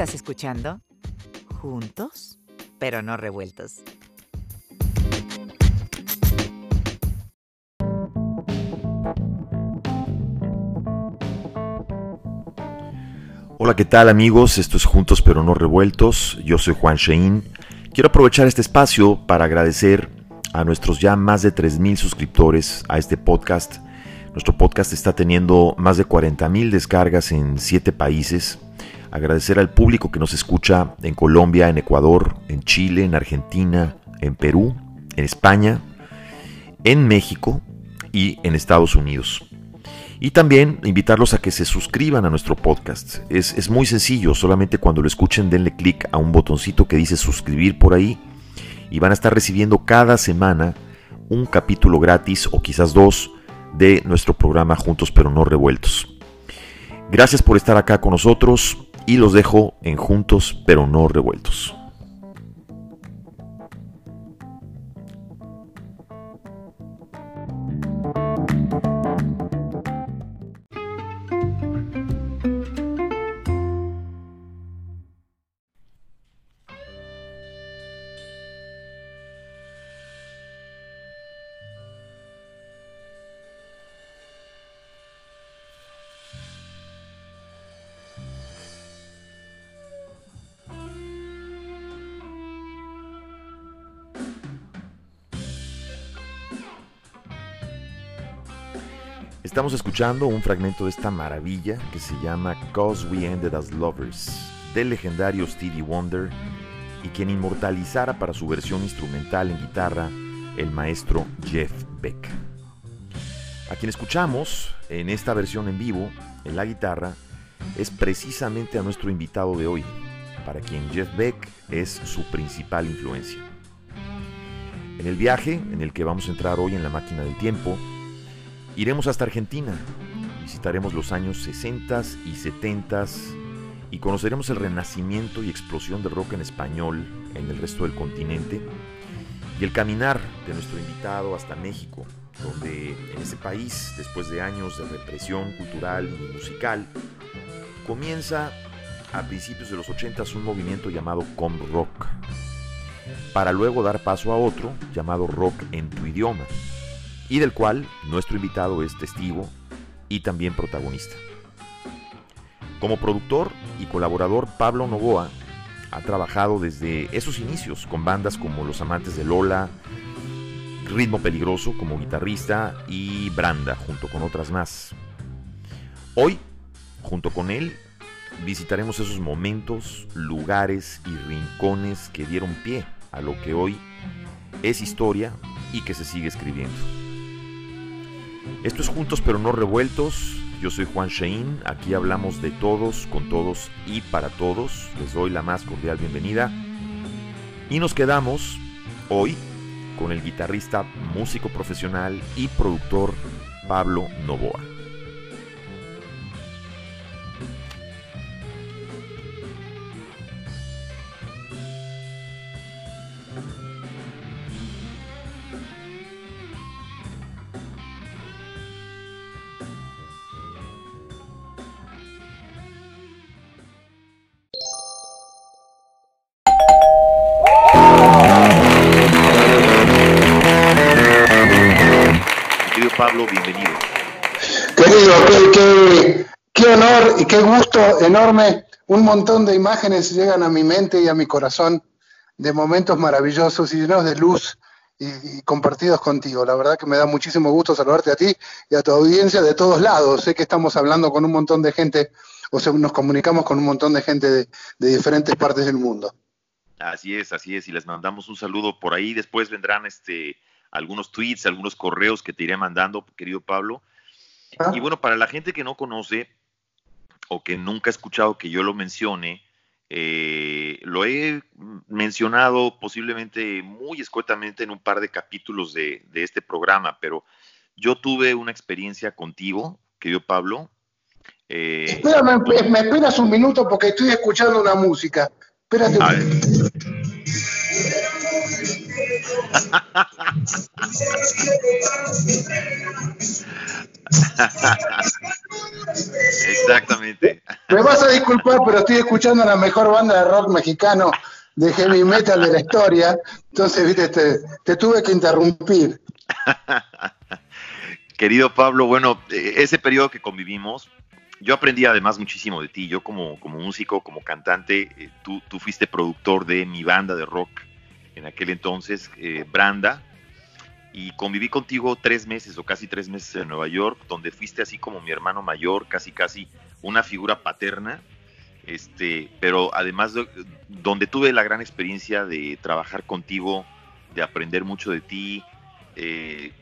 Estás escuchando Juntos, pero no revueltos. Hola, ¿qué tal amigos? Esto es Juntos pero no revueltos. Yo soy Juan Shein. Quiero aprovechar este espacio para agradecer a nuestros ya más de 3.000 suscriptores a este podcast. Nuestro podcast está teniendo más de 40.000 descargas en 7 países. Agradecer al público que nos escucha en Colombia, en Ecuador, en Chile, en Argentina, en Perú, en España, en México y en Estados Unidos. Y también invitarlos a que se suscriban a nuestro podcast. Es, es muy sencillo, solamente cuando lo escuchen denle clic a un botoncito que dice suscribir por ahí y van a estar recibiendo cada semana un capítulo gratis o quizás dos de nuestro programa Juntos pero no revueltos. Gracias por estar acá con nosotros y los dejo en Juntos pero no revueltos. Estamos escuchando un fragmento de esta maravilla que se llama Cause We Ended as Lovers del legendario Stevie Wonder y quien inmortalizara para su versión instrumental en guitarra el maestro Jeff Beck. A quien escuchamos en esta versión en vivo, en la guitarra, es precisamente a nuestro invitado de hoy, para quien Jeff Beck es su principal influencia. En el viaje en el que vamos a entrar hoy en la máquina del tiempo, Iremos hasta Argentina, visitaremos los años 60 y 70 y conoceremos el renacimiento y explosión del rock en español en el resto del continente y el caminar de nuestro invitado hasta México, donde en ese país, después de años de represión cultural y musical, comienza a principios de los 80 un movimiento llamado Com Rock, para luego dar paso a otro llamado Rock en tu idioma y del cual nuestro invitado es testigo y también protagonista. Como productor y colaborador, Pablo Novoa ha trabajado desde esos inicios con bandas como Los Amantes de Lola, Ritmo Peligroso como guitarrista y Branda junto con otras más. Hoy, junto con él, visitaremos esos momentos, lugares y rincones que dieron pie a lo que hoy es historia y que se sigue escribiendo. Esto es Juntos pero no revueltos. Yo soy Juan Shein. Aquí hablamos de todos, con todos y para todos. Les doy la más cordial bienvenida. Y nos quedamos hoy con el guitarrista, músico profesional y productor Pablo Novoa. Y qué gusto enorme. Un montón de imágenes llegan a mi mente y a mi corazón de momentos maravillosos y llenos de luz y, compartidos contigo. La verdad que me da muchísimo gusto saludarte a ti y a tu audiencia de todos lados. Sé que estamos hablando con un montón de gente, o sea, nos comunicamos con un montón de gente de, de diferentes partes del mundo. Así es, así es, y les mandamos un saludo por ahí. Después vendrán este algunos tweets, algunos correos que te iré mandando, querido Pablo. Ah. Y bueno, para la gente que no conoce o que nunca ha escuchado que yo lo mencione, eh, lo he mencionado posiblemente muy escuetamente en un par de capítulos de, este programa, pero yo tuve una experiencia contigo, querido Pablo. Eh, Espérame, me esperas un minuto porque estoy escuchando una música. Espérate. Exactamente. Me vas a disculpar, pero estoy escuchando la mejor banda de rock mexicano de heavy metal de la historia, entonces, viste, te, tuve que interrumpir. Querido Pablo, bueno, eh, ese periodo que convivimos, yo aprendí además muchísimo de ti. Yo como, como músico, como cantante, eh, tú, tú, fuiste productor de mi banda de rock en aquel entonces, eh, Branda, y conviví contigo tres meses o casi tres meses en Nueva York, donde fuiste así como mi hermano mayor, casi casi una figura paterna, este, pero además donde tuve la gran experiencia de trabajar contigo, de aprender mucho de ti. Eh,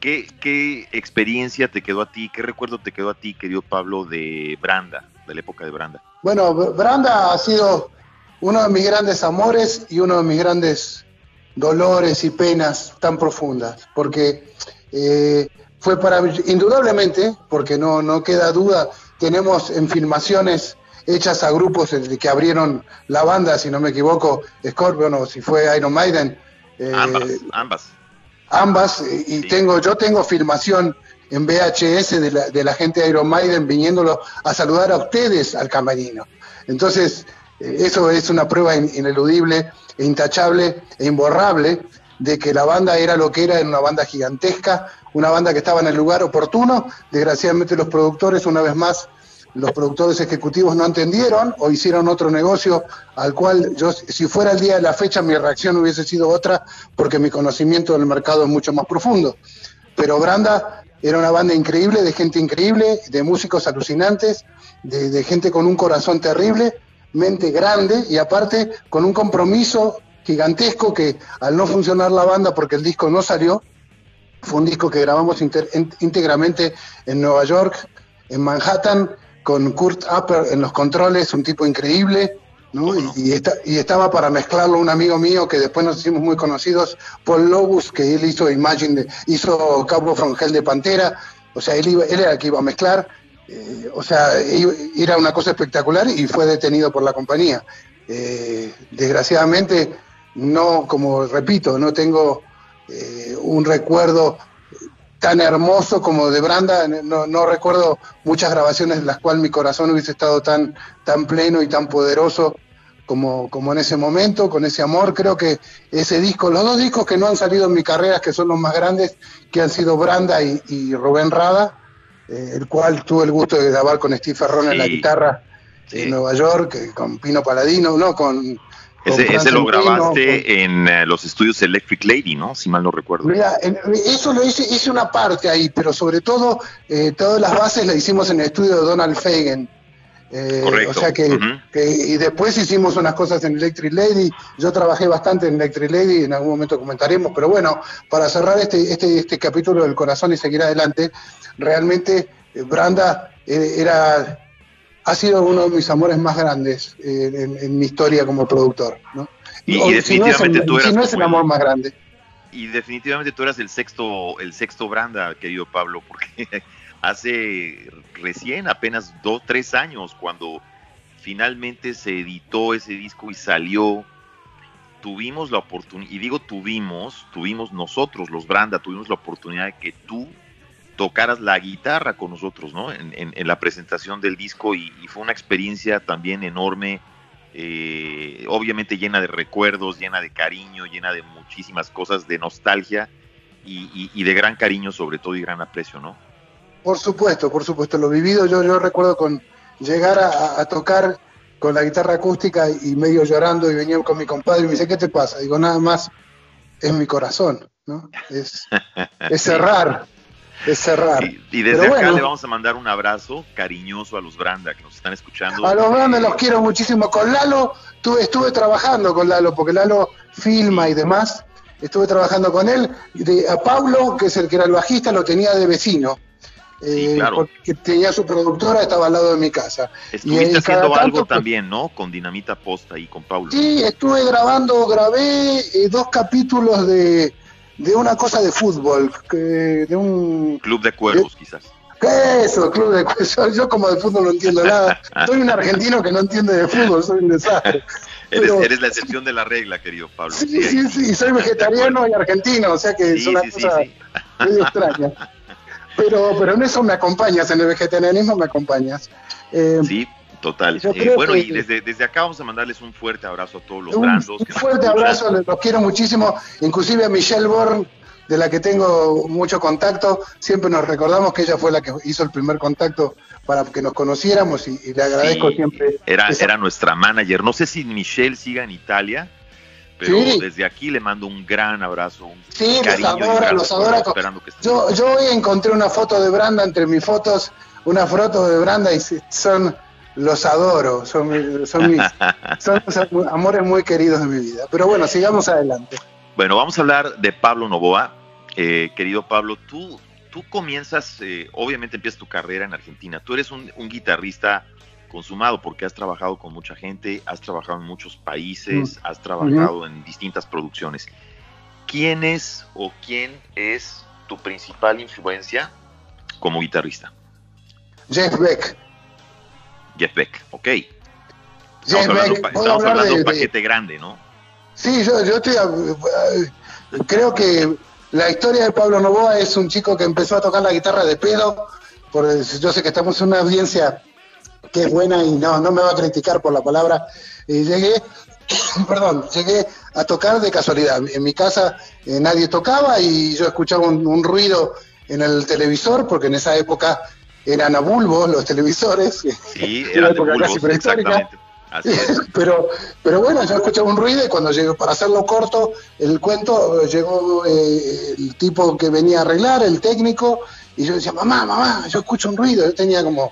¿qué, ¿Qué experiencia te quedó a ti, qué recuerdo te quedó a ti, querido Pablo, de Branda, de la época de Branda? Bueno, Branda ha sido uno de mis grandes amores y uno de mis grandes dolores y penas tan profundas, porque eh, fue para, indudablemente, porque no, no queda duda, tenemos en filmaciones hechas a grupos que abrieron la banda, si no me equivoco, Scorpion o si fue Iron Maiden. Eh, ambas, ambas. Ambas, y tengo, yo tengo filmación en VHS de la, de la gente de Iron Maiden viniéndolo a saludar a ustedes al camarino. Entonces, eh, eso es una prueba ineludible intachable e imborrable de que la banda era lo que era, en una banda gigantesca, una banda que estaba en el lugar oportuno. Desgraciadamente los productores, una vez más, los productores ejecutivos no entendieron o hicieron otro negocio al cual yo, si fuera el día de la fecha, mi reacción hubiese sido otra porque mi conocimiento del mercado es mucho más profundo. Pero Branda era una banda increíble, de gente increíble, de músicos alucinantes, de, de gente con un corazón terrible mente grande y aparte con un compromiso gigantesco que al no funcionar la banda porque el disco no salió, fue un disco que grabamos íntegramente en Nueva York, en Manhattan, con Kurt Upper en los controles, un tipo increíble, ¿no? Y, y, estaba para mezclarlo un amigo mío que después nos hicimos muy conocidos, Paul Lobus, que él hizo Imagine, hizo Cabo from Hell de Pantera, o sea, él, él era el que iba a mezclar, eh, o sea, era una cosa espectacular y fue detenido por la compañía. Eh, desgraciadamente, no, como repito, no tengo eh, un recuerdo tan hermoso como de Branda, no, recuerdo muchas grabaciones en las cuales mi corazón hubiese estado tan, tan pleno y tan poderoso como, como en ese momento, con ese amor. Creo que ese disco, los dos discos que no han salido en mi carrera, que son los más grandes, que han sido Branda y Rubén Rada, eh, el cual tuve el gusto de grabar con Steve Ferrone en la guitarra en Nueva York, eh, con Pino Paladino, no, con... ese, lo grabaste en eh, los estudios Electric Lady, ¿no? Si mal no recuerdo. Mira, eso lo hice, hice una parte ahí, pero sobre todo todas las bases las hicimos en el estudio de Donald Correcto. O sea que, y después hicimos unas cosas en Electric Lady. Yo trabajé bastante en Electric Lady, en algún momento comentaremos, pero bueno, para cerrar este, este, este capítulo del corazón y seguir adelante, realmente eh, Branda eh, era, ha sido uno de mis amores más grandes eh, en, mi historia como productor. ¿no? Y, definitivamente tú eras. no es el amor más grande. Y definitivamente tú eras el sexto, el sexto Branda, querido Pablo, porque hace recién, apenas dos, tres años, cuando finalmente se editó ese disco y salió, tuvimos la oportunidad, y digo tuvimos, tuvimos nosotros, los Branda, tuvimos la oportunidad de que tú tocaras la guitarra con nosotros, ¿no? En, la presentación del disco y, fue una experiencia también enorme, eh, obviamente llena de recuerdos, llena de cariño, llena de muchísimas cosas, de nostalgia y, de gran cariño sobre todo y gran aprecio, ¿no? Por supuesto, por supuesto, lo vivido yo, yo recuerdo con llegar a, tocar con la guitarra acústica y medio llorando y venía con mi compadre y me dice, ¿qué te pasa? Digo, nada más, es mi corazón, ¿no? Es, es cerrar, es cerrar. Y, desde acá le vamos a mandar un abrazo cariñoso a los Branda que nos están escuchando. A los Branda los quiero muchísimo. Con Lalo tuve, estuve trabajando con Lalo, porque Lalo filma y demás. Estuve trabajando con él. De, a Pablo, que es el que era el bajista, lo tenía de vecino. Eh, porque tenía su productora, estaba al lado de mi casa. Estuviste haciendo algo también, ¿no? Con Dinamita Posta y con Pablo. Sí, estuve grabando, grabé eh, dos capítulos de, de una cosa de fútbol, de un... Club de cuervos, quizás. Eso, club de cuervos. Yo como de fútbol no entiendo nada. Soy un argentino que no entiende de fútbol, soy un desastre. Eres, la excepción de la regla, querido Pablo. Sí, sí, sí, soy vegetariano y argentino, o sea que es una cosa muy extraña. Pero, pero en eso me acompañas, en el vegetarianismo me acompañas. Eh, sí, Total. Eh, bueno, y desde, desde acá vamos a mandarles un fuerte abrazo a todos los Un, brandos. un que fuerte abrazo, los los quiero muchísimo, inclusive a Michelle Bourne, de la que tengo mucho contacto, siempre nos recordamos que ella fue la que hizo el primer contacto para que nos conociéramos y, y le agradezco Sí, siempre. Era, esa- era nuestra manager. No sé si Michelle siga en Italia, pero Sí. desde aquí le mando un gran abrazo, un Sí, los cariño. un adora, los adora. Esperando que Yo, yo hoy encontré una foto de Branda entre mis fotos, una foto de Branda y son, los adoro, son, son mis, son los amores muy queridos de mi vida. Pero bueno, sigamos adelante. Bueno, vamos a hablar de Pablo Novoa. Eh, querido Pablo, tú, tú comienzas, eh, obviamente empiezas tu carrera en Argentina. Tú eres un, un guitarrista consumado porque has trabajado con mucha gente, has trabajado en muchos países, has trabajado en distintas producciones. ¿Quién es o quién es tu principal influencia como guitarrista? Jeff Beck. Jeff Beck, ok. Jeff Estamos hablando, Beck, estamos de de- un de- paquete grande, ¿no? Sí, yo, yo estoy. eh, creo que la historia de Pablo Novoa es un chico que empezó a tocar la guitarra de pedo. Por, yo sé que estamos en una audiencia que es buena y no, no me va a criticar por la palabra. Y llegué, perdón, llegué a tocar de casualidad. En mi casa eh, nadie tocaba y yo escuchaba un, un ruido en el televisor, porque en esa época eran a bulbos los televisores. Sí, Una era de época casi exactamente. Así es. pero, pero bueno, yo escuchaba un ruido y cuando llegó, para hacerlo corto, el cuento, eh, llegó eh, el tipo que venía a arreglar, el técnico, y yo decía, mamá, mamá, yo escucho un ruido. Yo tenía como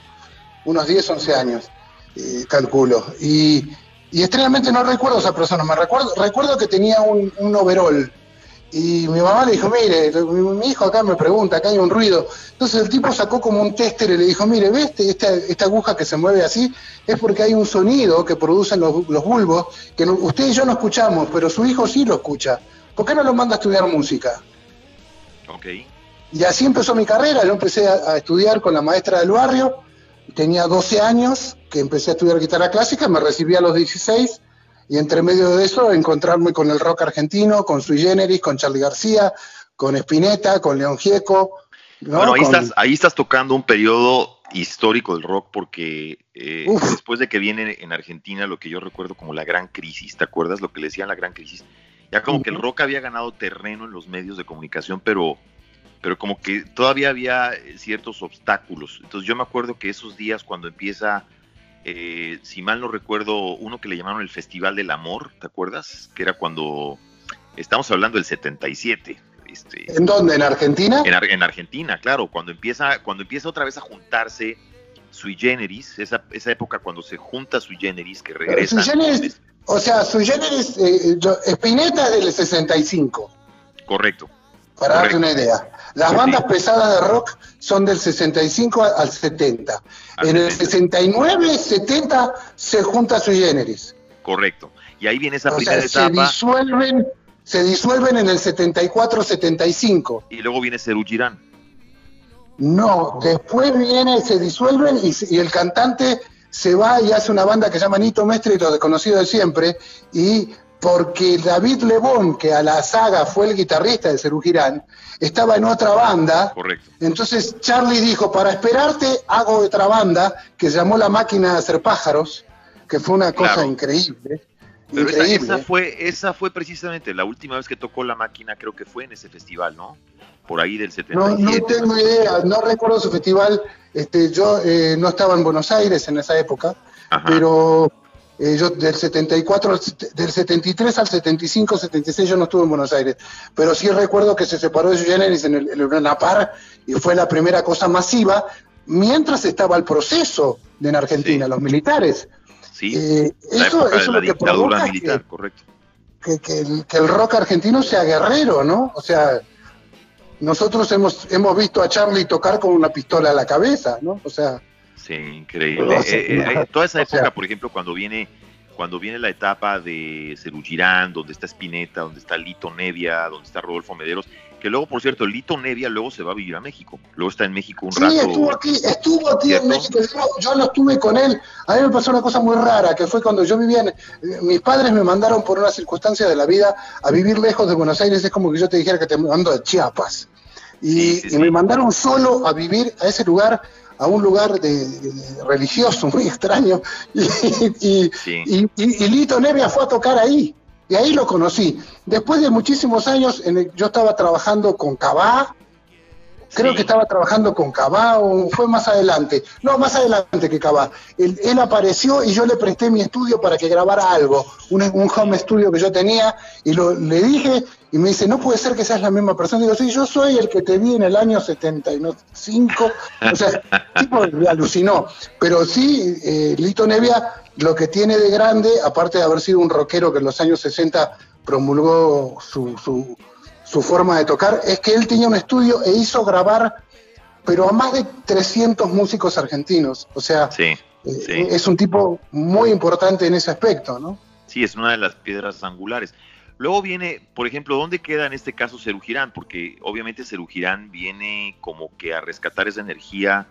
unos 10, 11 años, eh, calculo. Y, y extrañamente no recuerdo a esa persona, me recuerdo, recuerdo que tenía un, un overall. Y mi mamá le dijo, mire, mi, hijo acá me pregunta, acá hay un ruido. Entonces el tipo sacó como un tester y le dijo, mire, ¿ves este- esta, esta aguja que se mueve así? Es porque hay un sonido que producen los, los bulbos que no- usted y yo no escuchamos, pero su hijo sí lo escucha. ¿Por qué no lo manda a estudiar música? Ok. Y así empezó mi carrera. Yo empecé a, a estudiar con la maestra del barrio. Tenía 12 años que empecé a estudiar guitarra clásica, me recibí a los 16 y entre medio de eso encontrarme con el rock argentino, con Sui Generis, con Charlie García, con Spinetta, con León Gieco. ¿no? Bueno, ahí Con- estás, ahí estás tocando un periodo histórico del rock porque eh, después de que viene en Argentina lo que yo recuerdo como la gran crisis, ¿te acuerdas lo que le decían la gran crisis? Ya como que el rock había ganado terreno en los medios de comunicación, pero, pero como que todavía había eh, ciertos obstáculos. Entonces yo me acuerdo que esos días cuando empieza, eh, si mal no recuerdo, uno que le llamaron el Festival del Amor, ¿te acuerdas? Que era cuando, estamos hablando del 77. Este, ¿En dónde? ¿En Argentina? en, en Argentina, claro, cuando empieza, cuando empieza otra vez a juntarse Sui Generis, esa, esa época cuando se junta Sui Generis, que regresa. Sui Generis, o sea, Sui Generis, eh, Spinetta es del 65. Correcto. Para darte Correcto. una idea. Las Sí. bandas pesadas de rock son del 65 al 70. Al en el 70. 69, 70 se junta Sui Generis. Correcto. Y ahí viene esa O primera sea, se disuelven, se disuelven en el 74, 75. y luego viene Serú Girán. No, después viene, se disuelven y, el cantante se va y hace una banda que se llama Nito Mestre y lo desconocido de siempre. Y porque David Lebón, que a la saga fue el guitarrista de Cerú Girán, estaba en otra banda. Correcto. Entonces Charlie dijo, para esperarte hago otra banda que se llamó La Máquina de Hacer Pájaros, que fue una cosa Claro. increíble. Pero esa, increíble. esa fue, esa fue precisamente la última vez que tocó la máquina, creo que fue en ese festival, ¿no? Por ahí del No, 77. no tengo idea, no recuerdo su festival. Este, yo eh, no estaba en Buenos Aires en esa época, Ajá. pero eh, yo del 74, al set- del 73 al 75, 76 yo no estuve en Buenos Aires, pero sí recuerdo que se separó de Sui Generis en el, en el y fue la primera cosa masiva, mientras estaba el proceso de en Argentina, Sí. los militares. sí, Eh, la eso época eso de lo la que dictadura militar, que- correcto. que, que el, que el rock argentino sea guerrero, ¿no? O sea, nosotros hemos, hemos visto a Charlie tocar con una pistola a la cabeza, ¿no? O sea, Sí, increíble. Eh, eh, toda esa o época, sea- por ejemplo, cuando viene cuando viene la etapa de Cerú Girán, donde está Spinetta, donde está Lito Nevia, donde está Rodolfo Mederos, que luego, por cierto, Lito Nevia luego se va a vivir a México. Luego está en México un sí, rato. estuvo aquí, estuvo aquí en. México, yo, no estuve con él, a mí me pasó una cosa muy rara, que fue cuando yo vivía en, mis padres me mandaron por una circunstancia de la vida a vivir lejos de Buenos Aires, es como que yo te dijera que te mando de Chiapas. Y, Sí, sí, y sí. me mandaron solo a vivir a ese lugar a un lugar de, religioso muy extraño y, Lito Nevia fue a tocar ahí y ahí lo conocí. Después de muchísimos años, yo estaba trabajando con Cabá, creo que estaba trabajando con Cabá o fue más adelante, no, más adelante que Cabá. Él, apareció y yo le presté mi estudio para que grabara algo, un, home studio que yo tenía y lo, le dije y me dice, no puede ser que seas la misma persona. Digo, sí, yo soy el que te vi en el año 75. O sea, tipo alucinó. Pero sí, eh, Lito Nevia lo que tiene de grande, aparte de haber sido un rockero que en los años 60 promulgó su, su, forma de tocar, es que él tenía un estudio e hizo grabar, pero a más de 300 músicos argentinos. O sea, eh, es un tipo muy importante en ese aspecto, ¿no? Sí, es una de las piedras angulares. Luego viene, por ejemplo, ¿dónde queda en este caso Cerugirán? Porque obviamente Cerugirán viene como que a rescatar esa energía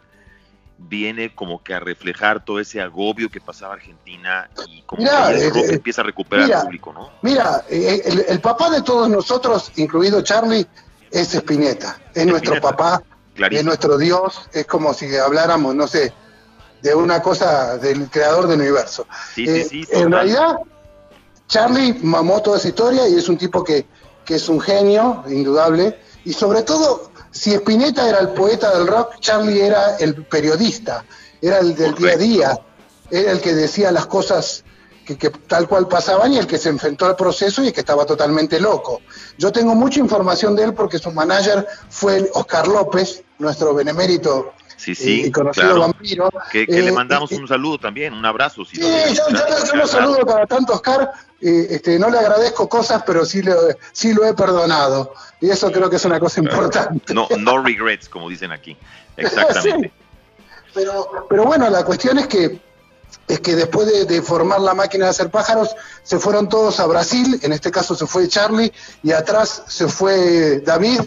viene como que a reflejar todo ese agobio que pasaba Argentina y como que el eh, eh, empieza a recuperar el público, ¿no? Mira, eh, el, papá de todos nosotros, incluido Charlie, es Spinetta, es nuestro papá, es nuestro Dios, es como si habláramos, no sé, de una cosa del creador del universo. Sí, sí, sí, en realidad, Charlie mamó toda esa historia y es un tipo que, que es un genio, indudable, y sobre todo si Spinetta era el poeta del rock, Charlie era el periodista, era el del día a día, era el que decía las cosas que, tal cual pasaban y el que se enfrentó al proceso y el que estaba totalmente loco. Yo tengo mucha información de él porque su manager fue Oscar López, nuestro benemérito sí, sí, y conocido vampiro. Que, le eh, mandamos eh, un saludo también, un abrazo. sí, yo, lo saludo cada tanto, Oscar. este, no le agradezco cosas, pero sí, le, sí lo he perdonado. Y eso creo que es una cosa importante. No, no regrets, como dicen aquí. Exactamente. pero, pero bueno, la cuestión es que es que después de, formar la máquina de hacer pájaros, se fueron todos a Brasil, en este caso se fue Charlie, y atrás se fue David,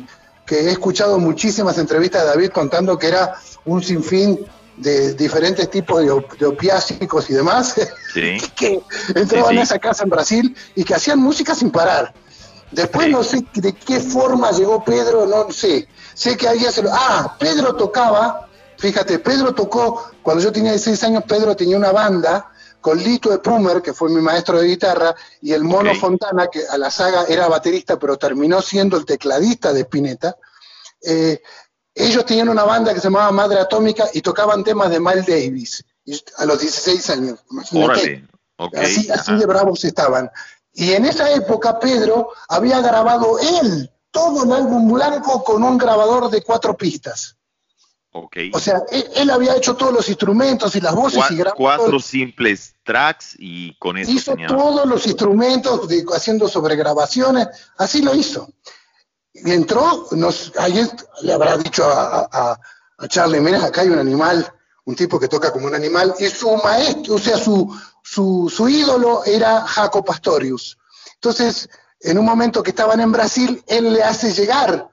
que he escuchado muchísimas entrevistas de David contando que era un sinfín de diferentes tipos de, opiácicos y demás, que entraban a esa casa en Brasil y que hacían música sin parar. Después no sé de qué forma llegó Pedro, no sé. Sé que había... Ah, Pedro tocaba, fíjate, Pedro tocó, cuando yo tenía 16 años, Pedro tenía una banda con Lito de Pumer, que fue mi maestro de guitarra, y el Mono Fontana, que a la saga era baterista, pero terminó siendo el tecladista de Spinetta. Eh, ellos tenían una banda que se llamaba Madre Atómica y tocaban temas de Miles Davis a los 16 años. Órale. así, así de bravos estaban. Y en esa época Pedro había grabado él todo el álbum blanco con un grabador de cuatro pistas. Okay. O sea, él, había hecho todos los instrumentos y las voces y grabó cuatro simples tracks y con eso hizo todos los instrumentos haciendo sobregrabaciones, así lo hizo. Y entró, nos, ayer le habrá dicho a, a Charlie, mira, acá hay un animal, un tipo que toca como un animal, y su maestro, o sea, su, su, ídolo era Jaco Pastorius. Entonces, en un momento que estaban en Brasil, él le hace llegar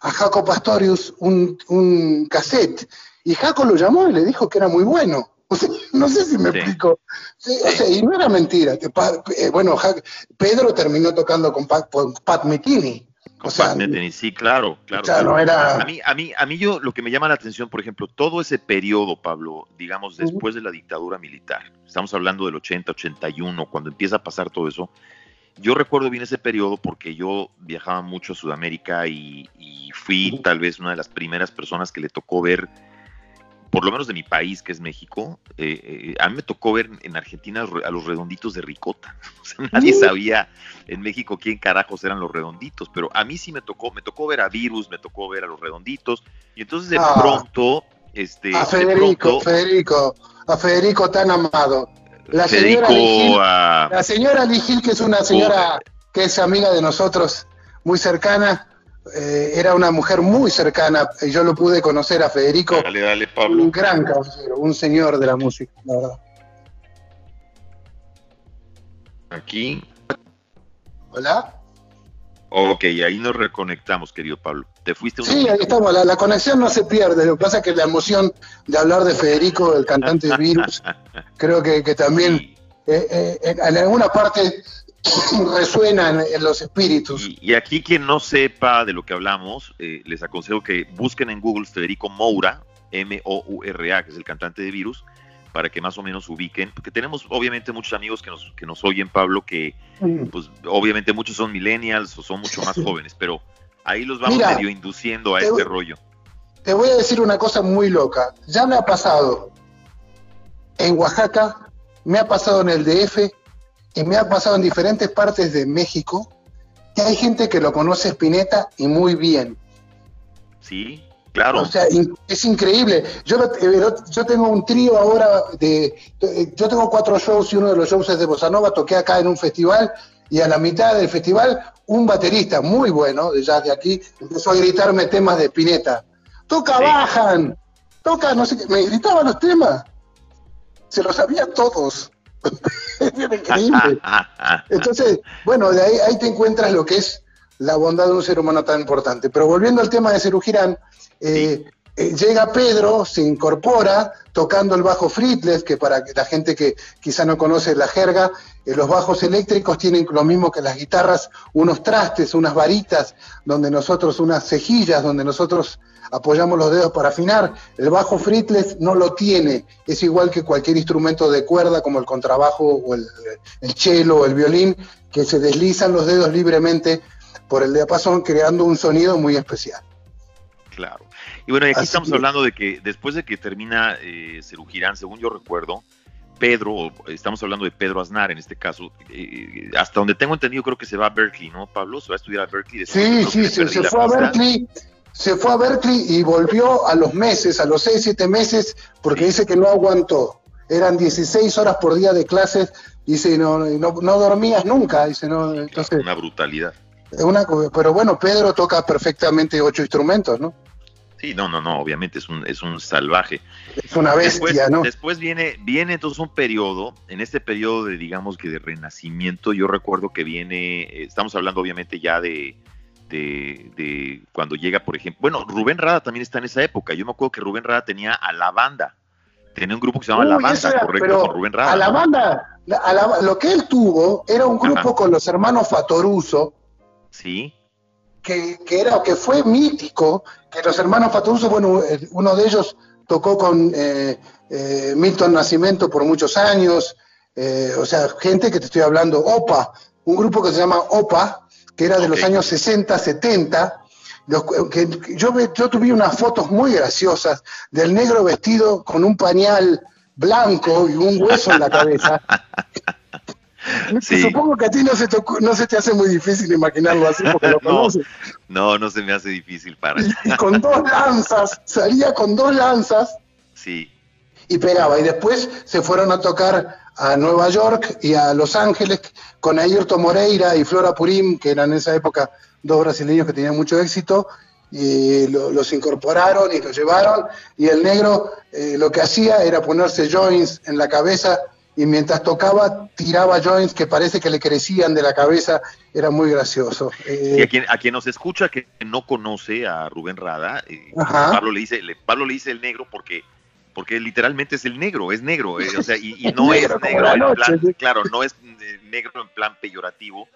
a Jaco Pastorius un, cassette. Y Jaco lo llamó y le dijo que era muy bueno. no sé si me explico. y no era mentira. Eh, bueno, Pedro terminó tocando con Pat, con Pat o sea, sí, claro, claro. A mí, a mí, a mí yo lo que me llama la atención, por ejemplo, todo ese periodo, Pablo, digamos, después de la dictadura militar, estamos hablando del 80, 81, cuando empieza a pasar todo eso, yo recuerdo bien ese periodo porque yo viajaba mucho a Sudamérica y, y fui tal vez una de las primeras personas que le tocó ver por lo menos de mi país, que es México, eh, eh, a mí me tocó ver en Argentina a los redonditos de ricota. nadie sabía en México quién carajos eran los redonditos, pero a mí sí me tocó, me tocó ver a Virus, me tocó ver a los redonditos, y entonces de ah. pronto, este, a Federico, Federico, a Federico tan amado. La señora Ligil, la señora Ligil, que es una señora que es amiga de nosotros, muy cercana, eh, era una mujer muy cercana, y yo lo pude conocer a Federico. Dale, dale, Pablo. Un gran caballero, un señor de la música, la verdad. Aquí. Hola. Ok, ahí nos reconectamos, querido Pablo. ¿Te fuiste Sí, ahí estamos. La, conexión no se pierde. Lo que pasa es que la emoción de hablar de Federico, el cantante de Virus, creo que, también eh, eh, en alguna parte resuenan en los espíritus. Y, aquí quien no sepa de lo que hablamos, eh, les aconsejo que busquen en Google Federico Moura, M-O-U-R-A, que es el cantante de Virus, para que más o menos ubiquen, porque tenemos obviamente muchos amigos que nos, que nos oyen, Pablo, que pues obviamente muchos son millennials o son mucho más jóvenes, pero ahí los vamos medio induciendo a este rollo. Te voy a decir una cosa muy loca, ya me ha pasado en Oaxaca, me ha pasado en el DF y me ha pasado en diferentes partes de México, que hay gente que lo conoce Spinetta y muy bien. Sí, Claro. O sea, es increíble. Yo, eh, yo tengo un trío ahora de. Yo tengo cuatro shows y uno de los shows es de Bossa Nova. Toqué acá en un festival y a la mitad del festival, un baterista muy bueno de jazz de aquí empezó a gritarme temas de Pineta. Toca, bajan, toca, no sé qué. Me gritaba los temas. Se los sabía todos. Era increíble. Entonces, bueno, de ahí, ahí te encuentras lo que es la bondad de un ser humano tan importante. Pero volviendo al tema de Cerugirán, eh, eh, llega Pedro, se incorpora tocando el bajo fretless, que para la gente que quizá no conoce la jerga, eh, los bajos eléctricos tienen lo mismo que las guitarras, unos trastes, unas varitas, donde nosotros, unas cejillas, donde nosotros apoyamos los dedos para afinar. El bajo fretless no lo tiene, es igual que cualquier instrumento de cuerda como el contrabajo o el, el cello o el violín, que se deslizan los dedos libremente por el diapasón, creando un sonido muy especial. Claro. Y bueno, aquí estamos hablando de que después de que termina eh, Cerugirán, según yo recuerdo, Pedro, estamos hablando de Pedro Aznar en este caso, eh, hasta donde tengo entendido creo que se va a Berkeley, ¿no, Pablo? Se va a estudiar a Berkeley. Sí, sí, se, fue a Berkeley, se fue a Berkeley y volvió a los meses, a los 6, 7 meses, porque dice que no aguantó. Eran 16 horas por día de clases, dice, no, no, no dormías nunca, dice, no, entonces... Una brutalidad. Una, pero bueno, Pedro toca perfectamente ocho instrumentos, ¿no? Sí, no, no, no, obviamente es un, es un salvaje. Es una bestia, después, ¿no? Después viene, viene entonces un periodo, en este periodo de, digamos que de renacimiento, yo recuerdo que viene, eh, estamos hablando obviamente ya de, de, cuando llega, por ejemplo, bueno, Rubén Rada también está en esa época, yo me acuerdo que Rubén Rada tenía a la banda, tenía un grupo que se llama La Banda, correcto, con Rubén Rada. A la banda, lo que él tuvo era un grupo con los hermanos Fatoruso, Sí. Que, era, que fue mítico, que los hermanos Fatoruso, bueno, eh, uno de ellos tocó con eh, eh, Milton Nacimiento por muchos años, o sea, gente que te estoy hablando, OPA, un grupo que se llama OPA, que era de los años 60, 70, que yo, yo tuve unas fotos muy graciosas del negro vestido con un pañal blanco y un hueso en la cabeza. Supongo que a ti no se, te, no se te hace muy difícil imaginarlo así porque lo conoces. No, no se me hace difícil para. Y, y con dos lanzas, salía con dos lanzas. Sí. Y pegaba. Y después se fueron a tocar a Nueva York y a Los Ángeles con Ayrton Moreira y Flora Purim, que eran en esa época dos brasileños que tenían mucho éxito, y los incorporaron y los llevaron, y el negro eh, lo que hacía era ponerse joints en la cabeza y mientras tocaba tiraba joints que parece que le crecían de la cabeza, era muy gracioso. y a quien, a quien nos escucha que no conoce a Rubén Rada, eh, Pablo, le dice, Pablo le dice el negro porque porque literalmente es el negro, es negro, eh, o sea, y, no es negro en plan, claro, no es eh, negro en plan peyorativo,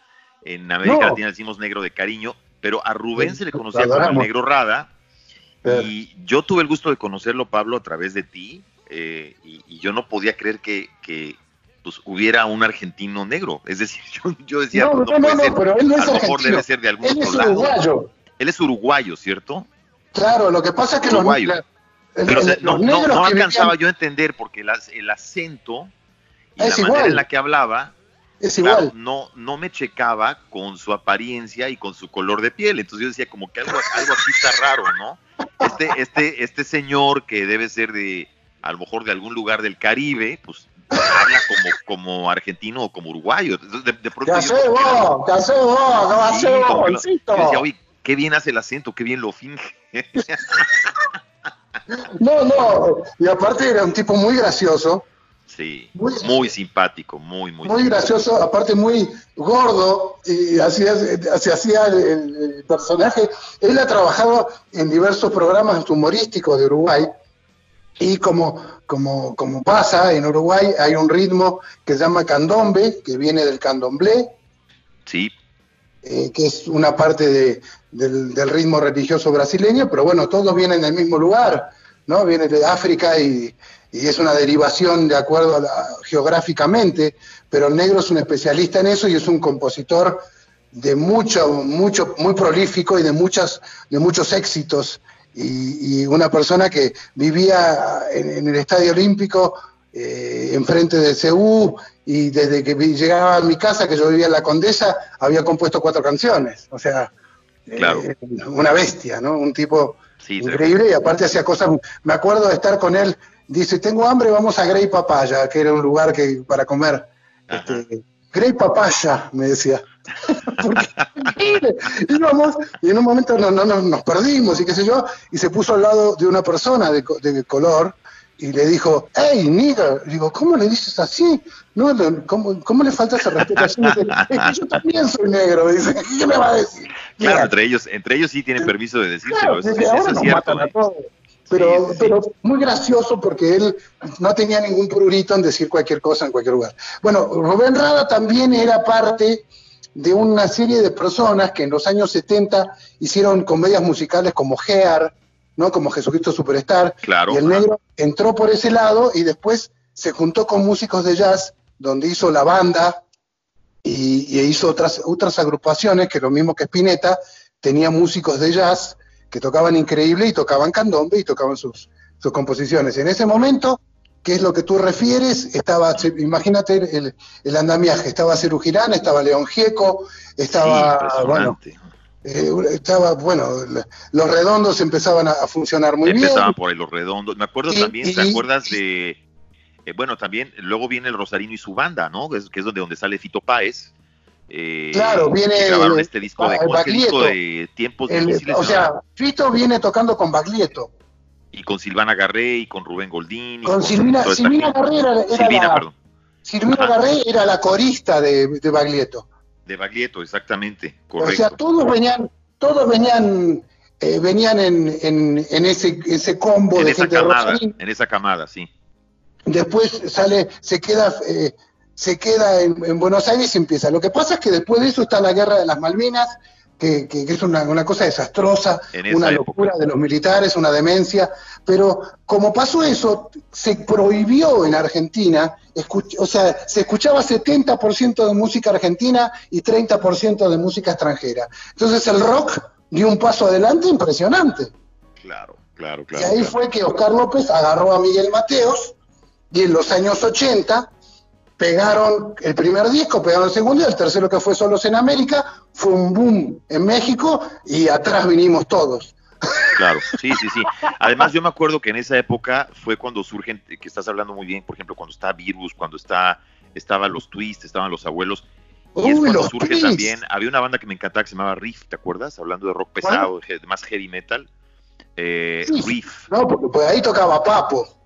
en América Latina decimos negro de cariño, pero a Rubén se le conocía como el negro Rada, y yo tuve el gusto de conocerlo, Pablo, a través de ti, eh, y, yo no podía creer que, pues, hubiera un argentino negro. Es decir, yo, decía, no, no, no, pero él no es a lo mejor debe ser de algún él es uruguayo. Él es uruguayo, ¿cierto? Claro, lo que pasa es que los, pero, no, no, alcanzaba yo a entender porque el, acento y la manera en la que hablaba es igual. no, no me checaba con su apariencia y con su color de piel. Entonces yo decía como que algo, algo aquí está raro, ¿no? Este, este, este señor que debe ser de, a lo mejor de algún lugar del Caribe, pues habla como, como argentino o como uruguayo. De, de pronto ¿Qué hace vos? ¿Qué hace vos? ¿Qué vos, decía, oye, qué bien hace el acento, qué bien lo finge. no, no, y aparte era un tipo muy gracioso. Sí, muy, simpático, muy, muy. Muy gracioso, aparte muy gordo, y así se hacía el, personaje. Él ha trabajado en diversos programas humorísticos de Uruguay, y como, como, como pasa en Uruguay, hay un ritmo que se llama candombe, que viene del candomblé. Sí. Eh, que es una parte de, del, ritmo religioso brasileño, pero bueno, todos vienen del mismo lugar. ¿No? Viene de África y, es una derivación de acuerdo a geográficamente, pero el negro es un especialista en eso y es un compositor de mucho, mucho, muy prolífico y de muchas, de muchos éxitos. Y, una persona que vivía en, el Estadio Olímpico, eh, enfrente de CEU, y desde que llegaba a mi casa, que yo vivía en la Condesa, había compuesto cuatro canciones. O sea, eh, una bestia, ¿no? Un tipo increíble y aparte hacía cosas. Me acuerdo de estar con él. Dice, tengo hambre, vamos a Grey Papaya, que era un lugar que para comer. Este, Grey Papaya, me decía. íbamos y en un momento no, no, nos perdimos y qué sé yo, y se puso al lado de una persona de, de color y le dijo, hey, nigger. Digo, ¿cómo le dices así? No, ¿cómo, ¿cómo, le falta ese respeto así? Dice, yo también soy negro. Dice, ¿qué me va a decir? Claro, entre ellos, entre ellos sí tienen permiso de decírselo. Claro, matan a ¿eh? todos. Pero, pero muy gracioso porque él no tenía ningún prurito en decir cualquier cosa en cualquier lugar. Bueno, Rubén Rada también era parte de una serie de personas que en los años 70 hicieron comedias musicales como Gear, ¿no? Como Jesucristo Superstar. Claro. Y el negro entró por ese lado y después se juntó con músicos de jazz, donde hizo la banda y, hizo otras, otras agrupaciones, que lo mismo que Spinetta, tenía músicos de jazz que tocaban increíble y tocaban candombe y tocaban sus, sus composiciones. En ese momento, ¿qué es lo que tú refieres? Estaba, imagínate el, el andamiaje, estaba Cerú Girán, estaba León Gieco, estaba, bueno, eh, estaba, bueno, los redondos empezaban a, funcionar muy bien. Empezaban por ahí los redondos. Me acuerdo también, ¿te acuerdas de...? Eh, bueno, también luego viene el Rosarino y su banda, ¿no? Que es, donde, donde sale Fito Páez. Eh, claro, viene. Grabaron este disco de, disco de tiempos difíciles. O sea, Fito viene tocando con Baglietto. Y con Silvana Garré y con Rubén Goldín. Con, Silvina, Silvina Garré era, la, Silvina Garré era la corista de, de Baglietto. De Baglietto, exactamente, correcto. O sea, todos venían, todos venían, eh, venían en, en, ese, ese combo en de esa camada, En esa camada, sí. Después sale, se queda, eh, se queda en, Buenos Aires y empieza. Lo que pasa es que después de eso está la guerra de las Malvinas, que, es una, cosa desastrosa, una locura de los militares, una demencia, pero como pasó eso, se prohibió en Argentina, o sea, se escuchaba 70% de música argentina y 30% de música extranjera. Entonces el rock dio un paso adelante impresionante. Claro, claro, claro. Y ahí fue que Oscar López agarró a Miguel Mateos y en los años 80 pegaron el primer disco, pegaron el segundo y el tercero que fue Solos en América, fue un boom en México y atrás vinimos todos. Claro, sí, sí, sí. Además, yo me acuerdo que en esa época fue cuando surgen, que estás hablando muy bien, por ejemplo, cuando está Virus, cuando está, estaban los Twists, estaban los abuelos. Y es cuando surge también, había una banda que me encantaba que se llamaba Riff, ¿te acuerdas? Hablando de rock pesado, de más heavy metal. Eh, Riff. No, porque pues ahí tocaba Papo.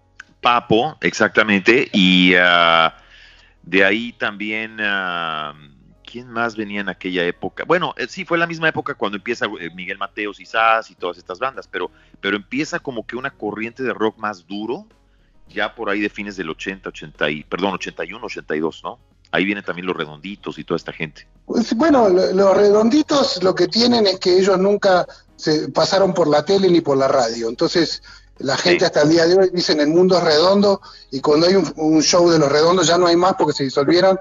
Papo, exactamente. Y uh, de ahí también, ¿quién más venía en aquella época? Bueno, eh, sí, fue la misma época cuando empieza eh, Miguel Mateos y Sass y todas estas bandas, pero, pero empieza como que una corriente de rock más duro, ya por ahí de fines del 80, 80 y, perdón, 81, 82, ¿no? Ahí vienen también los redonditos y toda esta gente. Pues, bueno, los redonditos lo que tienen es que ellos nunca se pasaron por la tele ni por la radio. Entonces, la gente hasta el día de hoy dice el mundo es redondo y cuando hay un, show de los redondos ya no hay más porque se disolvieron,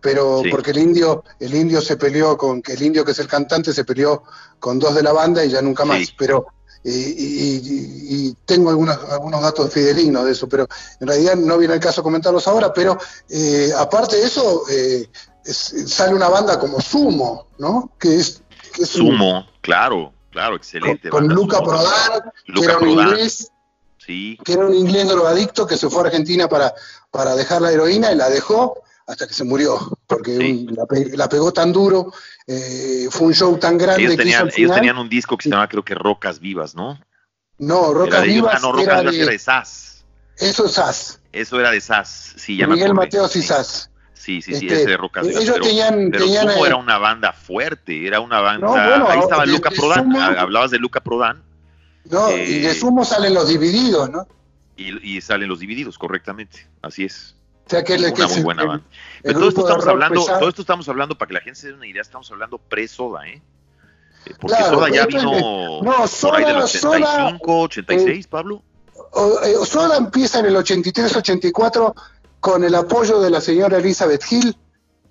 pero porque el indio, el indio se peleó con, que el indio que es el cantante se peleó con dos de la banda y ya nunca más. Pero y, tengo algunos, algunos datos fidelignos de eso, pero en realidad no viene el caso comentarlos ahora, pero eh, aparte de eso, eh, sale una banda como Sumo, ¿no? Que es, Sumo, claro, claro, excelente. Con, Luca Prodan, que era un inglés, que era un inglés drogadicto que se fue a Argentina para, para dejar la heroína y la dejó hasta que se murió, porque la, pegó tan duro, eh, fue un show tan grande. Ellos tenían, ellos tenían un disco que se llamaba creo que Rocas Vivas, ¿no? No, Rocas Vivas. no, Rocas Vivas era de Sass. Eso es Sass. Eso era de Sass, sí, ya Miguel Mateos y Sass. Sí, sí, sí, este, ese de Rocas Vivas. Ellos pero, tenían, pero tenían, Sumo era una banda fuerte, era una banda. ahí estaba Luca Prodan, hablabas de Luca Prodan. No, y de eh, Sumo salen los divididos, ¿no? Y, salen los divididos, correctamente, así es. O sea, que es una muy buena banda. Pero todo esto estamos hablando, todo esto estamos hablando para que la gente se dé una idea, estamos hablando pre-soda, ¿eh? eh porque Soda ya vino no, Soda, por ahí del 85, 86, Pablo. eh, Soda empieza en el 83-84 con el apoyo de la señora Elizabeth Hill,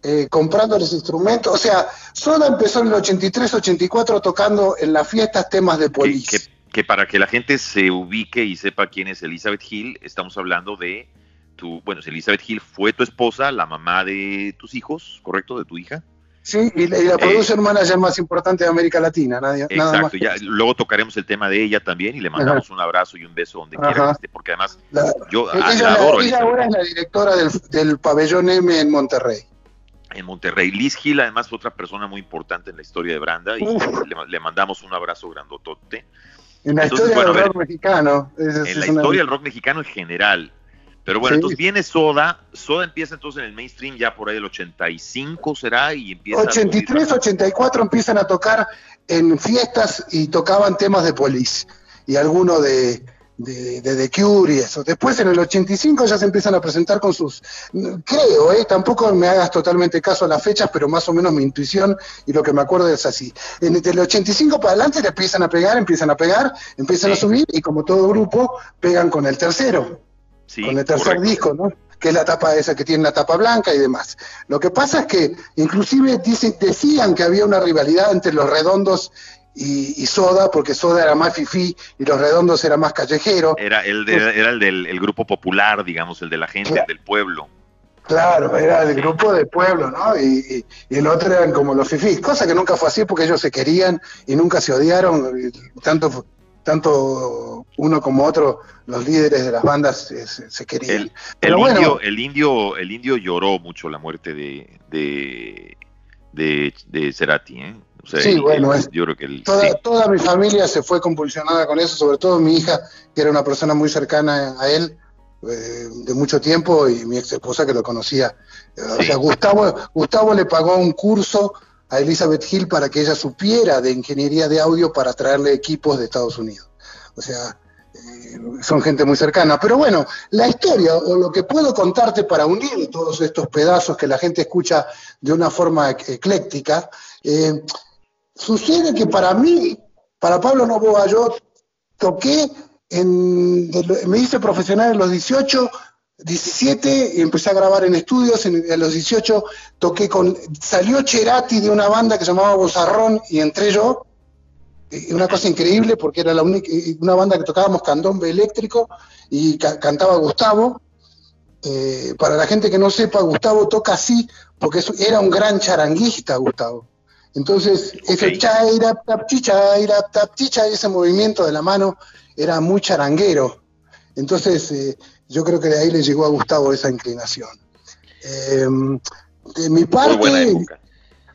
eh, comprando los instrumentos. O sea, Soda empezó en el 83-84 tocando en las fiestas temas de policía. Que, para que la gente se ubique y sepa quién es Elizabeth Hill, estamos hablando de tu, bueno, Elizabeth Hill fue tu esposa, la mamá de tus hijos, ¿correcto? De tu hija. Sí, y la, y la producer manager más importante de América Latina, nadie. Exacto, ya, luego tocaremos el tema de ella también y le mandamos un abrazo y un beso donde quiera que esté, porque además yo ella, la adoro. Ella ahora es la directora del, del, pabellón M en Monterrey. En Monterrey. Liz Gil, además, fue otra persona muy importante en la historia de Branda y le, le, mandamos un abrazo grandotote. En la Entonces, historia bueno, del rock mexicano. Es, en es la historia del rock mexicano en general. Pero bueno, sí. entonces viene Soda, Soda empieza entonces en el mainstream ya por ahí el 85 será y empieza 83, 84 empiezan a tocar en fiestas y tocaban temas de Police y alguno de, de, de, The Cure y eso. Después en el 85 ya se empiezan a presentar con sus, creo, eh, tampoco me hagas totalmente caso a las fechas, pero más o menos mi intuición y lo que me acuerdo es así. En el 85 para adelante le empiezan a pegar, empiezan a pegar, empiezan sí. a subir y como todo grupo pegan con el tercero. Sí, con el tercer correcto. disco, ¿no? que es la tapa esa que tiene la tapa blanca y demás. Lo que pasa es que inclusive dicen, decían que había una rivalidad entre los redondos y, y, Soda, porque Soda era más fifí y los redondos era más callejero. Era el, de, era el del el grupo popular, digamos, el de la gente, claro. el del pueblo. Claro, era el grupo del pueblo, ¿no? Y, y, y, el otro eran como los fifís, cosa que nunca fue así porque ellos se querían y nunca se odiaron, tanto tanto uno como otro, los líderes de las bandas se, se querían. El, Pero el, bueno, indio, el, indio, el indio lloró mucho la muerte de, de, de, de Cerati, ¿eh? O sea, sí, el, bueno, es, yo creo que el, toda, sí. toda, mi familia se fue convulsionada con eso, sobre todo mi hija, que era una persona muy cercana a él eh, de mucho tiempo, y mi ex esposa que lo conocía. Sí. O sea, Gustavo, Gustavo le pagó un curso a Elizabeth Hill para que ella supiera de ingeniería de audio para traerle equipos de Estados Unidos. O sea, eh, son gente muy cercana. Pero bueno, la historia o lo que puedo contarte para unir todos estos pedazos que la gente escucha de una forma ecléctica, eh, sucede que para mí, para Pablo Novoa, yo toqué, en, me hice profesional en los 18, 17 y empecé a grabar en estudios, en, los 18 toqué con, salió Cherati de una banda que se llamaba Bozarrón y entré yo, una cosa increíble porque era la única, una banda que tocábamos candombe eléctrico y ca cantaba Gustavo. Eh, para la gente que no sepa, Gustavo toca así porque era un gran charanguista, Gustavo. Entonces, okay. ese chaira, tap, chaira, tap, chicha, ese movimiento de la mano era muy charanguero. Entonces, eh, yo creo que de ahí le llegó a Gustavo esa inclinación. Eh, de mi parte,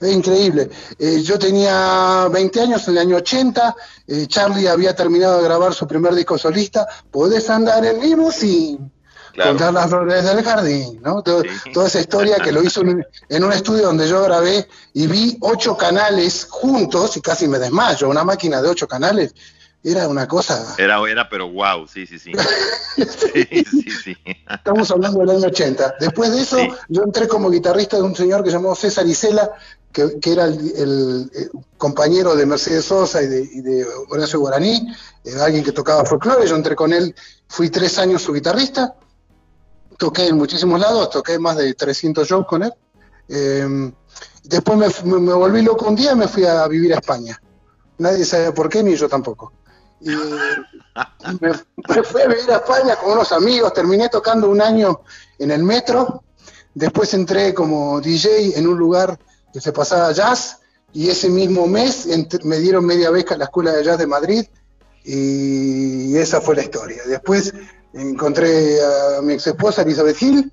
es increíble. Eh, yo tenía 20 años en el año 80, eh, Charlie había terminado de grabar su primer disco solista, Podés andar en limusín, claro. contar las flores del jardín, ¿no? Todo, sí. Toda esa historia que lo hizo en, en, un estudio donde yo grabé y vi ocho canales juntos y casi me desmayo, una máquina de ocho canales era una cosa. Era, era, pero wow, sí, sí, sí. sí, sí, sí. Estamos hablando del año 80. Después de eso, sí. yo entré como guitarrista de un señor que se llamó César Isela, que, que era el, el, el, compañero de Mercedes Sosa y de, y de Horacio Guaraní, eh, alguien que tocaba folclore. Yo entré con él, fui tres años su guitarrista, toqué en muchísimos lados, toqué más de 300 shows con él. Eh, después me, volví loco un día y me fui a vivir a España. Nadie sabe por qué, ni yo tampoco y me, me, fui a vivir a España con unos amigos, terminé tocando un año en el metro, después entré como DJ en un lugar que se pasaba jazz y ese mismo mes me dieron media beca a la Escuela de Jazz de Madrid y esa fue la historia. Después encontré a mi ex esposa Elizabeth Gil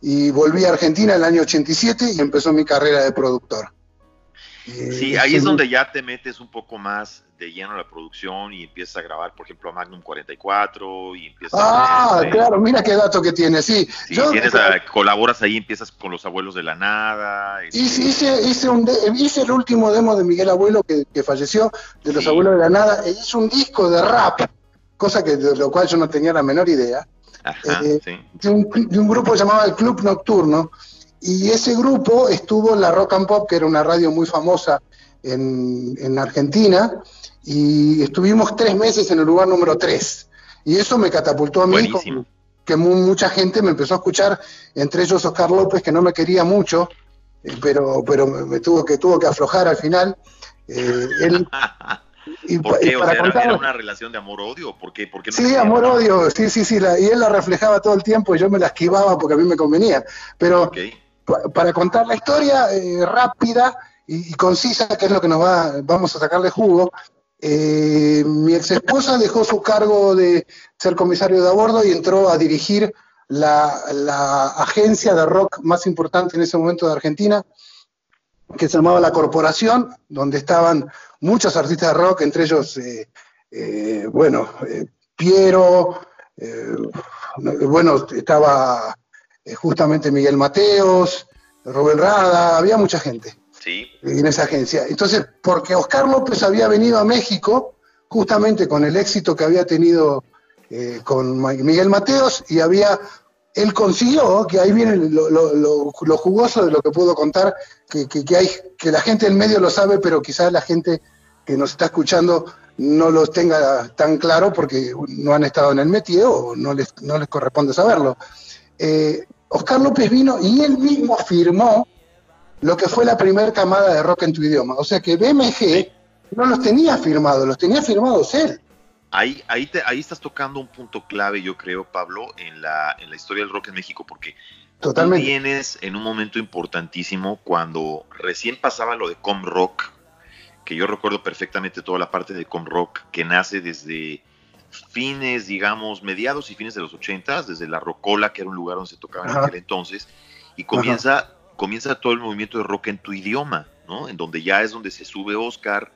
y volví a Argentina en el año 87 y empezó mi carrera de productor. Sí, ahí es donde ya te metes un poco más de lleno a la producción y empiezas a grabar, por ejemplo, a Magnum 44 y empiezas Ah, a, claro, mira qué dato que tienes, sí. sí Yo, tienes a, colaboras ahí, empiezas con Los Abuelos de la Nada. Este... Hice, hice, un de, hice el último demo de Miguel Abuelo que, que falleció, de Los sí. Abuelos de la Nada, e hice un disco de rap, cosa que de lo cual yo no tenía la menor idea, Ajá, eh, sí. de, un, de un grupo llamado el Club Nocturno, y ese grupo estuvo en la Rock and Pop, que era una radio muy famosa en, en Argentina, y estuvimos tres meses en el lugar número tres. Y eso me catapultó a mí, Buenísimo. que mu- mucha gente me empezó a escuchar, entre ellos Oscar López, que no me quería mucho, eh, pero, pero me, me tuvo, que, tuvo que aflojar al final. Eh, él, y, ¿Por y qué? O para sea, ¿era, una relación de amor-odio? ¿Por qué? ¿Por qué no Sí, se amor, llama? odio, sí, sí, sí, la- y él la reflejaba todo el tiempo y yo me la esquivaba porque a mí me convenía. Pero pa- para contar la historia eh, rápida y, y concisa, que es lo que nos va, vamos a sacarle jugo, eh, mi ex esposa dejó su cargo de ser comisario de a bordo y entró a dirigir la, la agencia de rock más importante en ese momento de Argentina, que se llamaba La Corporación, donde estaban muchos artistas de rock, entre ellos, eh, eh, bueno, eh, Piero, eh, bueno, estaba justamente Miguel Mateos, Rubén Rada, había mucha gente Sí. en esa agencia. Entonces, porque Oscar López había venido a México justamente con el éxito que había tenido con Miguel Mateos y había, él consiguió, que ahí viene lo, lo- lo- lo jugoso de lo que puedo contar, que, que- que hay, que la gente del medio lo sabe, pero quizás la gente que nos está escuchando no lo tenga tan claro porque no han estado en el métier o no les, no les corresponde saberlo. Eh, Oscar López vino y él mismo firmó lo que fue la primera camada de rock en tu idioma. O sea que BMG no los tenía firmados, los tenía firmados él. Ahí, ahí, te- ahí estás tocando un punto clave, yo creo, Pablo, en la, en la historia del rock en México, porque tú Totalmente. vienes en un momento importantísimo cuando recién pasaba lo de Com Rock, que yo recuerdo perfectamente toda la parte de Com Rock que nace desde fines, digamos, mediados y fines de los ochentas, desde la Rocola, que era un lugar donde se tocaba en aquel entonces, y comienza, comienza todo el movimiento de rock en tu idioma, ¿no? En donde ya es donde se sube Oscar,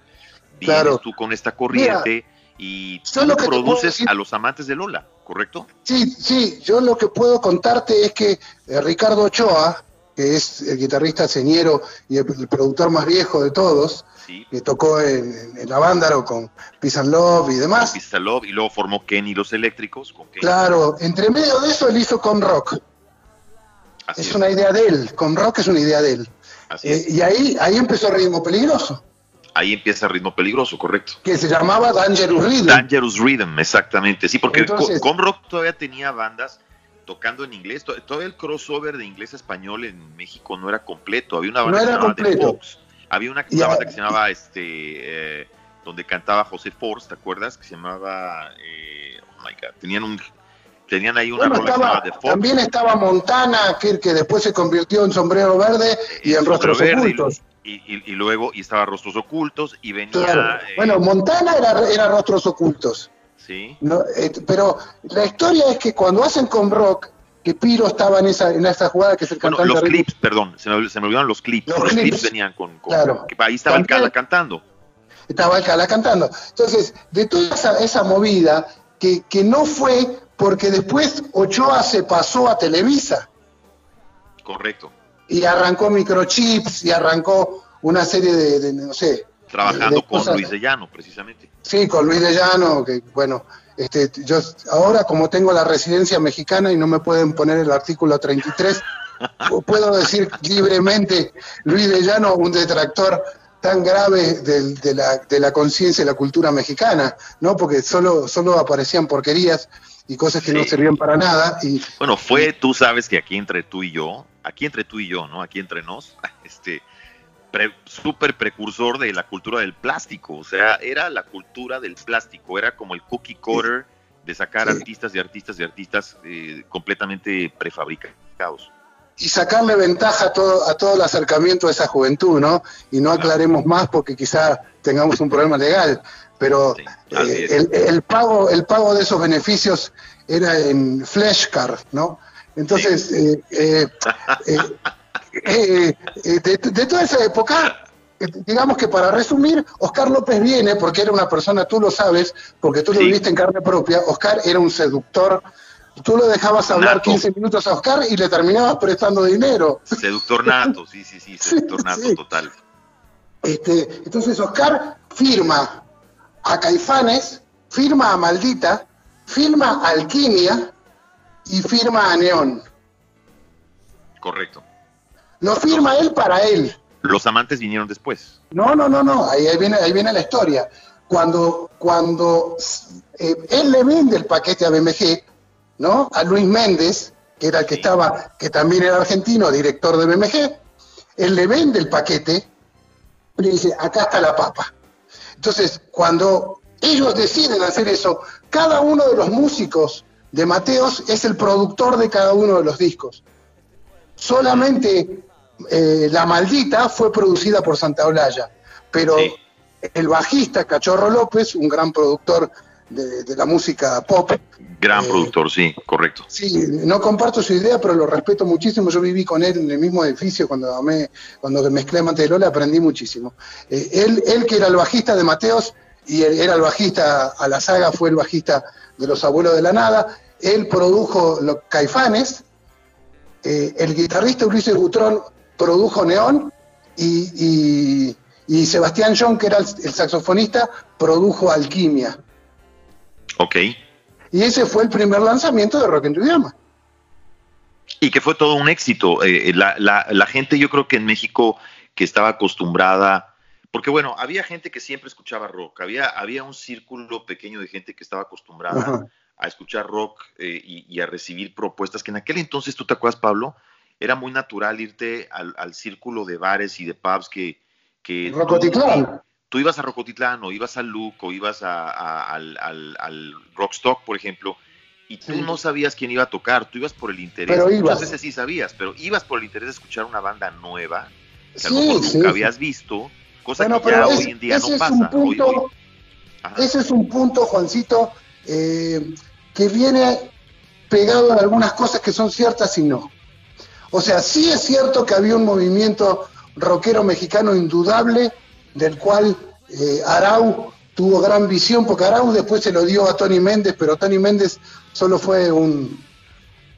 vienes Claro. tú con esta corriente y tú lo produces a los amantes de Lola, ¿correcto? Sí, sí, yo lo que puedo contarte es que eh, Ricardo Ochoa, que es el guitarrista señero y el, el productor más viejo de todos, Sí. que tocó en, en la Vándaro con Peace and Love y demás, Pista Love, y luego formó Kenny los Eléctricos. Con Kenny. claro, entre medio de eso él hizo con rock. Así Es es, una idea de él, con rock es una idea de él. así Eh, es. y ahí, ahí empezó Ritmo Peligroso, Ahí empieza Ritmo Peligroso, correcto. que se llamaba Dangerous Rhythm. Dangerous Rhythm, exactamente. Sí, porque Entonces- Com Rock todavía tenía bandas tocando en inglés. To- Todavía el crossover de inglés a español en México no era completo. Había una banda No que se llamaba The. Fox. Había una, una banda que se llamaba este eh, donde cantaba José Force, ¿te acuerdas? Que se llamaba eh, oh my god, tenían un tenían ahí una Bueno, rola que se estaba- llamaba The Fox. también estaba Montana, que, que después se convirtió en sombrero verde y en rostros Verde, ocultos. Y, y- y luego y estaba Rostros Ocultos y venía Claro. eh, Bueno, Montana era, era rostros ocultos. Sí, ¿no? Eh, pero la historia es que cuando hacen con rock, que Piro estaba en esa, en esa jugada que es el Bueno, cantante los clips, perdón, se me, se me olvidaron los clips. Los Los, clips. clips. venían con, con- Claro. que ahí estaba el También- Cala cantando. estaba Alcalá cantando. Entonces, de toda esa, esa movida, que, que no fue porque después Ochoa se pasó a Televisa Correcto. y arrancó microchips y arrancó una serie de, de, no sé, Trabajando de con cosas- Luis de Llano, precisamente. Sí, con Luis de Llano, que bueno, este, yo ahora como tengo la residencia mexicana y no me pueden poner el artículo 33, pu- puedo decir libremente, Luis de Llano, un detractor tan grave del- de la, de la conciencia y la cultura mexicana, ¿no? Porque solo, solo aparecían porquerías y cosas que no servían para nada. Y Bueno, fue, tú sabes que aquí entre tú y yo, aquí entre tú y yo, ¿no? Aquí entre nos, este, pre- súper precursor de la cultura del plástico. O sea, era la cultura del plástico, era como el cookie cutter de sacar Sí. artistas y artistas y artistas eh, completamente prefabricados. y sacarle ventaja a todo, a todo el acercamiento a esa juventud, ¿no? Y no aclaremos más porque quizá tengamos un problema legal, pero Sí, eh, el, el pago, el pago de esos beneficios era en flashcard, ¿no? Entonces, eh, eh, eh, de, de toda esa época, eh, digamos que para resumir, Oscar López viene porque era una persona, tú lo sabes, porque tú lo Sí. viviste en carne propia, Oscar era un seductor, tú lo dejabas hablar Nato. 15 minutos a Oscar y le terminabas prestando dinero. Seductor nato, sí, sí, sí, seductor nato Sí. total. Este, entonces Oscar firma a Caifanes, firma a Maldita, firma a Alquimia y firma a Neón. Correcto. Lo firma él para él. Los amantes vinieron después. No, no, no, no, ahí, ahí viene, ahí viene la historia. Cuando, cuando eh, él le vende el paquete a BMG, ¿no? A Luis Méndez, que era el que estaba, que también era argentino, director de BMG, él le vende el paquete y le dice, acá está la papa. Entonces, cuando ellos deciden hacer eso, cada uno de los músicos de Mateos es el productor de cada uno de los discos. Solamente eh, La Maldita fue producida por Santa Olalla, pero el bajista Cachorro López, un gran productor de, la música pop. Gran eh, productor, sí, correcto. Sí, no comparto su idea, pero lo respeto muchísimo. Yo viví con él en el mismo edificio cuando, me, cuando mezclé aprendí muchísimo. Eh, él, él, que era el bajista de Mateos y era el bajista a la saga, fue el bajista de Los Abuelos de la Nada. Él produjo Los Caifanes. Eh, el guitarrista Ulises Gutrón produjo Neón y, y, Sebastián John, que era el saxofonista, produjo Alquimia. Ok. Y ese fue el primer lanzamiento de Rock en tu idioma. Y que fue todo un éxito. Eh, la, gente, yo creo que en México, que estaba acostumbrada, porque bueno, había gente que siempre escuchaba rock, había, había un círculo pequeño de gente que estaba acostumbrada a escuchar rock eh, y, a recibir propuestas, que en aquel entonces, ¿tú te acuerdas, Pablo? Era muy natural irte al, círculo de bares y de pubs que... que tú ibas a Rocotitlán o ibas al Luke o ibas al, al, Rockstock, por ejemplo, y tú no sabías quién iba a tocar, tú ibas por el interés, muchas veces sí sabías, pero ibas por el interés de escuchar una banda nueva, que a lo mejor nunca habías visto, cosa que ya hoy en día no pasa. ese es un punto, Juancito, eh, que viene pegado a algunas cosas que son ciertas y no. O sea, sí es cierto que había un movimiento rockero mexicano indudable, del cual eh, Arau tuvo gran visión, porque Arau después se lo dio a Tony Méndez, pero Tony Méndez solo fue un...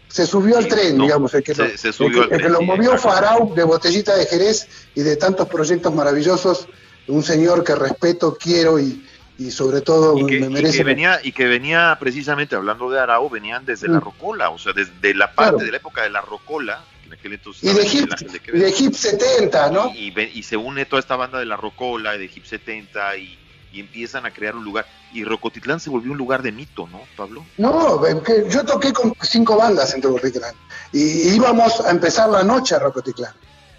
Se subió al tren, digamos, el que, lo, el que, lo movió fue Arau de Botellita de Jerez y de tantos proyectos maravillosos, un señor que respeto, quiero y, sobre todo me merece. Y que, venía, y que venía precisamente hablando de Arau, venían desde la mm. Rocola, o sea, desde la parte de la época de la Rocola, y de Hip, de Hip 70, ¿no? Y, se une toda esta banda de la Rocola y de Hip 70 y, empiezan a crear un lugar. Y Rocotitlán se volvió un lugar de mito, ¿no, Pablo? No, yo toqué con cinco bandas en Rocotitlán y íbamos a empezar la noche a Rocotitlán.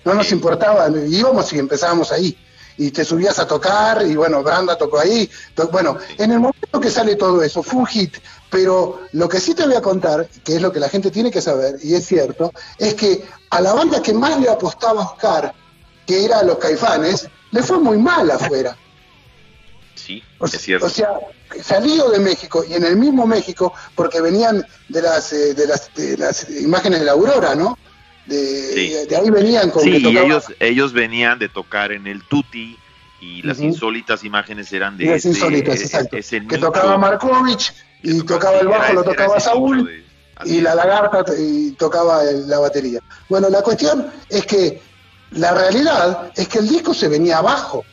No nos importaba, íbamos y empezábamos ahí y te subías a tocar y bueno, Branda tocó ahí. Bueno, en el momento que sale todo eso, fue un hit, pero lo que sí te voy a contar, que es lo que la gente tiene que saber, y es cierto, es que a la banda que más le apostaba Oscar, que era Los Caifanes, le fue muy mal afuera. Sí, es cierto. O sea, salido de México y en el mismo México, porque venían de las, eh, de las, de las imágenes de la Aurora, ¿no? De, ahí venían con Sí, y ellos, ellos venían de tocar en el Tuti y las insólitas imágenes eran de las insólitas, exacto. que tocaba Markovich y tocaba el bajo, lo tocaba Saúl y la lagarta y tocaba la batería. Bueno, la cuestión es que la realidad es que el disco se venía abajo.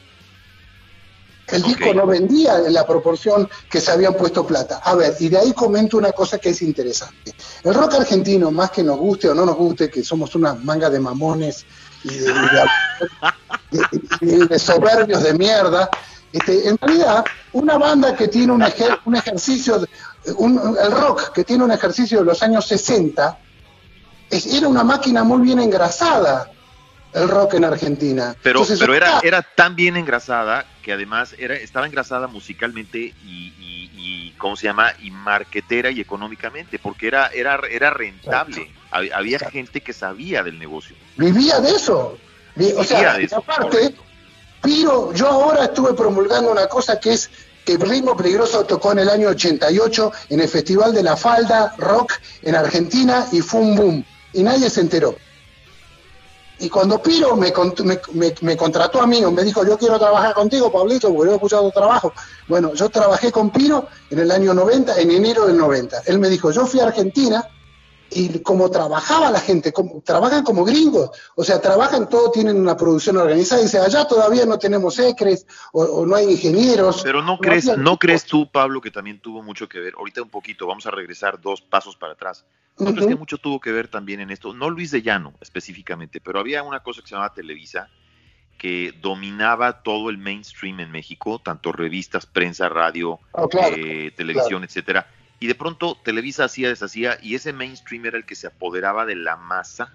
El disco no vendía en la proporción que se habían puesto plata. A ver, y de ahí comento una cosa que es interesante. El rock argentino, más que nos guste o no nos guste, que somos una manga de mamones y de, soberbios de mierda, este, en realidad, una banda que tiene un, un ejercicio, el rock que tiene un ejercicio de los años 60, era una máquina muy bien engrasada el rock en Argentina. Pero, pero era, era tan bien engrasada que además era, estaba engrasada musicalmente y, y, ¿cómo se llama? Y marquetera y económicamente, porque era, era, era rentable. Había, gente que sabía del negocio. Vivía de eso. o sea, aparte, Piro, yo ahora estuve promulgando una cosa que es que Ritmo Peligroso tocó en el año 88 en el Festival de la Falda Rock en Argentina y fue un boom. Y nadie se enteró. Y cuando Piro me, me, contrató a mí, me dijo, yo quiero trabajar contigo, Pablito, porque yo he escuchado tu trabajo. Bueno, yo trabajé con Piro en el año 90, en enero del 90. Él me dijo, yo fui a Argentina y como trabajaba la gente, como, trabajan como gringos, o sea, trabajan todo, tienen una producción organizada, y dice, allá todavía no tenemos ECRES o, no hay ingenieros. Pero no, crees, no, crees tú, Pablo, que también tuvo mucho que ver, ahorita un poquito, vamos a regresar dos pasos para atrás, ¿no crees que mucho tuvo que ver también en esto? No Luis de Llano específicamente, pero había una cosa que se llamaba Televisa, que dominaba todo el mainstream en México, tanto revistas, prensa, radio, Oh, claro, eh, televisión, etcétera. Y de pronto Televisa hacía, deshacía, y ese mainstream era el que se apoderaba de la masa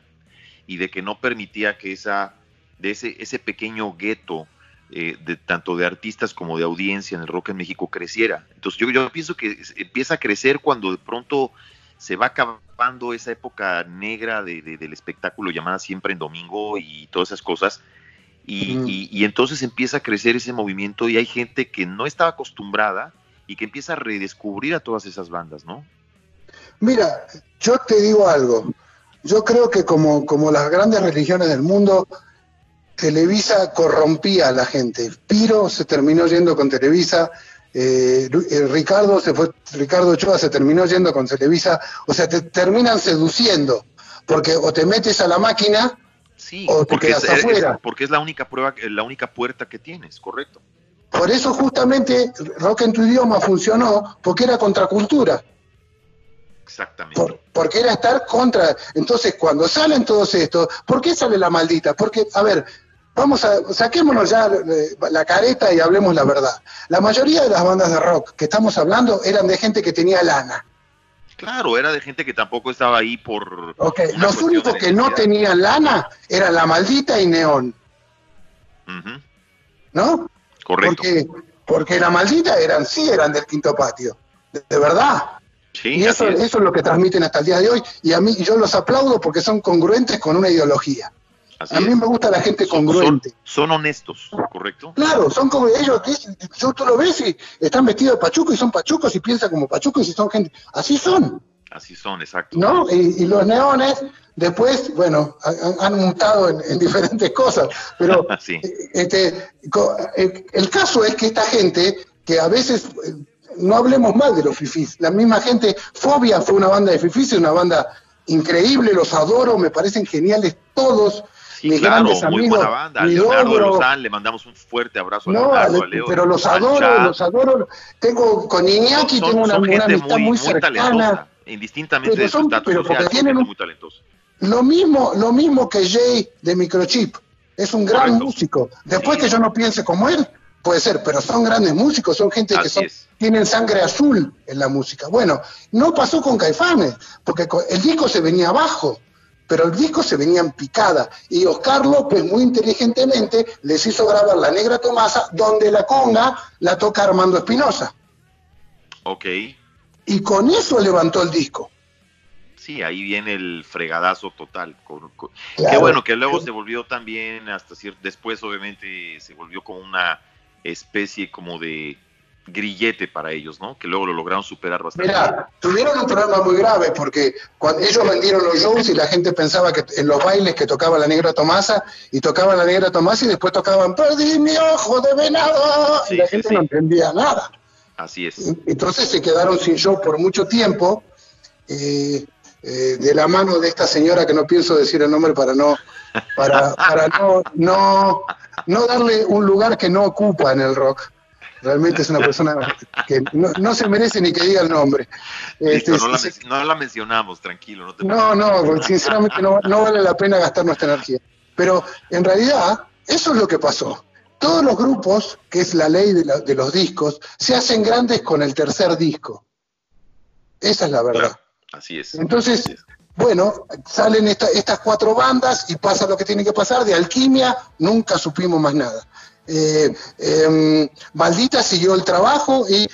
y de que no permitía que esa, de ese, ese pequeño gueto eh, de tanto de artistas como de audiencia en el rock en México creciera. Entonces yo, yo pienso que empieza a crecer cuando de pronto se va acabando esa época negra de- de- del espectáculo llamada siempre en domingo y todas esas cosas. Y, Mm. y- y entonces empieza a crecer ese movimiento y hay gente que no estaba acostumbrada y que empieza a redescubrir a todas esas bandas, ¿no? Mira, yo te digo algo. Yo creo que como, como las grandes religiones del mundo, Televisa corrompía a la gente. Piro se terminó yendo con Televisa, eh, eh, Ricardo se fue, Ricardo Ochoa se terminó yendo con Televisa. O sea, te terminan seduciendo, porque o te metes a la máquina Sí, O te porque es, quedas es- afuera. porque es la única prueba, la única puerta que tienes, correcto. Por eso justamente Rock en tu idioma funcionó, porque era contracultura, Exactamente. por- porque era estar contra. Entonces, cuando salen todos estos, ¿por qué sale la maldita? Porque, a ver, vamos a, saquémonos ya la careta y hablemos la verdad. La mayoría de las bandas de rock que estamos hablando eran de gente que tenía lana. Claro, era de gente que tampoco estaba ahí por... Ok, los únicos que no tenían lana eran la maldita y Neón, ¿no? Correcto. Porque, porque la maldita eran, sí eran del quinto patio, de- de verdad. Sí, Y eso, es. eso es lo que transmiten hasta el día de hoy. Y a mí yo los aplaudo porque son congruentes con una ideología. Así A mí es. me gusta la gente congruente. Son, son honestos, ¿correcto? Claro, son como ellos. Yo tú lo ves y están vestidos de pachuco y son pachucos y piensan como pachucos y son gente. Así son, Así son, exacto. ¿no? Y, y los neones después, bueno, han, han mutado en, en diferentes cosas. Pero Sí. este, el caso es que esta gente, que a veces, eh, no hablemos mal de los fifís, la misma gente, Fobia fue una banda de fifís, es una banda increíble, los adoro, me parecen geniales todos. Sí, mis claro, grandes muy amigos, buena banda. Leonardo de. Lozán le mandamos un fuerte abrazo a No, Leonardo, a Leo, pero los adoro, los adoro. Tengo con Iñaki, Son- tengo una, son una gente amistad muy, cercana. talentosa, indistintamente Pero de su son- estatus pero social, tienen un- muy. Lo mismo, lo mismo que Jay de Microchip. Es un gran Correcto. músico. Después Sí. que yo no piense como él, puede ser, pero son grandes músicos, son gente que son- tienen sangre azul en la música. Bueno, no pasó con Caifanes, porque el disco se venía abajo, pero el disco se venía en picada. Y Oscar López, muy inteligentemente, les hizo grabar La Negra Tomasa, donde la conga la toca Armando Espinosa. Ok. Y con eso levantó el disco. Sí, ahí viene el fregadazo total. Claro. Qué bueno que luego se volvió también hasta cierto, después obviamente se volvió como una especie como de grillete para ellos, ¿no? Que luego lo lograron superar bastante. Mira, tuvieron un problema muy grave porque cuando ellos vendieron los shows y la gente pensaba que en los bailes que tocaba la negra Tomasa y tocaban la negra Tomasa y después tocaban Perdí mi ojo de venado Sí, y la sí, gente sí. no entendía nada. Así es. Entonces se quedaron sin show por mucho tiempo eh, eh, de la mano de esta señora que no pienso decir el nombre para no para, para no, no, no darle un lugar que no ocupa en el rock. Realmente es una persona que no, no se merece ni que diga el nombre. Listo, Este, no, la, se- men- no la mencionamos, tranquilo. No, te no, no, sinceramente no, no vale la pena gastar nuestra energía. Pero en realidad, eso es lo que pasó. Todos los grupos, que es la ley de, la- de los discos, se hacen grandes con el tercer disco. Esa es la verdad. Claro, así es. Entonces, Así es. bueno, salen esta- estas cuatro bandas y pasa lo que tiene que pasar. De Alquimia nunca supimos más nada. Eh, em, Maldita siguió el trabajo y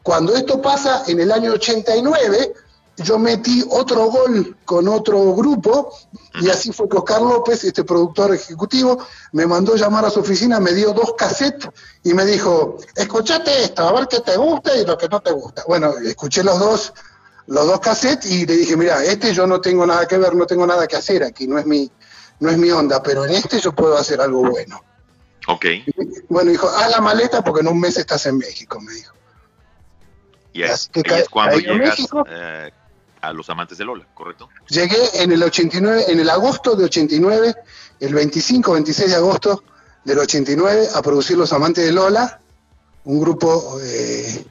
cuando esto pasa en el año 89, yo metí otro gol con otro grupo y así fue que Oscar López, este productor ejecutivo, me mandó llamar a su oficina, me dio dos cassettes y me dijo, escuchate esto, a ver qué te gusta y lo que no te gusta. Bueno, escuché los dos, los dos cassettes y le dije, mira, este yo no tengo nada que ver, no tengo nada que hacer aquí, no es mi, no es mi onda, pero en este yo puedo hacer algo bueno. Ok. Bueno, dijo, haz la maleta porque en un mes estás en México, me dijo. Y que ahí es cuando llegas México. eh, a los amantes de Lola, ¿correcto? Llegué en el 89, en el agosto de 89, el 25, 26 de agosto del 89, a producir Los Amantes de Lola, un grupo eh,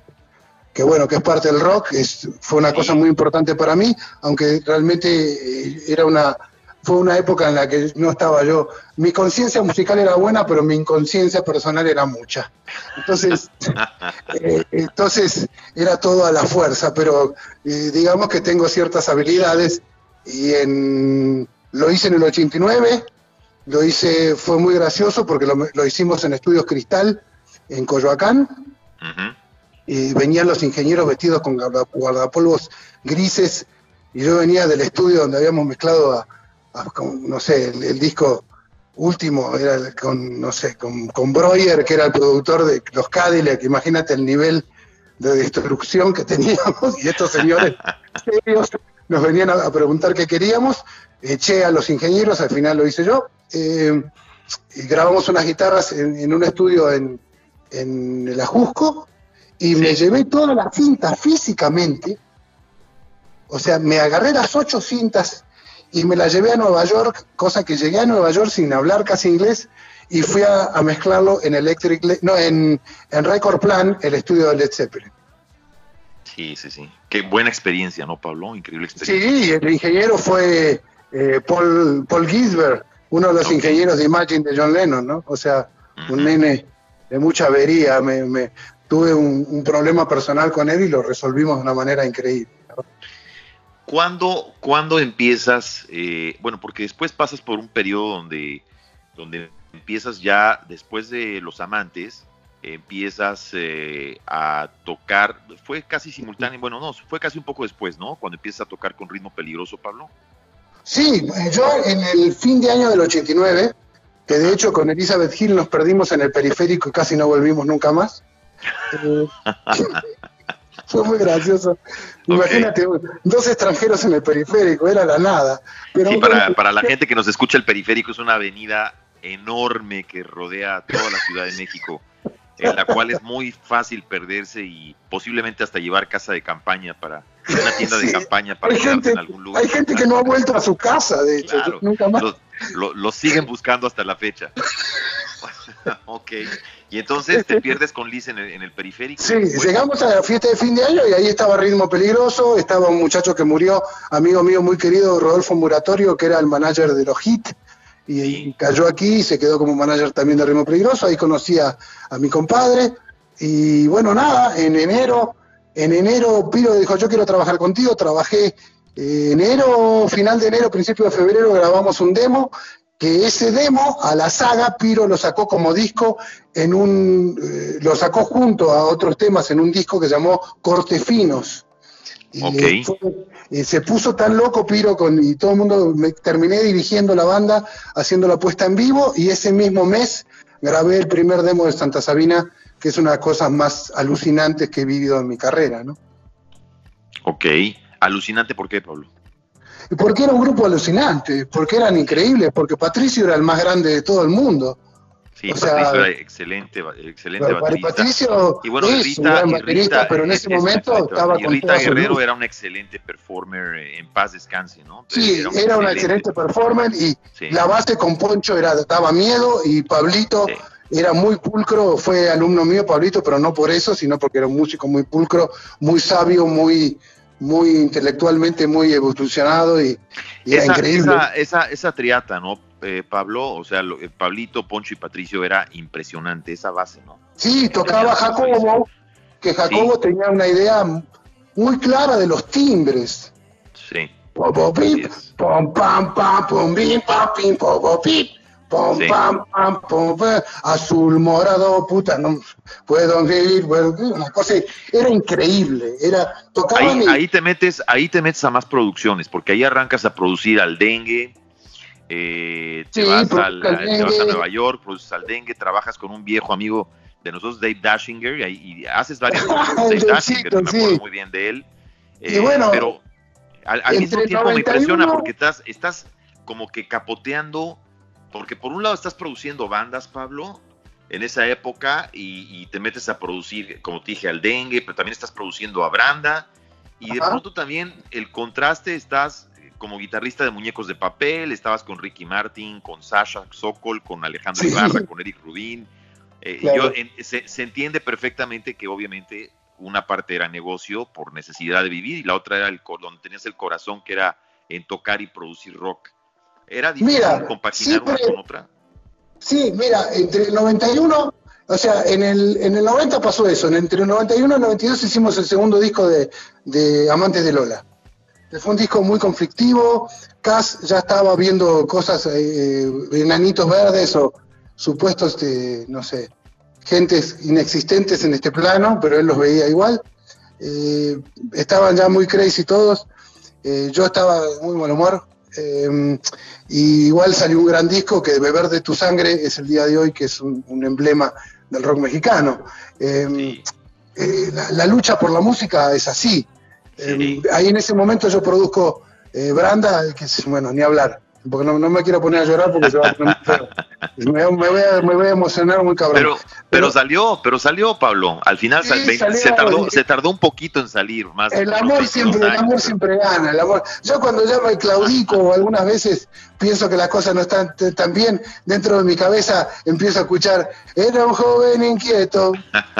que bueno, que es parte del rock, es, fue una cosa muy importante para mí, aunque realmente eh, era una fue una época en la que no estaba yo. Mi conciencia musical era buena, pero mi inconsciencia personal era mucha. Entonces, eh, entonces era todo a la fuerza, pero eh, digamos que tengo ciertas habilidades y en, lo hice en el 89, lo hice, fue muy gracioso porque lo, hicimos en Estudios Cristal, en Coyoacán, y venían los ingenieros vestidos con guardapolvos grises, y yo venía del estudio donde habíamos mezclado a, no sé, el, disco último era con, no sé, con, con Breuer, que era el productor de los Cadillac, imagínate el nivel de destrucción que teníamos, y estos señores serios nos venían a, preguntar qué queríamos, eché a los ingenieros, al final lo hice yo, eh, y grabamos unas guitarras en, un estudio en, en el Ajusco, y me llevé todas las cintas físicamente, o sea, me agarré las ocho cintas y me las llevé a Nueva York, cosa que llegué a Nueva York sin hablar casi inglés, y fui a, mezclarlo en Electric, no, en, en Record Plan, el estudio de Led Zeppelin. Sí, sí, sí. Qué buena experiencia, ¿no, Pablo? Increíble experiencia. Sí, el ingeniero fue eh, Paul, Paul Gisbert, uno de los ingenieros de Imagine de John Lennon, ¿no? O sea, un nene de mucha avería. Me, tuve un, problema personal con él y lo resolvimos de una manera increíble. ¿Cuándo, ¿Cuándo, empiezas? Eh, bueno, porque después pasas por un periodo donde, donde empiezas ya, después de Los Amantes, empiezas eh, a tocar, fue casi simultáneo, bueno, no, fue casi un poco después, ¿no? Cuando empiezas a tocar con ritmo peligroso, Pablo. Sí, yo en el fin de año del 89, que de hecho con Elizabeth Hill nos perdimos en el periférico y casi no volvimos nunca más. Eh, fue muy gracioso. Imagínate, dos extranjeros en el periférico, era la nada. Pero sí, para, para la gente que nos escucha, el periférico es una avenida enorme que rodea toda la Ciudad de México en la cual es muy fácil perderse y posiblemente hasta llevar casa de campaña para una tienda de campaña para quedarse en algún lugar. Hay gente que no ha vuelto a su casa, de hecho, nunca más. Los, siguen buscando hasta la fecha. ok. Y entonces te pierdes con Liz en el, periférico. Sí, llegamos a la fiesta de fin de año y ahí estaba Ritmo Peligroso, estaba un muchacho que murió, amigo mío muy querido, Rodolfo Muratorio, que era el manager de los HIT y, cayó aquí y se quedó como manager también de Ritmo Peligroso. Ahí conocí a, mi compadre. Y bueno, nada, en enero, en enero Piro dijo, yo quiero trabajar contigo. Trabajé eh, enero, final de enero, principio de febrero, grabamos un demo. Que ese demo a la saga Piro lo sacó como disco en un, eh, lo sacó junto a otros temas en un disco que llamó Corte Finos. Y se puso tan loco Piro con, y todo el mundo, me terminé dirigiendo la banda, haciendo la puesta en vivo y ese mismo mes grabé el primer demo de Santa Sabina, que es una de las cosas más alucinantes que he vivido en mi carrera, ¿no? Ok, alucinante, ¿por qué, Pablo? Porque era un grupo alucinante, porque eran increíbles, porque Patricio era el más grande de todo el mundo. Sí, Patricio era excelente, excelente baterista. Patricio y bueno, es Rita, un Rita, pero en ese momento estaba y Rita Guerrero era un excelente performer, eh, en paz descanse, ¿no? Sí, era, un era una excelente performer y la base con Poncho era daba miedo y Pablito era muy pulcro, fue alumno mío Pablito, pero no por eso, sino porque era un músico muy pulcro, muy sabio, muy muy intelectualmente muy evolucionado y, era increíble. Esa, esa, esa triata, ¿no? Eh, Pablo, o sea, eh, Pablito, Poncho y Patricio era impresionante esa base, ¿no? Sí, tocaba Jacobo, que Jacobo tenía una idea muy clara de los timbres. Sí. pom, pam, pam, pum, bim, pam, pim, pom, pim, pom, pam, pam, pom, azul, morado, puta, no puedo vivir, una cosa, era increíble, era, ahí, ahí te metes, ahí te metes a más producciones, porque ahí arrancas a producir al dengue, eh, te, vas al, te, vas a Nueva York, produces al dengue, trabajas con un viejo amigo de nosotros, Dave Dashinger, y, haces varias cosas con Dave Dashinger, me acuerdo muy bien de él. Eh, pero al, mismo tiempo me impresiona porque estás, estás como que capoteando, porque por un lado estás produciendo bandas, Pablo, en esa época, y, te metes a producir, como te dije, al dengue, pero también estás produciendo a Branda, y de pronto también el contraste estás como guitarrista de Muñecos de Papel, estabas con Ricky Martin, con Sasha Sokol, con Alejandro Ibarra, con Eric Rubin. Eh, yo, se, entiende perfectamente que obviamente una parte era negocio por necesidad de vivir y la otra era el donde tenías el corazón que era en tocar y producir rock. ¿Era difícil Mira, compaginar una siempre- con otra? Sí, mira, entre el 91, o sea, en el, en el 90 pasó eso, en- entre el 91 y el 92 hicimos el segundo disco de, de Amantes de Lola. Fue un disco muy conflictivo, Cass ya estaba viendo cosas, eh, enanitos verdes o supuestos, este, no sé, gentes inexistentes en este plano, pero él los veía igual. Eh, estaban ya muy crazy todos, eh, yo estaba muy buen humor. Eh, y igual salió un gran disco que Beber de tu sangre es el día de hoy, que es un, un emblema del rock mexicano. Eh, Sí. eh, la, la lucha por la música es así. Eh, ahí en ese momento yo produzco eh, Branda, que es, bueno, ni hablar, porque no, no me quiero poner a llorar porque se va a poner muy feo. Me, me voy a, me voy a emocionar muy cabrón. Pero, pero salió, pero salió, Pablo. Al final Sí, sal- ve- salió. se, tardó, se tardó un poquito en salir más. El amor 22 siempre, el amor pero- siempre gana, el amor. Yo cuando ya me claudico algunas veces pienso que las cosas no están tan bien, dentro de mi cabeza empiezo a escuchar, era un joven inquieto,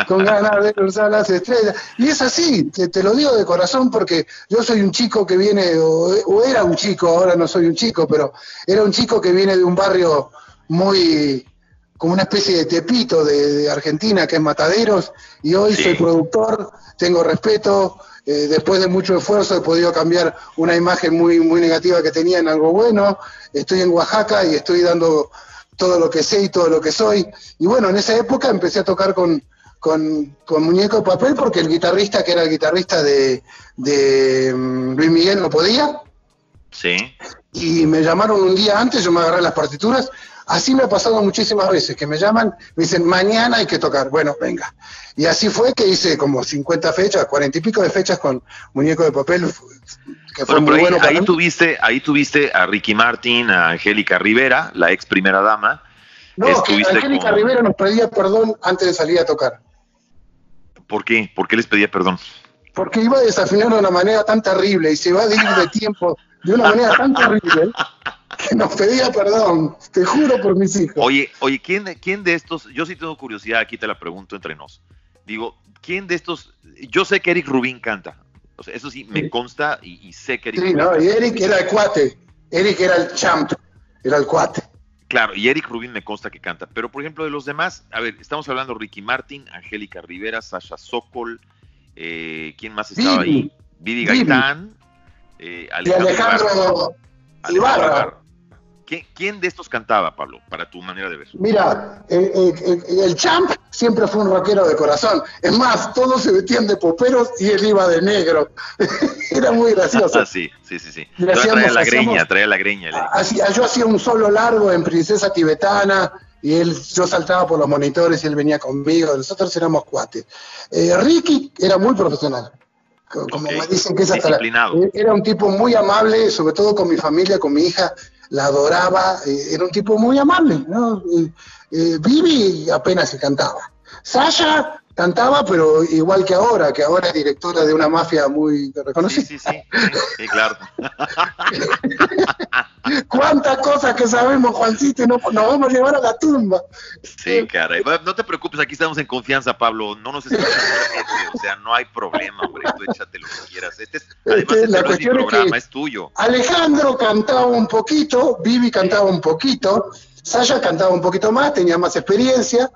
con ganas de cruzar las estrellas. Y es así, te, te lo digo de corazón porque yo soy un chico que viene, o, o era un chico, ahora no soy un chico, pero era un chico que viene de un barrio muy como una especie de tepito de, de Argentina que es Mataderos y hoy Sí. soy productor, tengo respeto, eh, después de mucho esfuerzo he podido cambiar una imagen muy, muy negativa que tenía en algo bueno, estoy en Oaxaca y estoy dando todo lo que sé y todo lo que soy. Y bueno, en esa época empecé a tocar con, con, con Muñeco de Papel porque el guitarrista, que era el guitarrista de, de mm, Luis Miguel, no podía Sí. y me llamaron un día antes, yo me agarré las partituras. Así me ha pasado muchísimas veces, que me llaman, me dicen, mañana hay que tocar. Bueno, venga. Y así fue que hice como 50 fechas, 40 y pico de fechas con Muñeco de Papel, que fue Bueno, muy ahí, bueno para ahí mí. tuviste, ahí tuviste a Ricky Martin, a Angélica Rivera, la ex primera dama. No, Angélica con- Rivera nos pedía perdón antes de salir a tocar. ¿Por qué? ¿Por qué les pedía perdón? Porque iba a desafinar de una manera tan terrible y se va a ir de tiempo de una manera tan terrible que nos pedía perdón. Te juro por mis hijos. Oye, oye, ¿quién, de- ¿quién de estos? Yo sí tengo curiosidad, aquí te la pregunto entre nos. Digo, ¿quién de estos? Yo sé que Eric Rubin canta. O sea, eso sí, me Sí. consta y, y sé que Eric Sí, no, canta. y Eric era el cuate. Eric era el champ, era el cuate. Claro, y Eric Rubin me consta que canta. Pero, por ejemplo, de los demás, a ver, estamos hablando Ricky Martin, Angélica Rivera, Sasha Sokol, eh, ¿quién más estaba Vivi. ahí? Vivi Vivi. Gaitán, eh, Y Alejandro Alejandro Ibarra. Ibarra. ¿Quién, de estos cantaba, Pablo, para tu manera de ver? Mira, el, champ siempre fue un rockero de corazón. Es más, todos se vestían de poperos y él iba de negro. era muy gracioso. Ah, sí, sí, sí, sí. Traía la hacíamos- greña, traía la greña. Hacía- yo hacía un solo largo en Princesa Tibetana y él, yo saltaba por los monitores y él venía conmigo. Nosotros éramos cuates. Eh, Ricky era muy profesional. Co- Como me dicen que es hasta la- Era un tipo muy amable, sobre todo con mi familia, con mi hija, la adoraba. eh, era un tipo muy amable. ¿no? Eh, eh, Vivi apenas se cantaba. Sasha cantaba, pero igual que ahora, que ahora es directora de una mafia muy reconocida. sí, sí, sí, sí, claro. ¿Cuántas cosas que sabemos, Juancito? y No, nos vamos a llevar a la tumba. Sí, caray. No te preocupes, aquí estamos en confianza, Pablo. No nos escuchas gente, o sea, no hay problema, hombre. Tú échate lo que quieras. Este es, además, Este, este la no es mi cuestión es programa, que- es tuyo. Alejandro cantaba un poquito, Vivi cantaba un poquito, Sasha cantaba un poquito más, tenía más experiencia,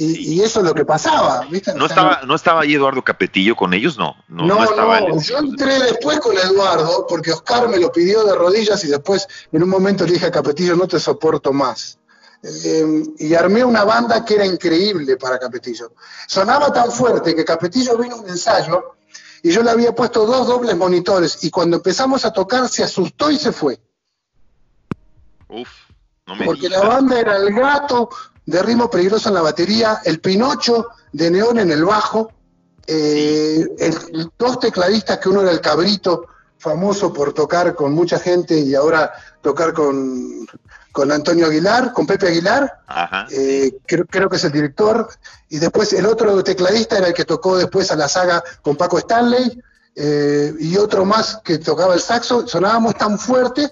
y, y eso es lo que pasaba, ¿viste? ¿No O sea, estaba, ¿No estaba ahí Eduardo Capetillo con ellos? No, no, No, no no, estaba yo entré después con Eduardo, porque Oscar me lo pidió de rodillas y después en un momento le dije a Capetillo, no te soporto más. Eh, y armé una banda que era increíble para Capetillo. Sonaba tan fuerte que Capetillo vino a un ensayo y yo le había puesto dos dobles monitores y cuando empezamos a tocar se asustó y se fue. Uf, no me Porque la banda era el gato de ritmo peligroso en la batería, el Pinocho de neón en el bajo, eh, el- dos tecladistas que uno era el cabrito, famoso por tocar con mucha gente y ahora tocar con, con Antonio Aguilar, con Pepe Aguilar, Ajá. eh, creo, creo que es el director, y después el otro tecladista era el que tocó después a la saga con Paco Stanley, eh, y otro más que tocaba el saxo, sonábamos tan fuerte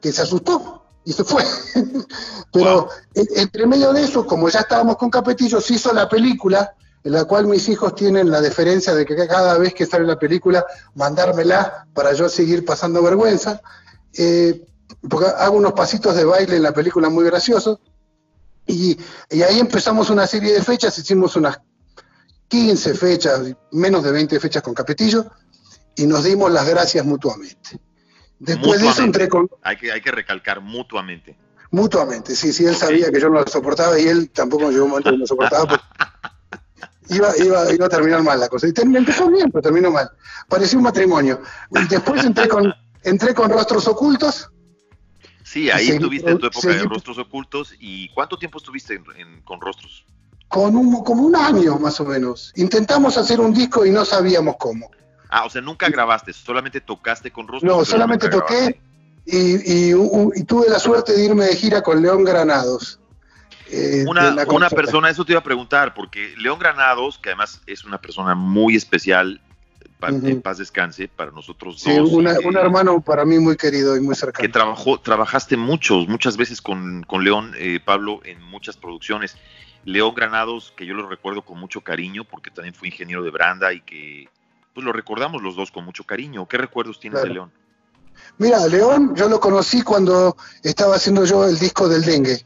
que se asustó y se fue. Pero Wow. entre medio de eso, como ya estábamos con Capetillo, se hizo la película, en la cual mis hijos tienen la deferencia de que cada vez que sale la película, mandármela para yo seguir pasando vergüenza. Eh, porque hago unos pasitos de baile en la película muy graciosos. Y, y ahí empezamos una serie de fechas, hicimos unas 15 fechas, menos de 20 fechas con Capetillo, y nos dimos las gracias mutuamente. Después de eso entré con... Hay que, hay que recalcar mutuamente. Mutuamente, sí, sí, él sabía que yo no lo soportaba y él tampoco llegó un momento que no lo soportaba. Iba, iba, iba, a terminar mal la cosa. Y empezó bien, pero terminó mal. Parecía un matrimonio. Después entré con, entré con Rostros Ocultos. Sí, ahí estuviste en tu época de Rostros Ocultos. ¿Y cuánto tiempo estuviste con Rostros? Con un, como un año más o menos. Intentamos hacer un disco y no sabíamos cómo. Ah, o sea, nunca grabaste, solamente tocaste con Rostros. No, solamente toqué y, tuve la suerte de irme de gira con León Granados. Eh, una, persona, eso te iba a preguntar, porque León Granados, que además es una persona muy especial, en paz descanse, para nosotros sí, dos. un hermano para mí muy querido y muy cercano. Que trabajó, trabajaste muchos, muchas veces con, León, eh, Pablo, en muchas producciones. León Granados, que yo lo recuerdo con mucho cariño, porque también fue ingeniero de Branda y que pues lo recordamos los dos con mucho cariño. ¿Qué recuerdos tienes de León? Mira, León yo lo conocí cuando estaba haciendo yo el disco del dengue.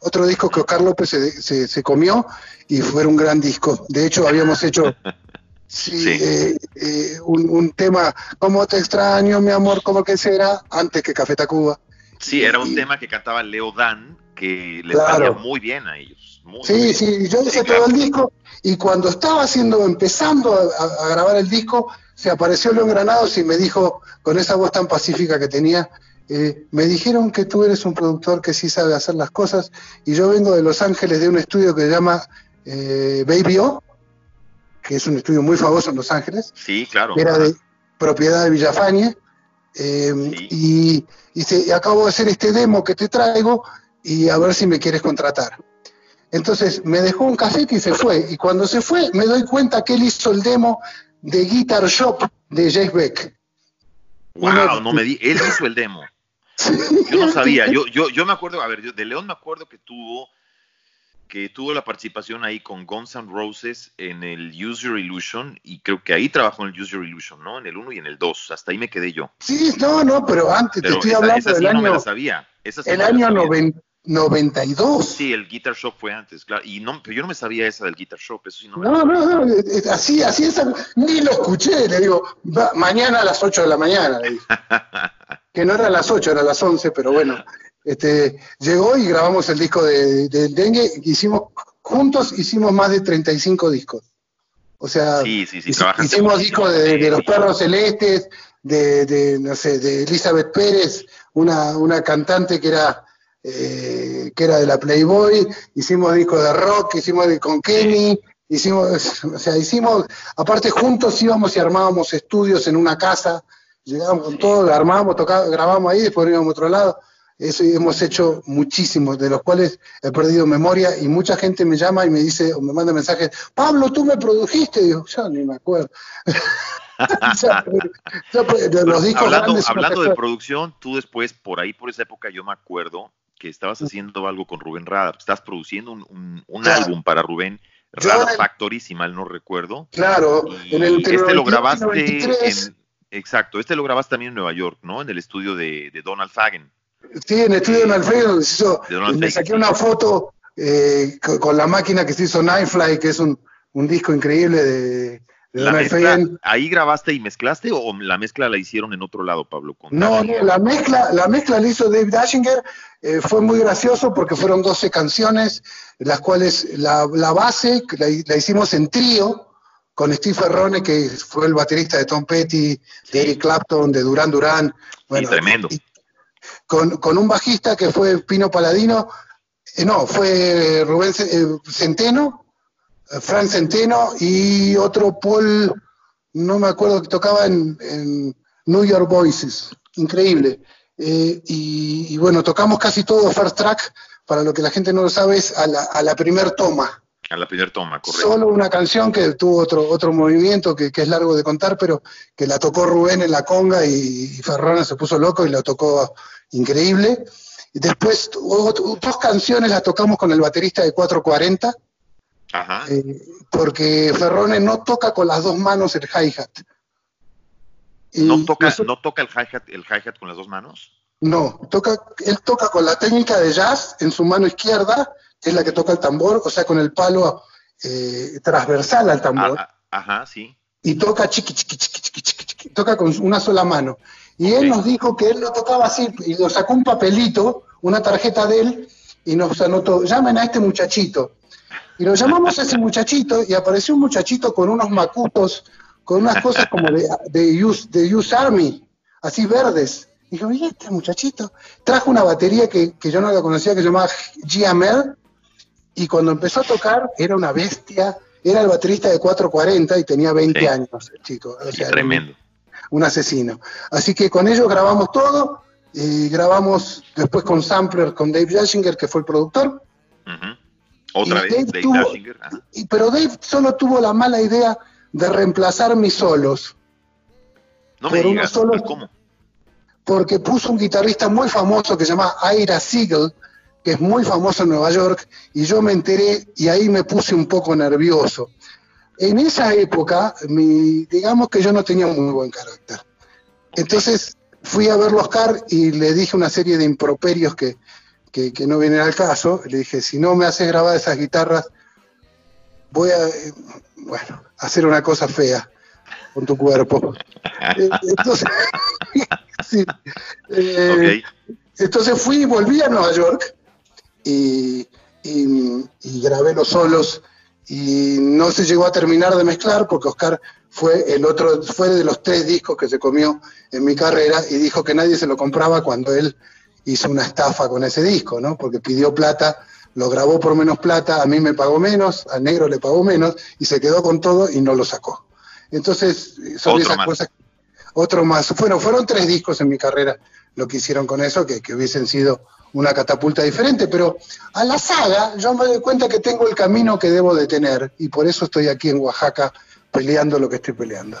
Otro disco que Oscar López se, comió y fue un gran disco. De hecho, habíamos hecho sí, eh, eh, un, tema, ¿cómo te extraño, mi amor? ¿Cómo que será? Antes que Café Tacuba. Sí, era un tema que cantaba Leo Dan, que le claro. muy bien a ellos. Sí, sí, yo hice todo el disco y cuando estaba haciendo, empezando a, a, grabar el disco, se apareció León Granados y me dijo, con esa voz tan pacífica que tenía, eh, me dijeron que tú eres un productor que sí sabe hacer las cosas y yo vengo de Los Ángeles de un estudio que se llama eh, Baby O, que es un estudio muy famoso en Los Ángeles. Sí, claro. Que era de propiedad de Villafañe. Em, y, y, acabo de hacer este demo que te traigo y a ver si me quieres contratar. Entonces me dejó un cassette y se fue. Y cuando se fue me doy cuenta que él hizo el demo de Guitar Shop de Jake Beck. Wow, no me di, él hizo el demo. Yo no sabía, yo, yo, yo me acuerdo, a ver, de León me acuerdo que tuvo que tuvo la participación ahí con Guns N' Roses en el Use Your Illusion y creo que ahí trabajó en el Use Your Illusion, ¿no? En el 1 y en el 2, hasta ahí me quedé yo. Sí, no, no, pero antes te estoy hablando del año. No me la sabía. el año 90, 92. Sí, el Guitar Shop fue antes, claro. Y no, pero yo no me sabía esa del Guitar Shop, eso sí no me No, no, no, así, así es, ni lo escuché, le digo, mañana a las 8 de la mañana, le que no era a las 8, era a las 11, pero bueno, este, llegó y grabamos el disco de, Dengue, hicimos, juntos hicimos más de 35 discos. O sea, sí, sí, sí, hicimos discos de, de, Los Perros Celestes, de, de, no sé, de Elizabeth Pérez, una, una cantante que era eh, que era de la Playboy, hicimos disco de rock, hicimos con Kenny, hicimos, o sea, hicimos, aparte juntos íbamos y armábamos estudios en una casa, llegábamos con todo, armábamos, tocábamos, grabamos ahí, después íbamos a otro lado. Eso hemos hecho muchísimos, de los cuales he perdido memoria y mucha gente me llama y me dice, o me manda mensajes, Pablo, tú me produjiste, y digo, ya ni me acuerdo. hablando, hablando de producción, tú después, por ahí, por esa época, yo me acuerdo, que estabas haciendo algo con Rubén Rada, estás produciendo un, álbum para Rubén Rada Factory, si mal no recuerdo. Claro, en el este lo grabaste en, exacto, este lo grabaste también en Nueva York, ¿no? En el estudio de, Donald Fagen. Sí, en el estudio de Donald Fagen, donde se hizo, me saqué una foto eh, con, la máquina que se hizo Nightfly, que es un, un disco increíble de, ¿Ahí grabaste y mezclaste o la mezcla la hicieron en otro lado, Pablo? no, no, la mezcla, la mezcla la hizo Dave Dashinger. Eh, fue muy gracioso porque fueron 12 canciones, las cuales la, base la, hicimos en trío con Steve Ferrone, que fue el baterista de Tom Petty, de Eric Clapton, de Duran Duran. Bueno, tremendo. con, un bajista que fue Pino Paladino, eh, no, fue Rubén eh, Centeno, Frank Centeno y otro Paul, no me acuerdo, que tocaba en, New York Voices, increíble. Eh, y, bueno, tocamos casi todo first track, para lo que la gente no lo sabe, es a la, a la primer toma. A la primer toma, correcto. Solo una canción que tuvo otro, otro movimiento que, es largo de contar, pero que la tocó Rubén en la conga y, Ferrona se puso loco y la tocó increíble. Y después dos canciones las tocamos con el baterista de 440, eh, porque Ferrone no toca con las dos manos el hi-hat. ¿No toca, ¿No toca el hi-hat el hi -hat con las dos manos? No, toca, él toca con la técnica de jazz en su mano izquierda, que es la que toca el tambor, o sea, con el palo eh, transversal al tambor. Ah, ah, ajá, sí. Y toca chiqui, chiqui, chiqui, chiqui, chiqui, chiqui, toca con una sola mano. Y él nos dijo que él lo tocaba así, y lo sacó un papelito, una tarjeta de él, y nos anotó, llamen a este muchachito. Y lo llamamos a ese muchachito, y apareció un muchachito con unos macutos, con unas cosas como de, de, use Army, así verdes. Y dijo, ¿y este muchachito? Trajo una batería que, que yo no la conocía, que se llamaba GML, y cuando empezó a tocar era una bestia, era el baterista de 440 y tenía 20 Sí. años el chico. O sea, era un- Tremendo. un asesino. Así que con ellos grabamos todo, y grabamos después con Sampler, con Dave Jashinger, que fue el productor, Ujú. Otra Y vez, Dave Dave tuvo- ajá. y, pero Dave solo tuvo la mala idea de reemplazar mis solos, No me digas, solos- ¿y ¿cómo? porque puso un guitarrista muy famoso que se llama Ira Siegel, que es muy famoso en Nueva York, y yo me enteré y ahí me puse un poco nervioso. En esa época, mi, digamos que yo no tenía muy buen carácter. Entonces fui a ver Oscar y le dije una serie de improperios que, que, que no vienen al caso. Le dije, si no me haces grabar esas guitarras, voy a, eh, bueno, hacer una cosa fea con tu cuerpo. Eh, Entonces, sí, eh, entonces fui y volví a Nueva York y, y- y grabé los solos y no se llegó a terminar de mezclar porque Oscar fue el otro, fue de los tres discos que se comió en mi carrera y dijo que nadie se lo compraba cuando él hizo una estafa con ese disco, ¿no? Porque pidió plata, lo grabó por menos plata, a mí me pagó menos, al negro le pagó menos y se quedó con todo y no lo sacó. Entonces, son Otro esas más. cosas. Otro más. Bueno, fueron tres discos en mi carrera lo que hicieron con eso, que, que hubiesen sido una catapulta diferente, pero a la saga yo me doy cuenta que tengo el camino que debo de tener y por eso estoy aquí en Oaxaca peleando lo que estoy peleando.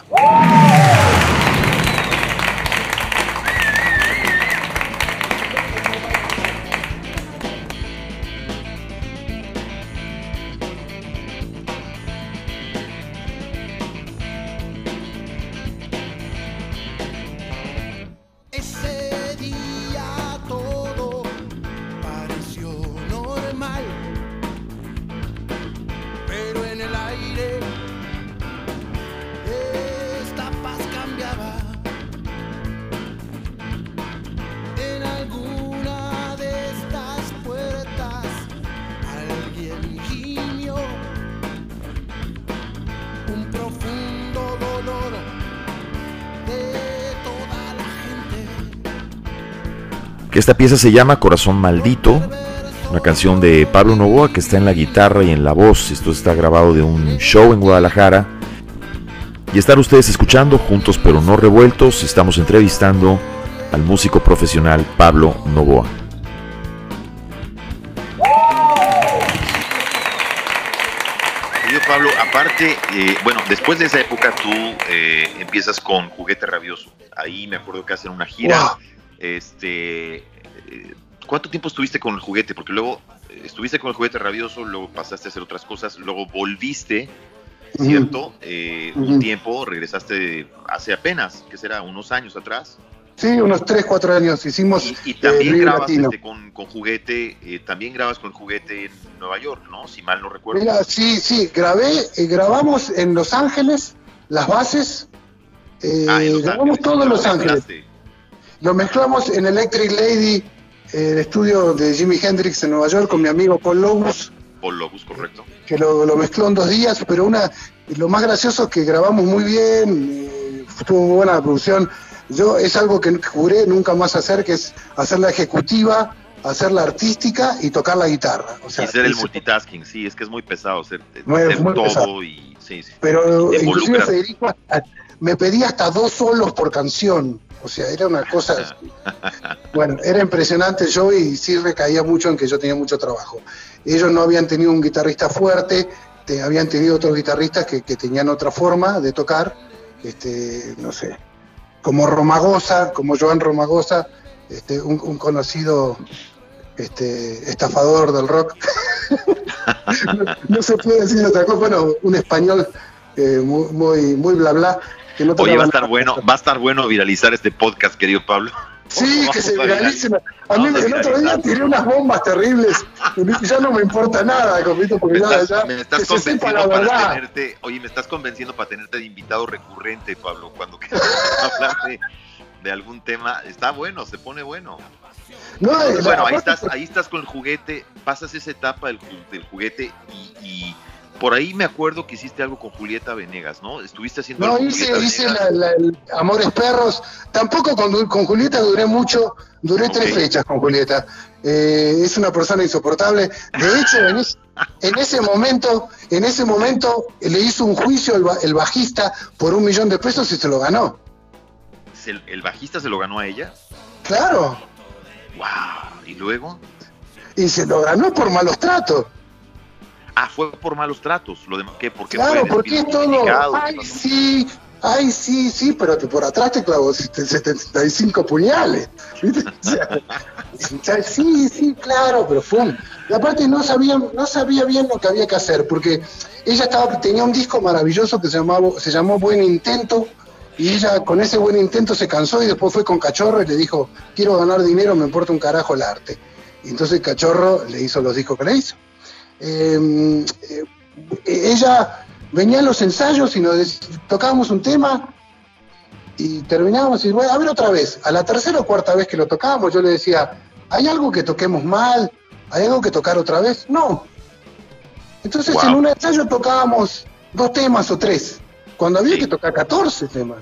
Esta pieza se llama Corazón Maldito, una canción de Pablo Novoa que está en la guitarra y en la voz. Esto está grabado de un show en Guadalajara. Y estar ustedes escuchando juntos pero no revueltos, estamos entrevistando al músico profesional Pablo Novoa. Querido Pablo, aparte, eh, bueno, después de esa época tú eh, empiezas con Juguete Rabioso. Ahí me acuerdo que hacen una gira. Wow. Este, eh, ¿cuánto tiempo estuviste con el juguete? Porque luego eh, estuviste con el juguete rabioso, luego pasaste a hacer otras cosas, luego volviste. ¿cierto? Eh, Un tiempo, regresaste hace apenas, que será? Unos años atrás. Sí, unos 3, 4 años hicimos Y, y también grabas este, con, con juguete, también grabas con juguete en Nueva York, ¿no? Si mal no recuerdo. Mira, sí, sí, grabé, grabamos en Los Ángeles las bases, eh, Ah, en Los grabamos todo en Los ¿Lo Ángeles. Lo mezclamos en Electric Lady, el estudio de Jimi Hendrix en Nueva York con mi amigo Paul Lobus, Paul Lobus, correcto. que lo, lo mezcló en dos días, pero una lo más gracioso es que grabamos muy bien, eh, estuvo muy buena la producción. Yo es algo que juré nunca más hacer, que es hacer la ejecutiva, hacer la artística y tocar la guitarra. O sea, y ser el multitasking, sí, es que es muy pesado hacer, Muy- hacer muy todo pesado. y sí, sí. Pero inclusive. Federico a- me pedía hasta dos solos por canción. O sea, era una cosa. bueno, era impresionante yo y sí recaía mucho en que yo tenía mucho trabajo. Ellos no habían tenido un guitarrista fuerte, te- habían tenido otros guitarristas que, que tenían otra forma de tocar, este, no sé, como Romagosa, como Joan Romagosa, este, un, un conocido este, estafador del rock. no, no se puede decir otra cosa, bueno, un español eh, muy, muy, muy bla bla. Que no Oye, va a estar bueno, va a estar bueno viralizar este podcast, querido Pablo. Sí, que se viralicen. A mí el otro día tiré unas bombas terribles y ya no me importa nada, compito, porque Me ya, estás, ya me estás que se convenciendo para verdad. tenerte, oye, me estás convenciendo para tenerte de invitado recurrente, Pablo, cuando quieras hablar de, de algún tema. Está bueno, se pone bueno. No, Entonces, bueno, ahí estás, ahí estás con el juguete, pasas esa etapa del, del juguete y, y por ahí me acuerdo que hiciste algo con Julieta Venegas, ¿no? Estuviste haciendo No, algo hice, hice la- la- el Amores Perros. Tampoco con, con Julieta duré mucho, duré tres fechas con Julieta. Eh, es una persona insoportable. De hecho, en, es- en ese momento, en ese momento le hizo un juicio el, el bajista por un millón de pesos y se lo ganó. Se- ¿El bajista se lo ganó a ella? Claro. ¡Wow! ¿Y luego? Y se lo ganó por malos tratos. Ah, fue por malos tratos. Lo demás, ¿qué? Porque Claro, fue porque es todo. desmitificado, ¿qué Ay, sí, ay, sí, sí, pero que por atrás te clavó 75 puñales. ¿viste? O sea, o sea, sí, sí, claro, pero fue. un- Y aparte no sabía, no sabía bien lo que había que hacer, porque ella estaba, tenía un disco maravilloso que se llamaba, se llamó Buen Intento, y ella con ese buen intento se cansó y después fue con Cachorro y le dijo, quiero ganar dinero, me importa un carajo el arte. Y entonces Cachorro le hizo los discos que le hizo. Eh, eh, ella venía a los ensayos y nos tocábamos un tema y terminábamos y bueno, a ver otra vez. A la tercera o cuarta vez que lo tocábamos yo le decía, ¿hay algo que toquemos mal? ¿Hay algo que tocar otra vez? No. Entonces Wow. en un ensayo tocábamos dos temas o tres, cuando había Sí. que tocar 14 temas.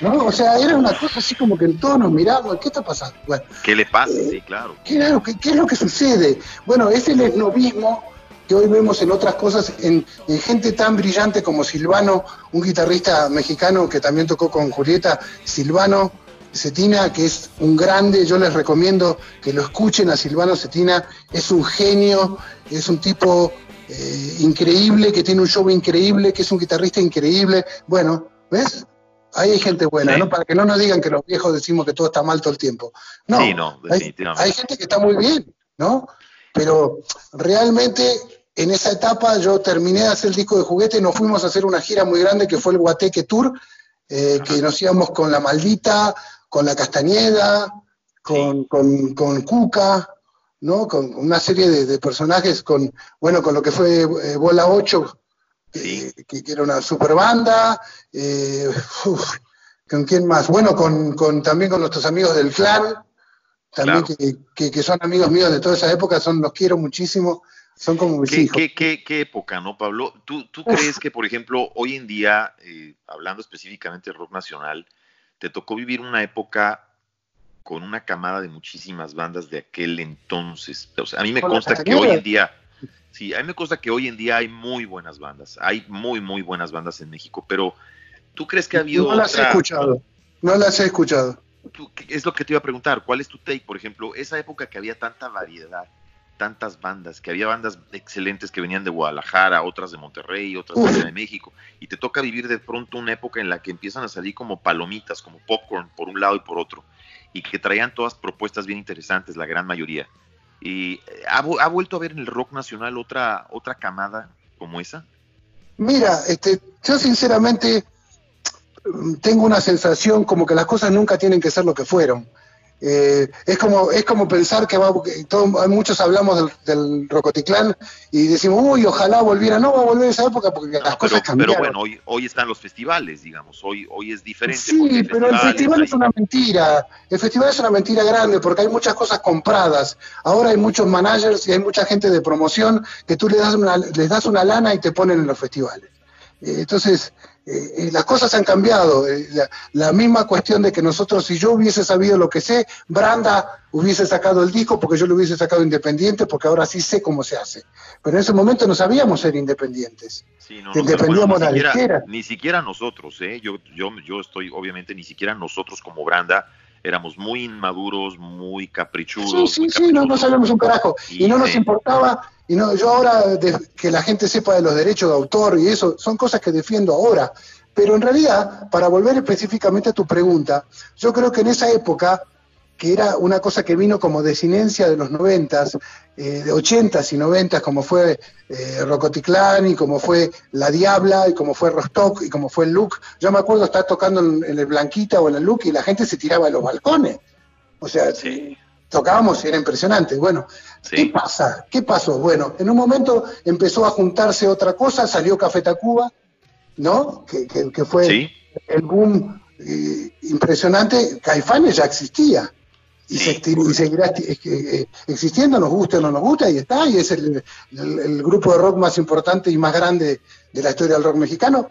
¿No? O sea, era una cosa así como que todos nos mirábamos, ¿qué está pasando? Bueno, ¿Qué le pasa? Sí, claro. ¿Qué, era lo que- qué es lo que sucede? Bueno, es el esnovismo que hoy vemos en otras cosas, en, en gente tan brillante como Silvano, un guitarrista mexicano que también tocó con Julieta, Silvano Cetina, que es un grande, yo les recomiendo que lo escuchen a Silvano Cetina, es un genio, es un tipo eh, increíble, que tiene un show increíble, que es un guitarrista increíble. Bueno, ¿ves? Ahí hay gente buena, Sí. ¿no? Para que no nos digan que los viejos decimos que todo está mal todo el tiempo. No, Sí, no, hay- gente que está muy bien, ¿no? Pero realmente en esa etapa yo terminé de hacer el disco de juguete y nos fuimos a hacer una gira muy grande que fue el Guateque Tour, eh, que nos íbamos con La Maldita, con La Castañeda, con, con, con Cuca, ¿no? Con una serie de, de personajes, con, bueno, con lo que fue eh, Bola 8, que, Sí. que- que era una super banda, eh, uf, ¿con quién más? Bueno, con, con- también con nuestros amigos del clan, también Claro. que, que- que son amigos míos de toda esa época, son los quiero muchísimo, son como mis ¿Qué, hijos. qué, qué, qué época, ¿no, Pablo? ¿Tú, tú crees que, por ejemplo, hoy en día, eh, hablando específicamente del rock nacional, te tocó vivir una época con una camada de muchísimas bandas de aquel entonces? O sea, a mí me consta que hoy en día, sí, a mí me consta que hoy en día hay muy buenas bandas, hay muy, muy buenas bandas en México, pero ¿tú crees que ha habido no las he escuchado, no las he escuchado. tú- ¿qué- es lo que te iba a preguntar, ¿cuál es tu take? Por ejemplo, esa época que había tanta variedad, tantas bandas, que había bandas excelentes que venían de Guadalajara, otras de Monterrey, otras Uf. de México, y te toca vivir de pronto una época en la que empiezan a salir como palomitas, como popcorn, por un lado y por otro, y que traían todas propuestas bien interesantes, la gran mayoría. Y eh, ¿ha, ha vuelto a ver en el rock nacional otra, otra camada como esa? Mira, este, yo sinceramente mm, tengo una sensación como que las cosas nunca tienen que ser lo que fueron. Eh, es como es como pensar que va que todo- hay muchos hablamos del, del Rocotitlán y decimos uy ojalá volviera no va a volver esa época porque las pero, cosas pero cambiaron. bueno, hoy, hoy están los festivales, digamos, hoy, hoy es diferente. sí pero el festival es una mentira. El festival es una mentira grande porque hay muchas cosas compradas. Ahora hay muchos managers y hay mucha gente de promoción que tú le das una, les das una lana y te ponen en los festivales. Eh, entonces eh, eh, las cosas han cambiado. Eh, la, la misma cuestión de que nosotros, si yo hubiese sabido lo que sé, Branda hubiese sacado el disco porque yo lo hubiese sacado independiente, porque ahora sí sé cómo se hace. Pero en ese momento no sabíamos ser independientes. Sí, no, que no, pero dependíamos bueno, ni siquiera, ni siquiera nosotros, ¿eh? Yo, yo, yo estoy, obviamente, ni siquiera nosotros como Branda éramos muy inmaduros, muy caprichudos. Sí, sí, muy sí, no, no sabemos un carajo. Y no nos importaba, y no, yo ahora, de- que la gente sepa de los derechos de autor y eso, son cosas que defiendo ahora. Pero en realidad, para volver específicamente a tu pregunta, yo creo que en esa época que era una cosa que vino como desinencia de los noventas, eh, de ochentas y noventas, como fue eh, Rocoticlán y como fue La Diabla y como fue Rostock y como fue el Look. Yo me acuerdo estar tocando en, en el Blanquita o en el Look y la gente se tiraba de los balcones. O sea, Sí. tocábamos y era impresionante. Bueno, Sí. ¿qué pasa? ¿Qué pasó? Bueno, en un momento empezó a juntarse otra cosa, salió Café Tacuba, ¿no? Que, que- que fue Sí. el boom eh, impresionante. Caifanes ya existía. Y, Sí, se esti- y seguirá eh, existiendo, nos guste o no nos gusta, y está, y es el, el- el grupo de rock más importante y más grande de la historia del rock mexicano,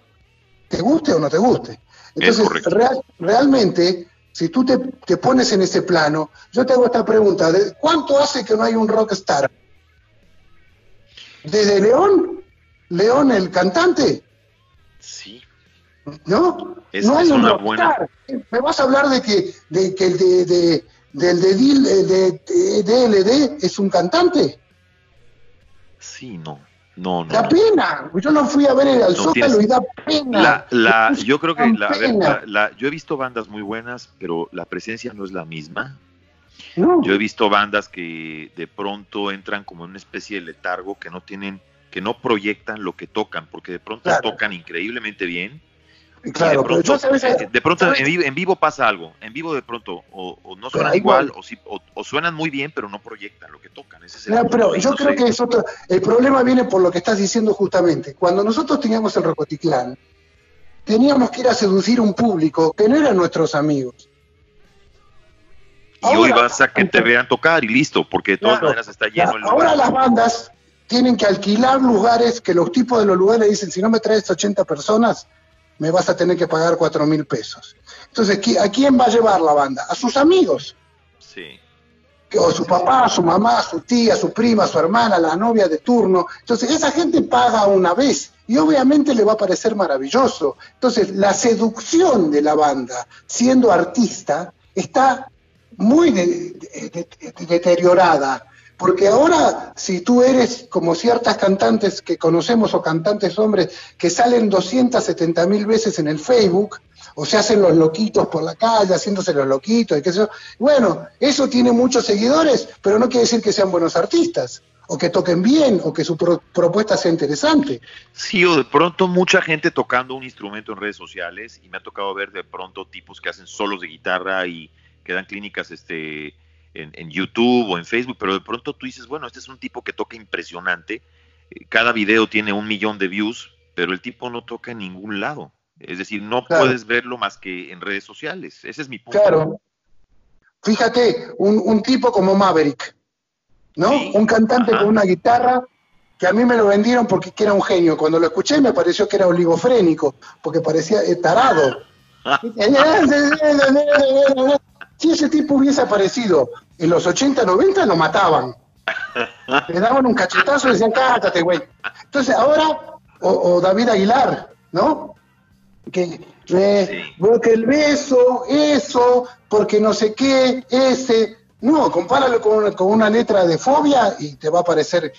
te guste o no te guste. Entonces, real- realmente, si tú te, te pones en ese plano, yo te hago esta pregunta, ¿de ¿cuánto hace que no hay un rockstar? ¿Desde León? ¿León el cantante? Sí. ¿No? Es- no hay es un una rockstar. Me vas a hablar de que, de que de, de- del de, de, DLD es un cantante. Sí, no. No, no. Da pena. Yo no fui a ver el, al No Zócalo tienes- y da pena. La, la, yo creo que la, ver, la- la- yo he visto bandas muy buenas, pero la presencia no es la misma. No. Yo he visto bandas que de pronto entran como en una especie de letargo que no tienen, que no proyectan lo que tocan, porque de pronto Claro. tocan increíblemente bien. Claro, de pero pronto, yo eh, de pronto en, vivo, en vivo pasa algo. En vivo de pronto o, o no suenan igual, o, sí- o- o suenan muy bien, pero no proyectan lo que tocan. Ese es el pero yo no creo sé. que es otro. El problema viene por lo que estás diciendo justamente. Cuando nosotros teníamos el Rocoticlán, teníamos que ir a seducir un público que no eran nuestros amigos. Y hoy vas a que te vean tocar y listo, porque de todas Claro. maneras está lleno el Ahora las bandas tienen que alquilar lugares que los tipos de los lugares dicen, si no me traes 80 personas, me vas a tener que pagar 4 mil pesos. Entonces, ¿qui- ¿a quién va a llevar la banda? A sus amigos. Sí. o su papá, su mamá, su tía, su prima, su hermana, la novia de turno. Entonces, esa gente paga una vez y obviamente le va a parecer maravilloso. Entonces, la seducción de la banda, siendo artista, está muy de- de- de- de- deteriorada. Porque ahora, si tú eres como ciertas cantantes que conocemos o cantantes hombres que salen 270 mil veces en el Facebook, o se hacen los loquitos por la calle, haciéndose los loquitos, y qué sé yo. Bueno, eso tiene muchos seguidores, pero no quiere decir que sean buenos artistas, o que toquen bien, o que su pro- propuesta sea interesante. Sí, o de pronto mucha gente tocando un instrumento en redes sociales y me ha tocado ver de pronto tipos que hacen solos de guitarra y que dan clínicas este, en, en YouTube o en Facebook, pero de pronto tú dices, bueno, este es un tipo que toca impresionante, eh, cada video tiene un millón de views, pero el tipo no toca en ningún lado. Es decir, no Claro. puedes verlo más que en redes sociales. Ese es mi punto. Claro. Fíjate, un, un tipo como Maverick, ¿no? Sí, Un cantante ajá. con una guitarra que a mí me lo vendieron porque que era un genio. Cuando lo escuché me pareció que era oligofrénico, porque parecía eh, tarado. Si ese tipo hubiese aparecido en los 80, 90, lo mataban. Le daban un cachetazo y decían, cállate, güey. Entonces ahora, o, o David Aguilar, ¿no? Que, eh, Sí. porque el beso, eso, porque no sé qué, ese. No, compáralo con, con una letra de fobia y te va a parecer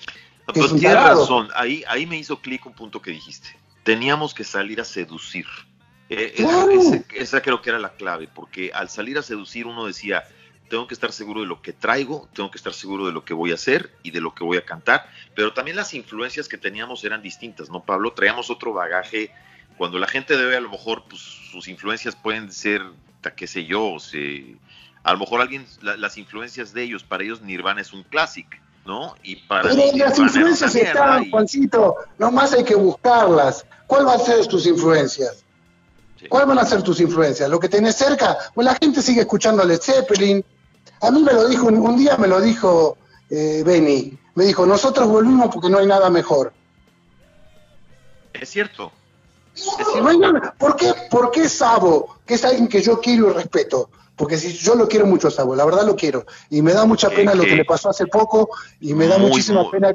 No, pero tienes razón, ahí, ahí me hizo clic un punto que dijiste. Teníamos que salir a seducir. Eh, Claro. ese- esa creo que era la clave, porque al salir a seducir uno decía, tengo que estar seguro de lo que traigo, tengo que estar seguro de lo que voy a hacer y de lo que voy a cantar, pero también las influencias que teníamos eran distintas, ¿no, Pablo? Traíamos otro bagaje. Cuando la gente debe, a lo mejor, pues sus influencias pueden ser, qué sé yo, o sea, a lo mejor alguien, la- las influencias de ellos, para ellos Nirvana es un clásico, ¿no? Y para Pero mí las influencias están, y- Juancito, nomás hay que buscarlas. ¿Cuál va a ser tus influencias? Sí. ¿Cuáles van a ser tus influencias? ¿Lo que tenés cerca? Pues la gente sigue escuchando a Led Zeppelin. A mí me lo dijo, un, día me lo dijo eh, Benny. Me dijo, nosotros volvimos porque no hay nada mejor. Es cierto. No hay nada- ¿Por qué, ¿Por qué Sabo, que es alguien que yo quiero y respeto? Porque si yo lo quiero mucho a Sabo, la verdad lo quiero. Y me da mucha Eh, pena lo que- le pasó hace poco y me da muchísima muy- pena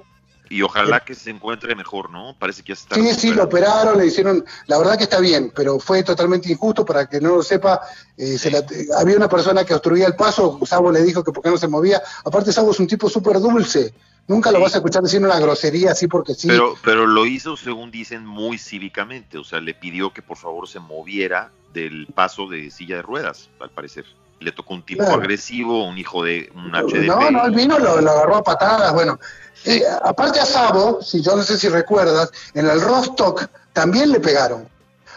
Y ojalá que se encuentre mejor, ¿no? Parece que ya está. Sí, sí, lo operaron, le hicieron, la verdad que está bien, pero fue totalmente injusto, para que no lo sepa, eh, se la- había una persona que obstruía el paso, Sabo le dijo que por qué no se movía, aparte Sabo es un tipo súper dulce, nunca lo vas a escuchar decir una grosería así porque sí, Pero, pero lo hizo, según dicen, muy cívicamente. O sea, le pidió que por favor se moviera del paso de silla de ruedas, al parecer. le tocó un tipo Claro. agresivo, un hijo de un HDP. No, no, él vino, lo, lo agarró a patadas. Bueno, Eh, aparte a Sabo, si yo no sé si recuerdas, en el Rostock también le pegaron.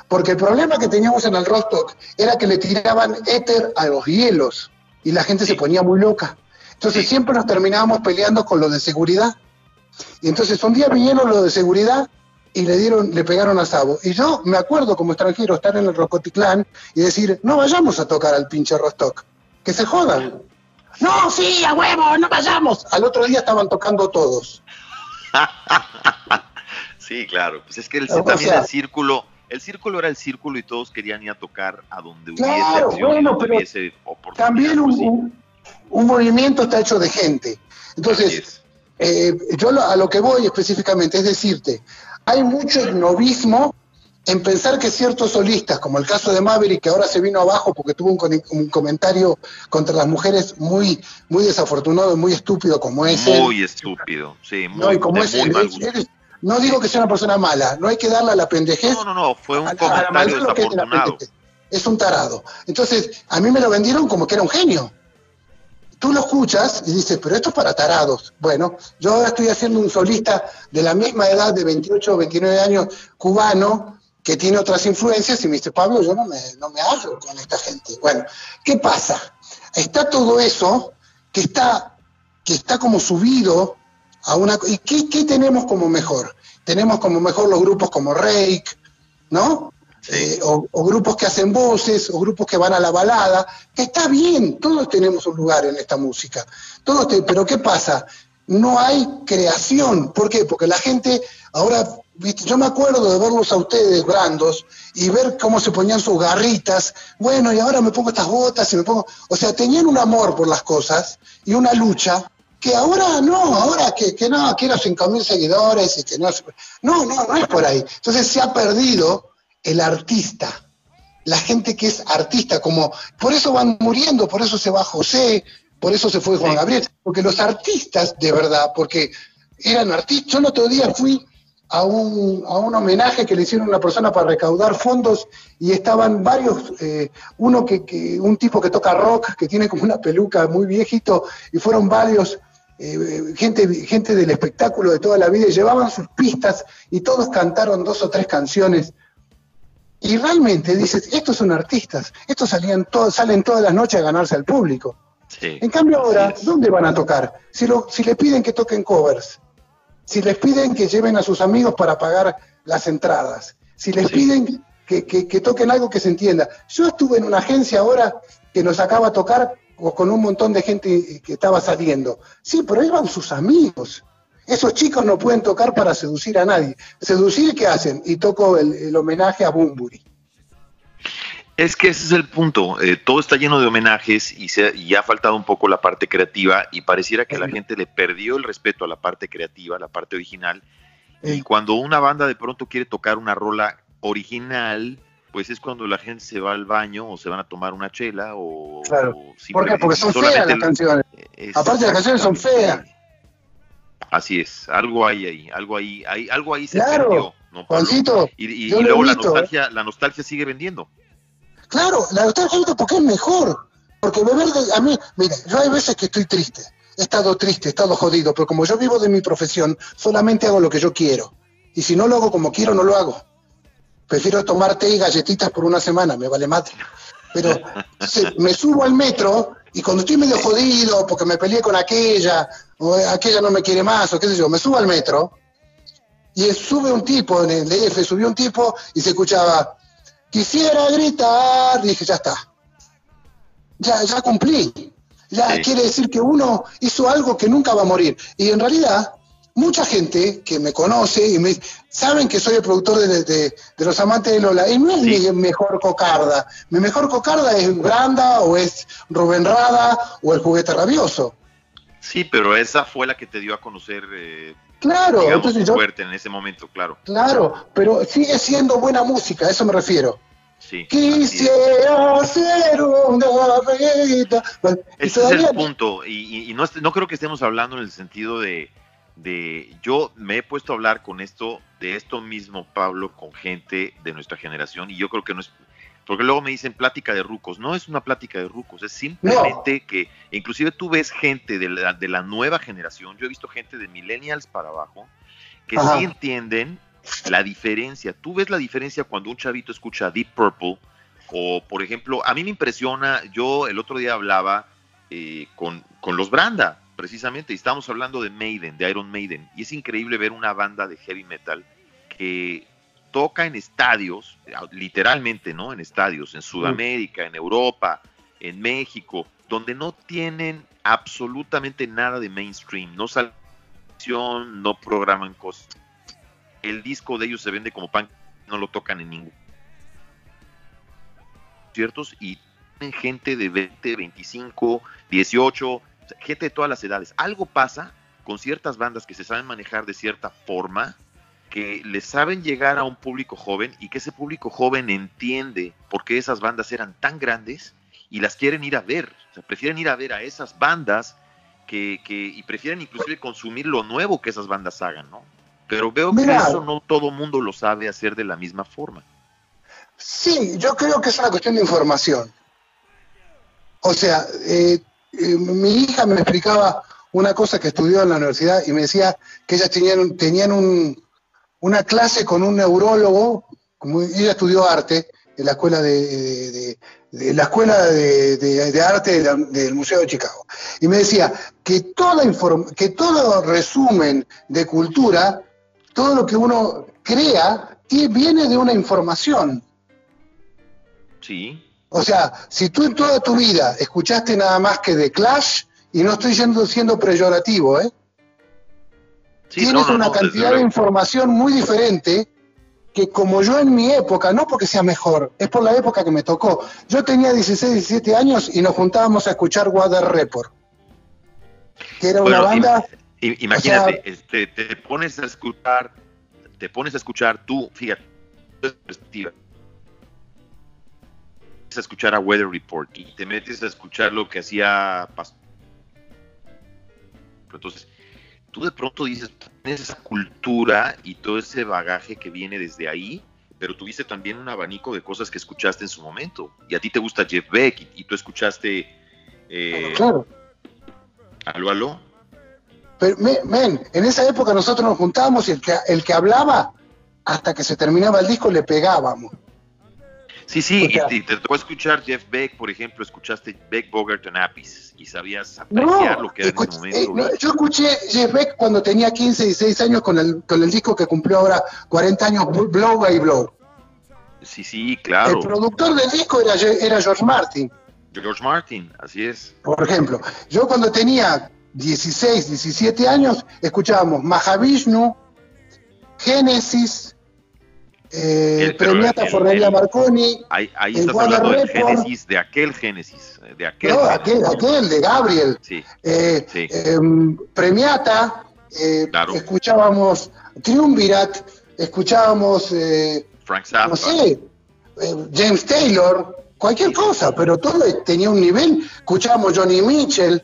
Porque el problema que teníamos en el Rostock era que le tiraban éter a los hielos y la gente se ponía muy loca. Entonces Sí. siempre nos terminábamos peleando con lo de seguridad. Y entonces un día vinieron los de seguridad y le dieron, le pegaron a Sabo. Y yo me acuerdo como extranjero estar en el Rocotitlán y decir, no vayamos a tocar al pinche Rostock, que se jodan. No, sí, a huevo, no vayamos. Al otro día estaban tocando todos. Sí, claro. Pues es que el, también sea- el círculo, el círculo era el círculo y todos querían ir a tocar a donde hubiese Claro, acción y bueno, donde pero hubiese oportunidad. También un, un- un movimiento está hecho de gente. Entonces, es. eh, yo lo- a lo que voy específicamente es decirte, hay mucho novismo en pensar que ciertos solistas, como el caso de Maverick, que ahora se vino abajo porque tuvo un, un comentario contra las mujeres muy, muy desafortunado y muy estúpido como es él. Muy estúpido, sí, muy, No, y como de es muy él, mal él- gusto. él- no digo que sea una persona mala, no hay que darle a la pendejez No, no, no, fue un a a la comentario que es la. Es un tarado. Entonces, a mí me lo vendieron como que era un genio. Tú lo escuchas y dices, pero esto es para tarados. Bueno, yo ahora estoy haciendo un solista de la misma edad, de 28 o 29 años, cubano, que tiene otras influencias, y me dice, Pablo, yo no me, no me con esta gente. Bueno, ¿qué pasa? Está todo eso que está, que está como subido a una... ¿Y qué, qué tenemos como mejor? Tenemos como mejor los grupos como Rake, ¿no? Eh, o, o grupos que hacen voces, o grupos que van a la balada, que está bien, todos tenemos un lugar en esta música. Todos te- pero ¿qué pasa? No hay creación. ¿Por qué? Porque la gente ahora, ¿viste? yo me acuerdo de verlos a ustedes brandos y ver cómo se ponían sus garritas. Bueno, y ahora me pongo estas botas y me pongo. O sea, tenían un amor por las cosas y una lucha que ahora no, ahora que, que no, quiero 5 mil seguidores y que no. No, no, no es por ahí. Entonces se ha perdido el artista, la gente que es artista, como por eso van muriendo, por eso se va José, por eso se fue Juan. Gabriel, porque los artistas de verdad, porque eran artistas. Yo el otro día fui a un, a un homenaje que le hicieron a una persona para recaudar fondos y estaban varios, eh, uno que, que- un tipo que toca rock, que tiene como una peluca muy viejito, y fueron varios eh, gente, gente del espectáculo de toda la vida, y llevaban sus pistas y todos cantaron dos o tres canciones. Y realmente dices, estos son artistas, estos salían todos, salen todas las noches a ganarse al público. Sí, En cambio ahora. ¿dónde van a tocar? Si, lo, si le piden que toquen covers, si les piden que lleven a sus amigos para pagar las entradas, si les Sí. piden que, que- que toquen algo que se entienda. Yo estuve en una agencia ahora que nos acaba a tocar con un montón de gente que estaba saliendo. Sí, pero iban sus amigos. Esos chicos no pueden tocar para seducir a nadie. ¿Seducir qué hacen? Y toco el, el homenaje a Bumburi. Es que ese es el punto. eh, todo está lleno de homenajes y, se, y ha faltado un poco la parte creativa y pareciera que la gente le perdió el respeto a la parte creativa, a la parte original. Y Eh. cuando una banda de pronto quiere tocar una rola original, pues es cuando la gente se va al baño o se van a tomar una chela o... Claro. o ¿Por qué? Porque son feas las canciones. Es- Aparte, las canciones son exactamente. Así es, algo hay ahí, algo ahí, hay, algo ahí se Claro, perdió, ¿no? Juancito, Y, luego la ¿eh? nostalgia, la nostalgia sigue vendiendo. Claro, la nostalgia ahorita porque es mejor. Porque beber de, a mí, mira, yo hay veces que estoy triste. He estado triste, he estado jodido, pero como yo vivo de mi profesión, solamente hago lo que yo quiero. Y si no lo hago como quiero, no lo hago. Prefiero tomar té y galletitas por una semana, me vale madre. Pero se- me subo al metro y cuando estoy medio jodido porque me peleé con aquella, o aquella no me quiere más, o qué sé yo, me subo al metro y sube un tipo, en el DF subió un tipo y se escuchaba, quisiera gritar, dije, ya está, ya, ya cumplí, ya Sí. quiere decir que uno hizo algo que nunca va a morir. Y en realidad, mucha gente que me conoce y me saben que soy el productor de, de- de Los Amantes de Lola, y no es Sí. mi mejor cocarda, mi mejor cocarda es Branda o es Rubén Rada o el juguete rabioso. Sí, pero esa fue la que te dio a conocer, eh, Claro, digamos, entonces yo, fuerte en ese momento, claro. claro, pero sigue siendo buena música, a eso me refiero. Sí. Quisiera ser una. Bueno, y Ese es el punto. Y, y- no, no creo que estemos hablando en el sentido de, de. Yo me he puesto a hablar con esto, de esto mismo, Pablo, con gente de nuestra generación. Y yo creo que no es. Porque luego me dicen plática de rucos. No es una plática de rucos, es simplemente que, inclusive tú ves gente de la, de la nueva generación, yo he visto gente de millennials para abajo, que Ajá. sí entienden la diferencia. Tú ves la diferencia cuando un chavito escucha Deep Purple, o por ejemplo, a mí me impresiona, yo el otro día hablaba eh, con, con los Branda, precisamente, y estábamos hablando de Maiden, de Iron Maiden, y es increíble ver una banda de heavy metal que toca en estadios, literalmente, ¿no? En estadios, en Sudamérica, en Europa, en México, donde no tienen absolutamente nada de mainstream, no salen, no programan cosas. El disco de ellos se vende como pan, no lo tocan en ningún ciertos y tienen gente de 20, 25, 18, o sea, gente de todas las edades. Algo pasa con ciertas bandas que se saben manejar de cierta forma, que le saben llegar a un público joven y que ese público joven entiende por qué esas bandas eran tan grandes y las quieren ir a ver. O sea, prefieren ir a ver a esas bandas que, que y prefieren inclusive consumir lo nuevo que esas bandas hagan, ¿no? Pero veo Mira. que eso no todo mundo lo sabe hacer de la misma forma. Sí, yo creo que es una cuestión de información. O sea, eh, eh, mi hija me explicaba una cosa que estudió en la universidad y me decía que ellas tenían, tenían un- una clase con un neurólogo, como ella estudió arte en la escuela de, de- de- de la escuela de, arte del Museo de Chicago. Y me decía que toda que todo resumen de cultura, todo lo que uno crea, viene de una información. Sí, O sea, si tú en toda tu vida escuchaste nada más que de Clash, y no estoy siendo, siendo peyorativo, ¿eh? Sí, tienes no, una no, cantidad de información muy diferente que como yo en mi época, no porque sea mejor, es por la época que me tocó. Yo tenía 16, 17 años y nos juntábamos a escuchar Water Report, que era una banda... Imagínate, O sea- este, te pones a escuchar, te pones a escuchar tú, fíjate, perspectiva. A escuchar a Weather Report y te metes a escuchar lo que hacía Pas- Entonces, tú de pronto dices, tienes esa cultura y todo ese bagaje que viene desde ahí, pero tuviste también un abanico de cosas que escuchaste en su momento. Y a ti te gusta Jeff Beck y, y tú escuchaste... Eh, Claro. ¿Aló, aló? Pero, me- men, en esa época nosotros nos juntábamos y el que, el que hablaba, hasta que se terminaba el disco, le pegábamos. Sí, sí, O sea- y te, te tocó escuchar Jeff Beck, por ejemplo, escuchaste Beck, Bogart and Apis y sabías apreciar lo que era en ese momento. eh, no, ¿verdad? yo escuché Jeff Beck cuando tenía 15, 16 años con el, con el disco que cumplió ahora 40 años, Blow by Blow. Sí, sí, claro. El productor del disco era, era George Martin, George Martin, así es. por ejemplo. Yo cuando tenía 16, 17 años, escuchábamos Mahavishnu, Génesis, eh, Premiata Forneria Marconi, Ahí, ahí estás hablando del. Génesis, de aquel Génesis, de aquel. no, aquel, aquel de Gabriel. Sí, Eh, Sí. em, Premiata, eh, Claro. escuchábamos Triumvirat, escuchábamos, eh, Frank Zappa. no sé, eh, James Taylor, cualquier cosa, pero todo tenía un nivel. Escuchábamos Johnny Mitchell.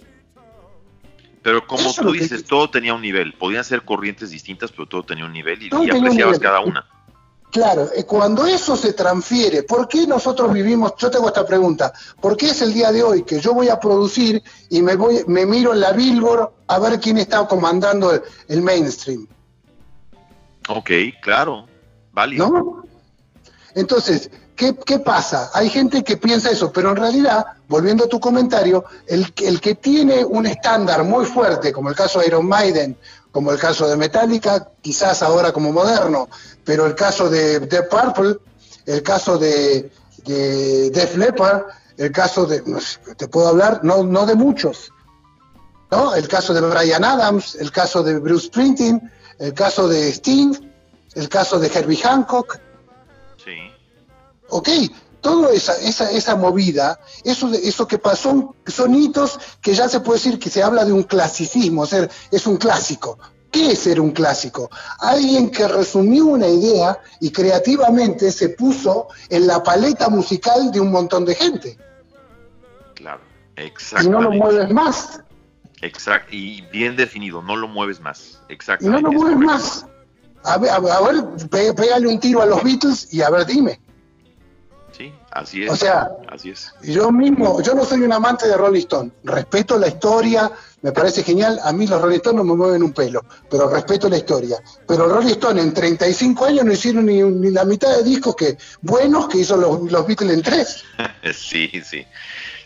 Pero como Eso tú que- dices, todo tenía un nivel. Podían ser corrientes distintas, pero todo tenía un nivel y, apreciabas nivel. cada una. Claro, eh, cuando eso se transfiere, ¿por qué nosotros vivimos? Yo tengo esta pregunta, ¿por qué es el día de hoy que yo voy a producir y me voy, me miro en la Billboard a ver quién está comandando el, el mainstream? Ok, claro, válido. ¿No? Entonces, ¿qué, pasa? Hay gente que piensa eso, pero en realidad, volviendo a tu comentario, el, el que tiene un estándar muy fuerte, como el caso de Iron Maiden, como el caso de Metallica, quizás ahora como moderno, pero el caso de Deep Purple, el caso de, de Def Leppard, el caso de, te puedo hablar, no, no de muchos, ¿no? El caso de Brian Adams, el caso de Bruce Springsteen, el caso de Sting, el caso de Herbie Hancock. Ok, toda esa, esa, esa movida, eso, de- eso que pasó, son hitos que ya se puede decir que se habla de un clasicismo, o sea, es un clásico. ¿Qué es ser un clásico? Alguien que resumió una idea y creativamente se puso en la paleta musical de un montón de gente. Claro, Y no lo mueves más. Exacto, y bien definido, no lo mueves más. Y Exactamente. no lo es mueves más. A ver, a ver, pégale un tiro a los Beatles y a ver, dime. Sí, así es. O sea, así es. Yo mismo, yo no soy un amante de Rolling Stone. Respeto la historia, me parece genial. A mí los Rolling Stone no me mueven un pelo, pero respeto la historia. Pero Rolling Stone en 35 años no hicieron ni, ni la mitad de discos que buenos que hizo los, los Beatles en tres. sí, sí.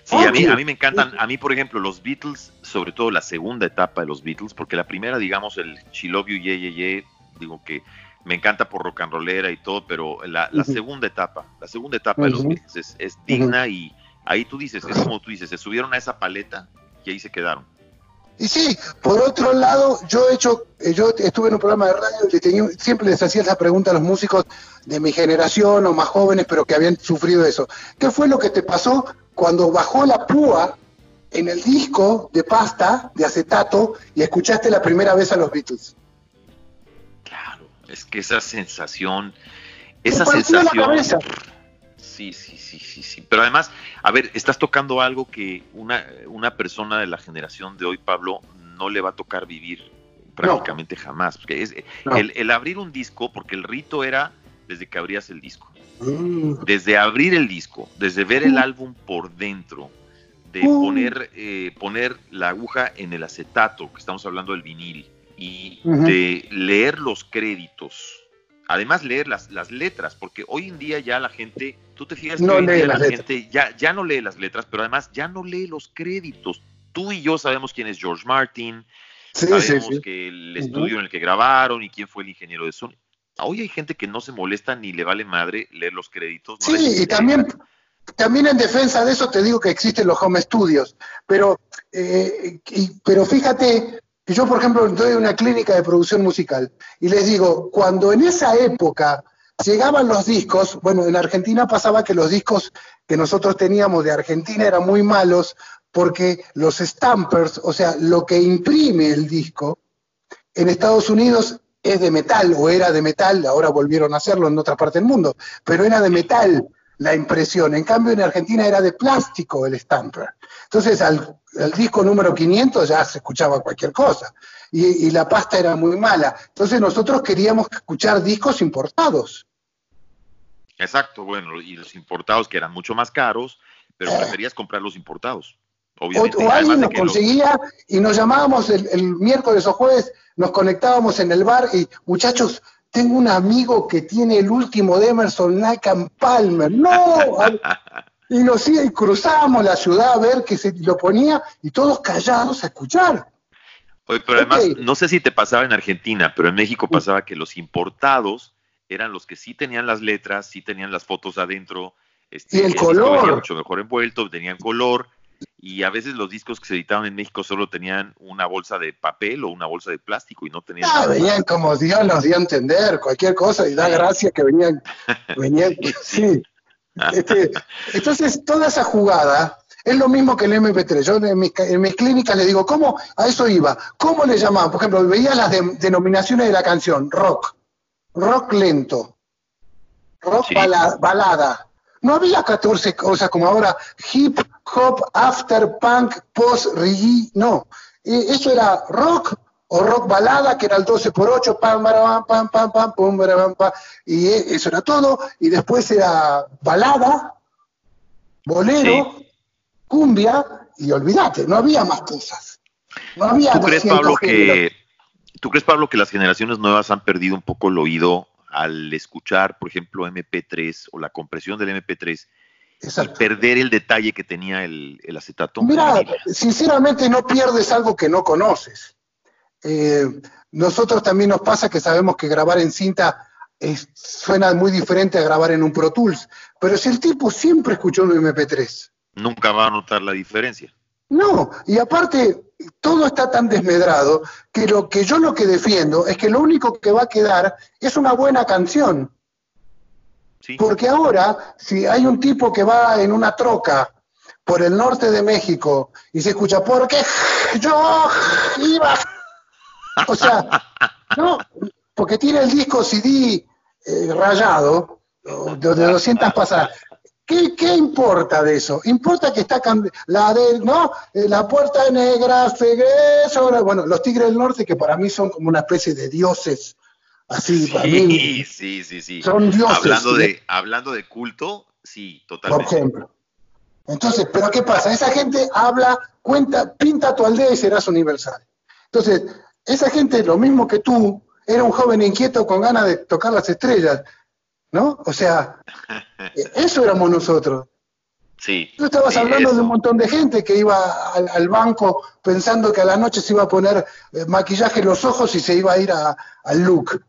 Sí, a mí, a mí me encantan, a mí por ejemplo los Beatles, sobre todo la segunda etapa de los Beatles, porque la primera, digamos, el She Love You, Yeah, Yeah, Yeah, digo que me encanta por rock and rollera y todo, pero la, la segunda etapa, la segunda etapa de los. Beatles es, es digna y ahí tú dices, es como tú dices, se subieron a esa paleta y ahí se quedaron. Y sí, por otro lado, yo he hecho, eh, yo estuve en un programa de radio y le tenía- siempre les hacía esa pregunta a los músicos de mi generación o más jóvenes, pero que habían sufrido eso. ¿Qué fue lo que te pasó cuando bajó la púa en el disco de pasta, de acetato, y escuchaste la primera vez a los Beatles? Es que esa sensación, esa sensación, sí, sí, sí, sí, sí. Pero además, a ver, estás tocando algo que una, una persona de la generación de hoy, Pablo, no le va a tocar vivir prácticamente jamás. Porque es No. el, el abrir un disco, porque el rito era desde que abrías el disco. Mm. Desde abrir el disco, desde ver el álbum por dentro, de Mm. poner, eh, poner la aguja en el acetato, que estamos hablando del vinil, y de leer los créditos. Además, leer las, las letras, porque hoy en día ya la gente, tú te fijas que hoy lee la letras. gente ya, ya no lee las letras, pero además ya no lee los créditos. Tú y yo sabemos quién es George Martin, Sí, sabemos sí. que el estudio en el que grabaron y quién fue el ingeniero de Sony. Hoy hay gente que no se molesta ni le vale madre leer los créditos. no Sí, y también, también en defensa de eso te digo que existen los home studios, pero, eh, y- pero fíjate que yo, por ejemplo, doy una clínica de producción musical y les digo, cuando en esa época llegaban los discos, bueno, en Argentina pasaba que los discos que nosotros teníamos de Argentina eran muy malos porque los stampers, o sea, lo que imprime el disco, en Estados Unidos es de metal o era de metal, ahora volvieron a hacerlo en otra parte del mundo, pero era de metal la impresión. En cambio, en Argentina era de plástico el stamper. Entonces, al, al disco número 500 ya se escuchaba cualquier cosa y, y la pasta era muy mala. Entonces, nosotros queríamos escuchar discos importados. Exacto, bueno, y los importados que eran mucho más caros, pero Eh. preferías comprar los importados. Obviamente. o alguien nos los- conseguía y nos llamábamos el, el miércoles o jueves, nos conectábamos en el bar y, muchachos, tengo un amigo que tiene el último de Emerson, Lake and Palmer. ¡No! y nos y cruzábamos la ciudad a ver que se lo ponía y todos callados a escuchar. Oye, pero además, no sé si te pasaba en Argentina, pero en México pasaba que los importados eran los que sí tenían las letras, sí tenían las fotos adentro. Este, Y el color. mucho mejor envuelto, tenían color. Y a veces los discos que se editaban en México solo tenían una bolsa de papel o una bolsa de plástico y no tenían. Ah, venían como Dios nos dio a entender, cualquier cosa, y da gracia que venían, venían, sí. Este, entonces, toda esa jugada es lo mismo que el MP3. Yo en mis, en mis clínicas le digo, ¿cómo? A eso iba. ¿Cómo le llamaban? Por ejemplo, veía las de- denominaciones de la canción, rock, rock lento, rock Sí. bala- balada. No había 14 cosas como ahora, hip hop, after punk, post reggae, no. Eh, Eso era rock o rock balada, que era el 12 por 8, pam, barabam, pam, pam, pam, pum, barabam, pam, y eso era todo. Y después era balada, bolero, cumbia, y olvídate, no había más cosas. No había ¿Tú crees, 200 Pablo, que, ¿Tú crees, Pablo, que las generaciones nuevas han perdido un poco el oído al escuchar, por ejemplo, MP3 o la compresión del MP3 y Exacto. perder el detalle que tenía el, el acetato? Mira, sinceramente no pierdes algo que no conoces. Eh, nosotros también nos pasa que sabemos que grabar en cinta es- suena muy diferente a grabar en un Pro Tools, pero si el tipo siempre escuchó un MP3, Nunca va a notar la diferencia. no, y aparte todo está tan desmedrado que lo que yo lo que defiendo es que lo único que va a quedar es una buena canción. Sí, Porque ahora, si hay un tipo que va en una troca por el norte de México y se escucha, porque yo iba. O sea, no, porque tiene el disco CD eh, rayado, de, de 200 pasadas. ¿Qué, ¿Qué importa de eso? Importa que está la de, ¿no? Eh, La puerta negra sobre, bueno, los Tigres del Norte, que para mí son como una especie de dioses, así, para mí, sí, sí, sí, sí. son dioses. Hablando ¿sí? de, hablando de culto, Sí, por totalmente. ejemplo. Entonces, ¿pero qué pasa? Esa gente habla, cuenta, pinta tu aldea y serás universal. Entonces, esa gente, lo mismo que tú, era un joven inquieto con ganas de tocar las estrellas, ¿no? O sea, eso éramos nosotros. Sí. Tú estabas sí, hablando de un montón de gente que iba al, al banco pensando que a la noche se iba a poner eh, maquillaje en los ojos y se iba a ir a- al look.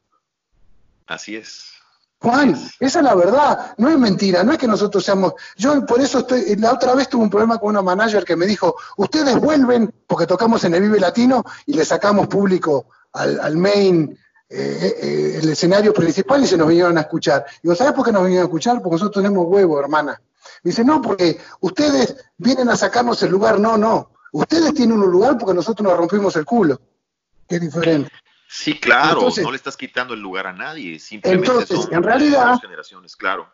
Así es. Juan, esa es la verdad, no es mentira, no es que nosotros seamos. Yo por eso estoy. La otra vez tuve un problema con una manager que me dijo: Ustedes vuelven, porque tocamos en el Vive Latino y le sacamos público al, al main, eh, eh, el escenario principal y se nos vinieron a escuchar. Y vos, ¿sabés por qué nos vinieron a escuchar? Porque nosotros tenemos huevo, hermana. Me dice: No, porque ustedes vienen a sacarnos el lugar. No, no. Ustedes tienen un lugar porque nosotros nos rompimos el culo. Es diferente. Sí, claro, Entonces- no le estamente quitando el lugar a nadie, simplemente Entonces, son en realidad- dos generaciones, claro.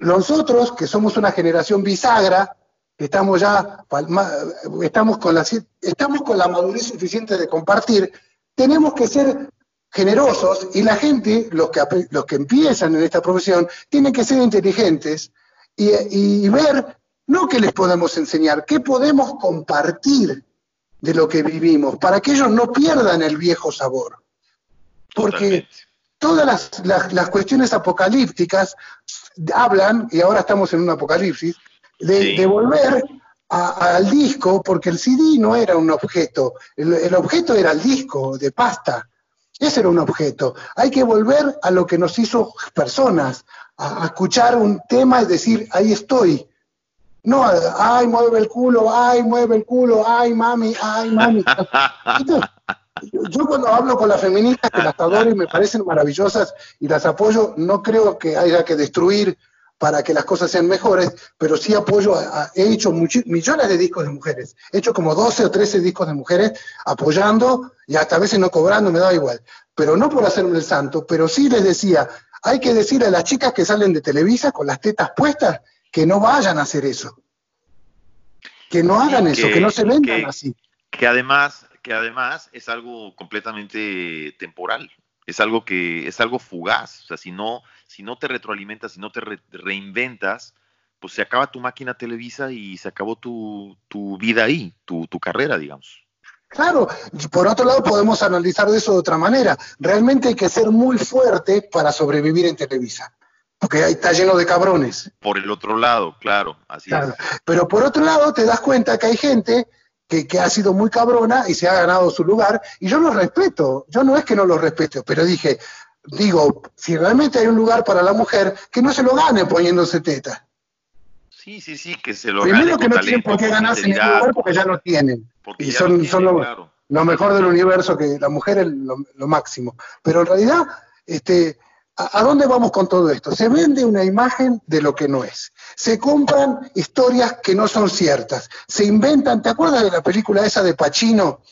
nosotros, que somos una generación bisagra, estamos ya, estamos con, la, estamos con la madurez suficiente de compartir, tenemos que ser generosos y la gente, los que, los que empiezan en esta profesión, tienen que ser inteligentes y, y ver, no qué les podemos enseñar, qué podemos compartir de lo que vivimos, para que ellos no pierdan el viejo sabor. Porque Totalmente. todas las, las- las cuestiones apocalípticas hablan, y ahora estamos en un apocalipsis, de, Sí. de volver a- al disco, porque el CD no era un objeto, el, el objeto era el disco de pasta. Ese era un objeto. Hay que volver a lo que nos hizo personas, a, a escuchar un tema y decir, ahí estoy. No, ay, mueve el culo, ay, mueve el culo, ay, mami, ay, mami. Entonces, yo, yo cuando hablo con las feministas que las adoro y me parecen maravillosas y las apoyo, no creo que haya que destruir para que las cosas sean mejores, pero sí apoyo, a- a- he hecho millones de discos de mujeres, he hecho como 12 o 13 discos de mujeres apoyando y hasta a veces no cobrando, me da igual, pero no por hacerme el santo, pero sí les decía, hay que decirle a las chicas que salen de Televisa con las tetas puestas que no vayan a hacer eso, que no hagan que- eso, que no se vendan que- así. que además, que además es algo completamente temporal, es algo que es algo fugaz, o sea, si no, si no te retroalimentas, si no te re- reinventas, pues se acaba tu máquina Televisa y se acabó tu, tu vida ahí, tu, tu carrera, digamos. Claro, por otro lado podemos analizar de eso de otra manera. Realmente hay que ser muy fuerte para sobrevivir en Televisa, porque ahí está lleno de cabrones. Por el otro lado, claro, así Claro. es. Pero por otro lado te das cuenta que hay gente que, que ha sido muy cabrona y se ha ganado su lugar, y yo los respeto, yo no es que no los respeto, pero dije, digo, si realmente hay un lugar para la mujer, que no se lo gane poniéndose teta. Sí, sí, sí, que se lo Primero gane que no tienen por qué ganarse en el lugar porque ya lo tienen. y son- lo son tiene, lo- claro. lo mejor del universo, que la mujer es lo, lo máximo. Pero en realidad, este, ¿a, dónde vamos con todo esto? Se vende una imagen de lo que no es. Se compran historias que no son ciertas. Se inventan, ¿te acuerdas de la película esa de Pacino?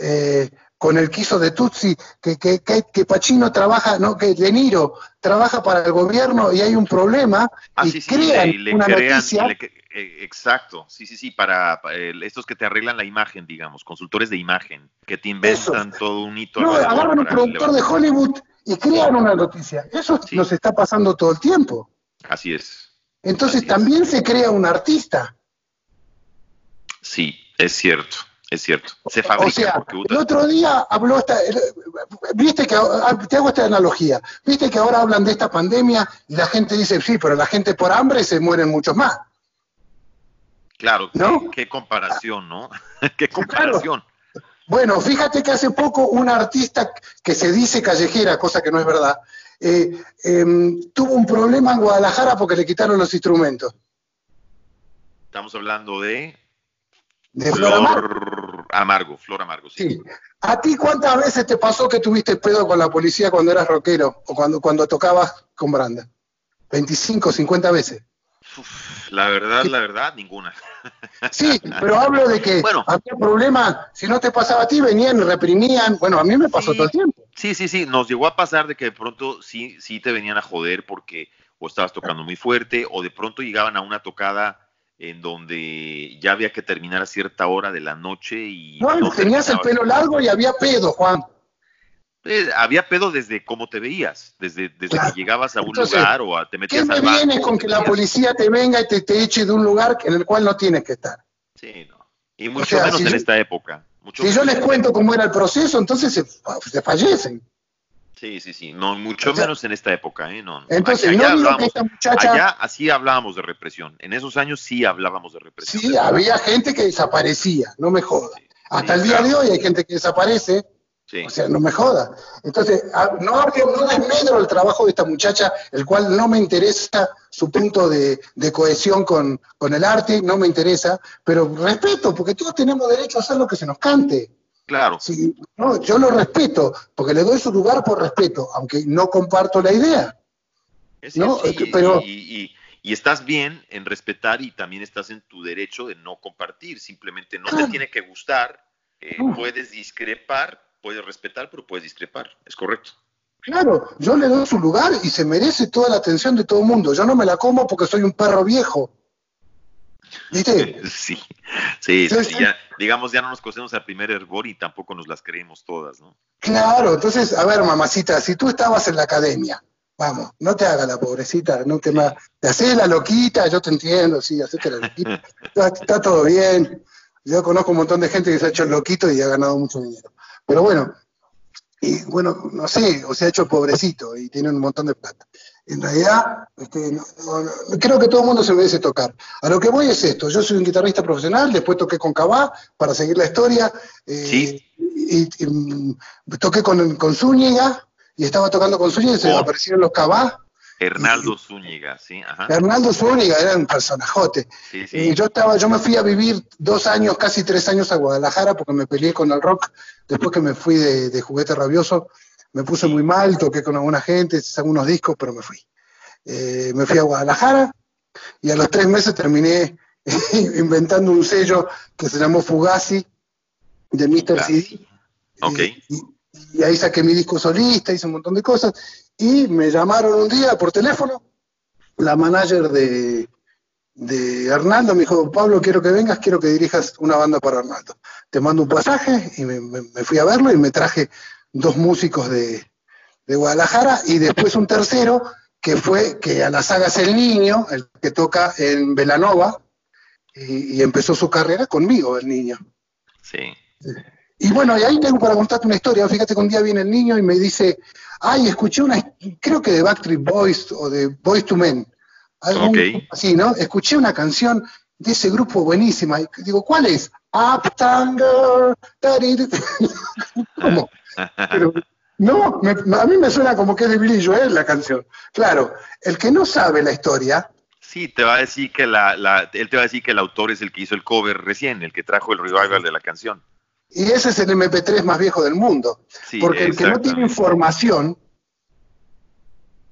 eh, con el quiso de Tutsi, que, que, que, Pacino trabaja, no, que De Niro trabaja para el gobierno y hay un problema Ah, y sí, sí, crean le, le una crean, noticia. le eh, exacto, sí, sí, sí, para, para, estos que te arreglan la imagen, digamos, consultores de imagen, que te inventan todo un hito. No, agarran un productor de. Hollywood y crean una noticia. Eso Sí. nos está pasando todo el tiempo. Así es, Entonces Así es. también se crea un artista. sí, es cierto, es cierto. Se fabrica o sea, el otro día habló esta, viste que ah, te hago esta analogía, viste que ahora hablan de esta pandemia y la gente dice sí, pero la gente por hambre se mueren muchos más. claro, ¿no? qué, qué comparación, ¿no? qué comparación. Bueno, fíjate que hace poco una artista que se dice callejera, cosa que no es verdad, eh, em, tuvo un problema en Guadalajara porque le quitaron los instrumentos. Estamos hablando de De Flor Amargo. Flor Amargo, Flor Amargo, sí. Sí. ¿A ti cuántas veces te pasó que tuviste pedo con la policía cuando eras rockero o cuando, cuando tocabas con Branda? 25, 50 veces. Uf, la verdad, la verdad, ninguna. Sí, pero hablo de que Bueno. había problemas, si no te pasaba a ti, venían reprimían. Bueno, a mí me pasó Sí. todo el tiempo. Sí, sí, sí, nos llegó a pasar de que de pronto sí, sí te venían a joder porque o estabas tocando muy fuerte o de pronto llegaban a una tocada en donde ya había que terminar a cierta hora de la noche y No, tenías el pelo largo y había pedo, Juan. Eh, había pedo desde cómo te veías, desde, desde Claro. que llegabas a un Entonces, lugar o a- te ¿Qué metías me al banco. viene con que la policía te venga y te, te eche de un lugar en el cual no tienes que estar? Sí, no. Y mucho sea, menos si en yo- esta época. Mucho Si yo les cuento cómo era el proceso, entonces se, se fallecen. Sí, sí, sí. No, mucho O sea, menos en esta época, ¿eh? No, no. Entonces, Allá no digo que hablábamos- esta muchacha, Allá así hablábamos de represión. En esos años sí hablábamos de represión. sí, había gente que desaparecía, no me joda. Sí, Hasta sí, el día claro. de hoy hay gente que desaparece, Sí. o sea, no me joda. Entonces, a- no, hablo- no desmedro el trabajo de esta muchacha, el cual no me interesa su punto de, de cohesión con, con el arte, no me interesa, pero respeto, porque todos tenemos derecho a hacer lo que se nos cante. Claro. Sí, no, yo lo respeto, porque le doy su lugar por respeto, aunque no comparto la idea. Es No, y, pero- y- y- y estás bien en respetar y también estás en tu derecho de no compartir. Simplemente no Claro. te tiene que gustar. eh, No. Puedes discrepar, puedes respetar, pero puedes discrepar. Es correcto. Claro, yo le doy su lugar y se merece toda la atención de todo el mundo. Yo no me la como porque soy un perro viejo. ¿Viste? Sí, sí, sí, ya, digamos, ya no nos cosemos al primer hervor y tampoco nos las creemos todas, ¿no? Claro, entonces, a ver, mamacita, si tú estabas en la academia, vamos, no te hagas la pobrecita, no te, ma- te haces la loquita, yo te entiendo, sí, hacete la loquita, está, está todo bien. Yo conozco un montón de gente que se ha hecho loquito y ha ganado mucho dinero. Pero bueno, y bueno, no sé, o se ha hecho pobrecito y tiene un montón de plata. En realidad, este, no- creo que todo el mundo se merece tocar. A lo que voy es esto, yo soy un guitarrista profesional, después toqué con Cabá para seguir la historia, eh, Sí. y, y, mm, toqué con, con Zúñiga, y estaba tocando con Zúñiga y se me aparecieron los Cabá. Hernaldo Zúñiga, sí, ajá. Hernando Zúñiga era un personajote. Sí, Y sí. yo estaba, yo me fui a vivir dos años, casi tres años a Guadalajara porque me peleé con el rock. Después que me fui de, de juguete rabioso, me puse muy mal, toqué con alguna gente, saqué unos discos, pero me fui. Eh, me fui a Guadalajara y a los tres meses terminé inventando un sello que se llamó Fugazi de Mr. CD. Ok. Y, y- ahí saqué mi disco solista, hice un montón de cosas. Y me llamaron un día por teléfono, la manager de, de Hernando me dijo, Pablo, quiero que vengas, quiero que dirijas una banda para Hernando. Te mando un pasaje y me, me- me fui a verlo y me traje dos músicos de, de Guadalajara y después un tercero que fue que a la saga es el niño, el que toca en Velanova, y, y empezó su carrera conmigo, el niño. Sí. Y bueno, y ahí tengo para contarte una historia. Fíjate que un día viene el niño y me dice, ay, escuché una, creo que de Backstreet Boys o de Boys to Men. Algo Ok. así, ¿no? Escuché una canción de ese grupo buenísima. Y digo, ¿cuál es? Girl. tari- ¿Cómo? Pero, no, me- a mí me suena como que es de Billy Joel la canción. Claro, el que no sabe la historia, Sí, te va a decir que la, la- él te va a decir que el autor es el que hizo el cover recién, el que trajo el revival de la canción. Y ese es el MP3 más viejo del mundo. Sí, Porque el que no tiene información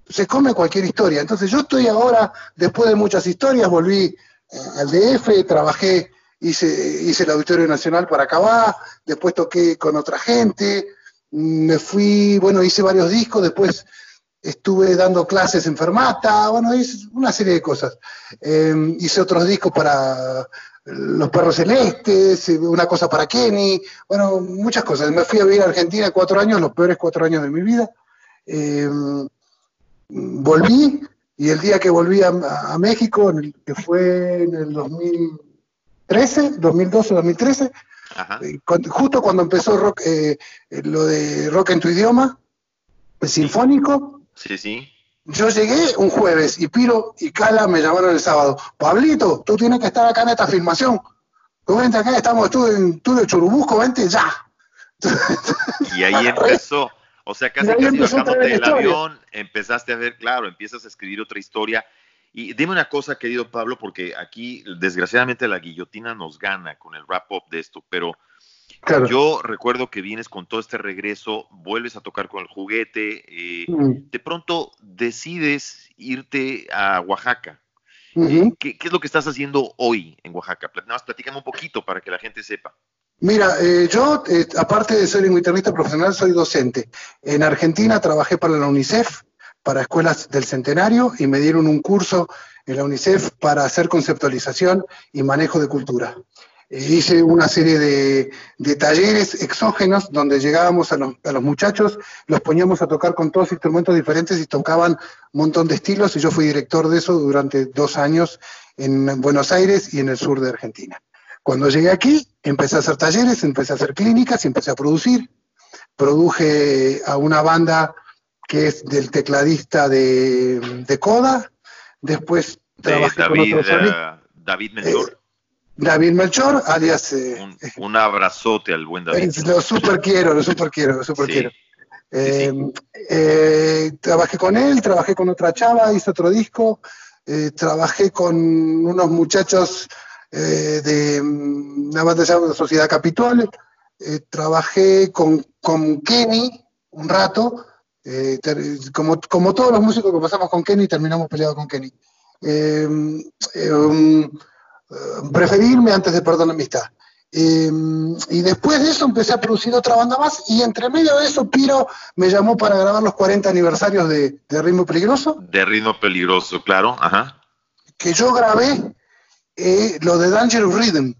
se come cualquier historia. Entonces yo estoy ahora, después de muchas historias, volví eh, al DF, trabajé, hice, hice el Auditorio Nacional para Cabá, después toqué con otra gente, me fui, bueno, hice varios discos, después estuve dando clases en Fermata, bueno, hice una serie de cosas. Eh, hice otros discos para Los Perros Celestes, eh, una cosa para Kenny, bueno, muchas cosas. Me fui a vivir a Argentina cuatro años, los peores cuatro años de mi vida. Eh, volví y el día que volví a, a México, en el- que fue en el 2013, 2012, 2013, Ajá. eh, cuando- justo cuando empezó rock, eh, lo de rock en tu idioma, el sinfónico, Sí, sí. Yo llegué un jueves y Piro y Cala me llamaron el sábado. Pablito, tú tienes que estar acá en esta filmación. Tú vente acá, estamos tú en tú de Churubusco, vente ya. Y ahí empezó. O sea, casi casi bajándote del avión, empezaste a ver, claro, empiezas a escribir otra historia. Y dime una cosa, querido Pablo, porque aquí, desgraciadamente, la guillotina nos gana con el wrap-up de esto, pero Claro. yo recuerdo que vienes con todo este regreso, vuelves a tocar con el juguete, eh, Mm, de pronto decides irte a Oaxaca. ujú. ¿Qué, qué es lo que estás haciendo hoy en Oaxaca? Nada más platícame un poquito para que la gente sepa. Mira, eh, yo, eh, aparte de ser un guitarrista profesional, soy docente. En Argentina trabajé para la UNICEF, para escuelas del centenario, y me dieron un curso en la UNICEF para hacer conceptualización y manejo de cultura. Eh, hice una serie de, de talleres exógenos donde llegábamos a los, a los muchachos, los poníamos a tocar con todos instrumentos diferentes y tocaban un montón de estilos y yo fui director de eso durante dos años en Buenos Aires y en el sur de Argentina. Cuando llegué aquí, empecé a hacer talleres, empecé a hacer clínicas y empecé a producir. Produje a una banda que es del tecladista de, de Coda. Después De trabajé con David, otros eh, David Melchor. Alias eh, un, un abrazote al buen David. eh, lo super quiero, lo super quiero, lo super Sí. quiero. Eh, eh, trabajé con él, trabajé con otra chava, hice otro disco, trabajé con unos muchachos de una banda llamada Sociedad Capitol, trabajé con, con Kenny un rato, como, como todos los músicos que pasamos con Kenny, terminamos peleados con Kenny. Um, eh, preferí irme antes de perder la amistad. Eh, y después de eso empecé a producir otra banda más y entre medio de eso Piro me llamó para grabar los 40 aniversarios de, de Ritmo Peligroso, De ritmo peligroso, claro. Ajá. que yo grabé eh, lo de Dangerous Rhythm.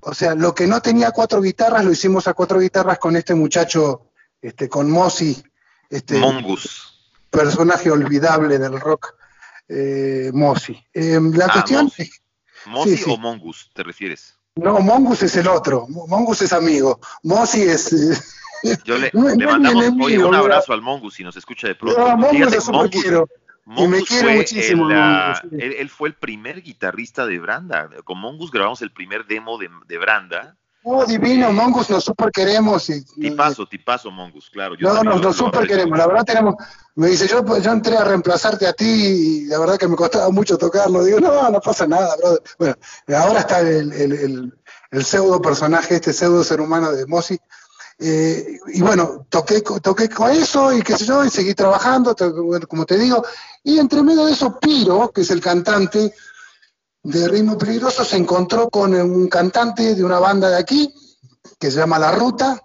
O sea, lo que no tenía cuatro guitarras lo hicimos a cuatro guitarras con este muchacho, este, con Mossy, este Mongus. personaje olvidable del rock, eh, Mossy. Eh, la Ah, cuestión Mossy. ¿Mosi sí. o Mongus te refieres? No, Mongus es el otro. Mongus es amigo. Mossy es. Yo le, No, le es mandamos enemigo, un mira. abrazo al Mongus si nos escucha de pronto. no, Mongus super Mongus, quiero. Y me Mongus fue muchísimo, el, Mongus, sí. él, él fue el primer guitarrista de Branda. Con Mongus grabamos el primer demo de, de Branda. Oh, divino, Mongus, nos super queremos. Y, Tipazo, tipazo Mongus, claro. yo no, nos lo super aprecio queremos. La verdad tenemos. Me dice, yo, pues, yo entré a reemplazarte a ti y la verdad que me costaba mucho tocarlo. Digo, no, no pasa nada, brother. Bueno, ahora está el, el, el- el pseudo personaje, este pseudo ser humano de Mossy. Eh, y bueno, toqué, toqué con eso y qué sé yo, y seguí trabajando, bueno, como te digo. Y entre medio de eso, Piro, que es el cantante de Ritmo Peligroso, se encontró con un cantante de una banda de aquí, que se llama La Ruta,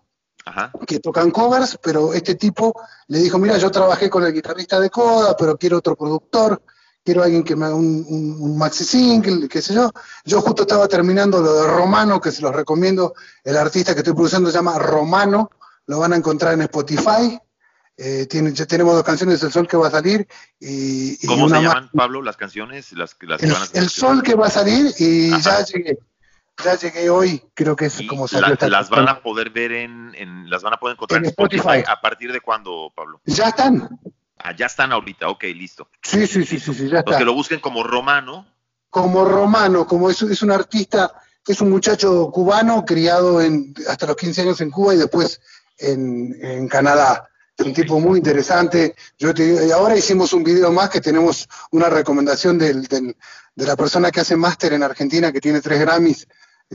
Ajá. que tocan covers, pero este tipo le dijo, mira, yo trabajé con el guitarrista de Coda, pero quiero otro productor, quiero alguien que me haga un, un- un maxi single, qué sé yo. Yo justo estaba terminando lo de Romano, que se los recomiendo, el artista que estoy produciendo se llama Romano, lo van a encontrar en Spotify. Eh, tiene- ya tenemos dos canciones, El Sol que va a salir y, y ¿Cómo se llaman, Pablo, las canciones? Las, las que El, van a El Sol que va a salir y Ajá. ya llegué. Ya llegué hoy, creo que es Y como la- salió esta las van a poder ver en, en- las van a poder encontrar En en Spotify. Spotify. ¿A partir de cuándo, Pablo? Ya están. Ah, ya están ahorita, ok, listo. Sí, sí, sí, sí, sí, ya Los está. que lo busquen como romano, como romano, como es, es un artista, es un muchacho cubano criado en, hasta los 15 años en Cuba y después en, en Canadá. Es un tipo muy interesante. Yo te digo, y ahora hicimos un video más que tenemos una recomendación del, del- de la persona que hace máster en Argentina, que tiene tres Grammys.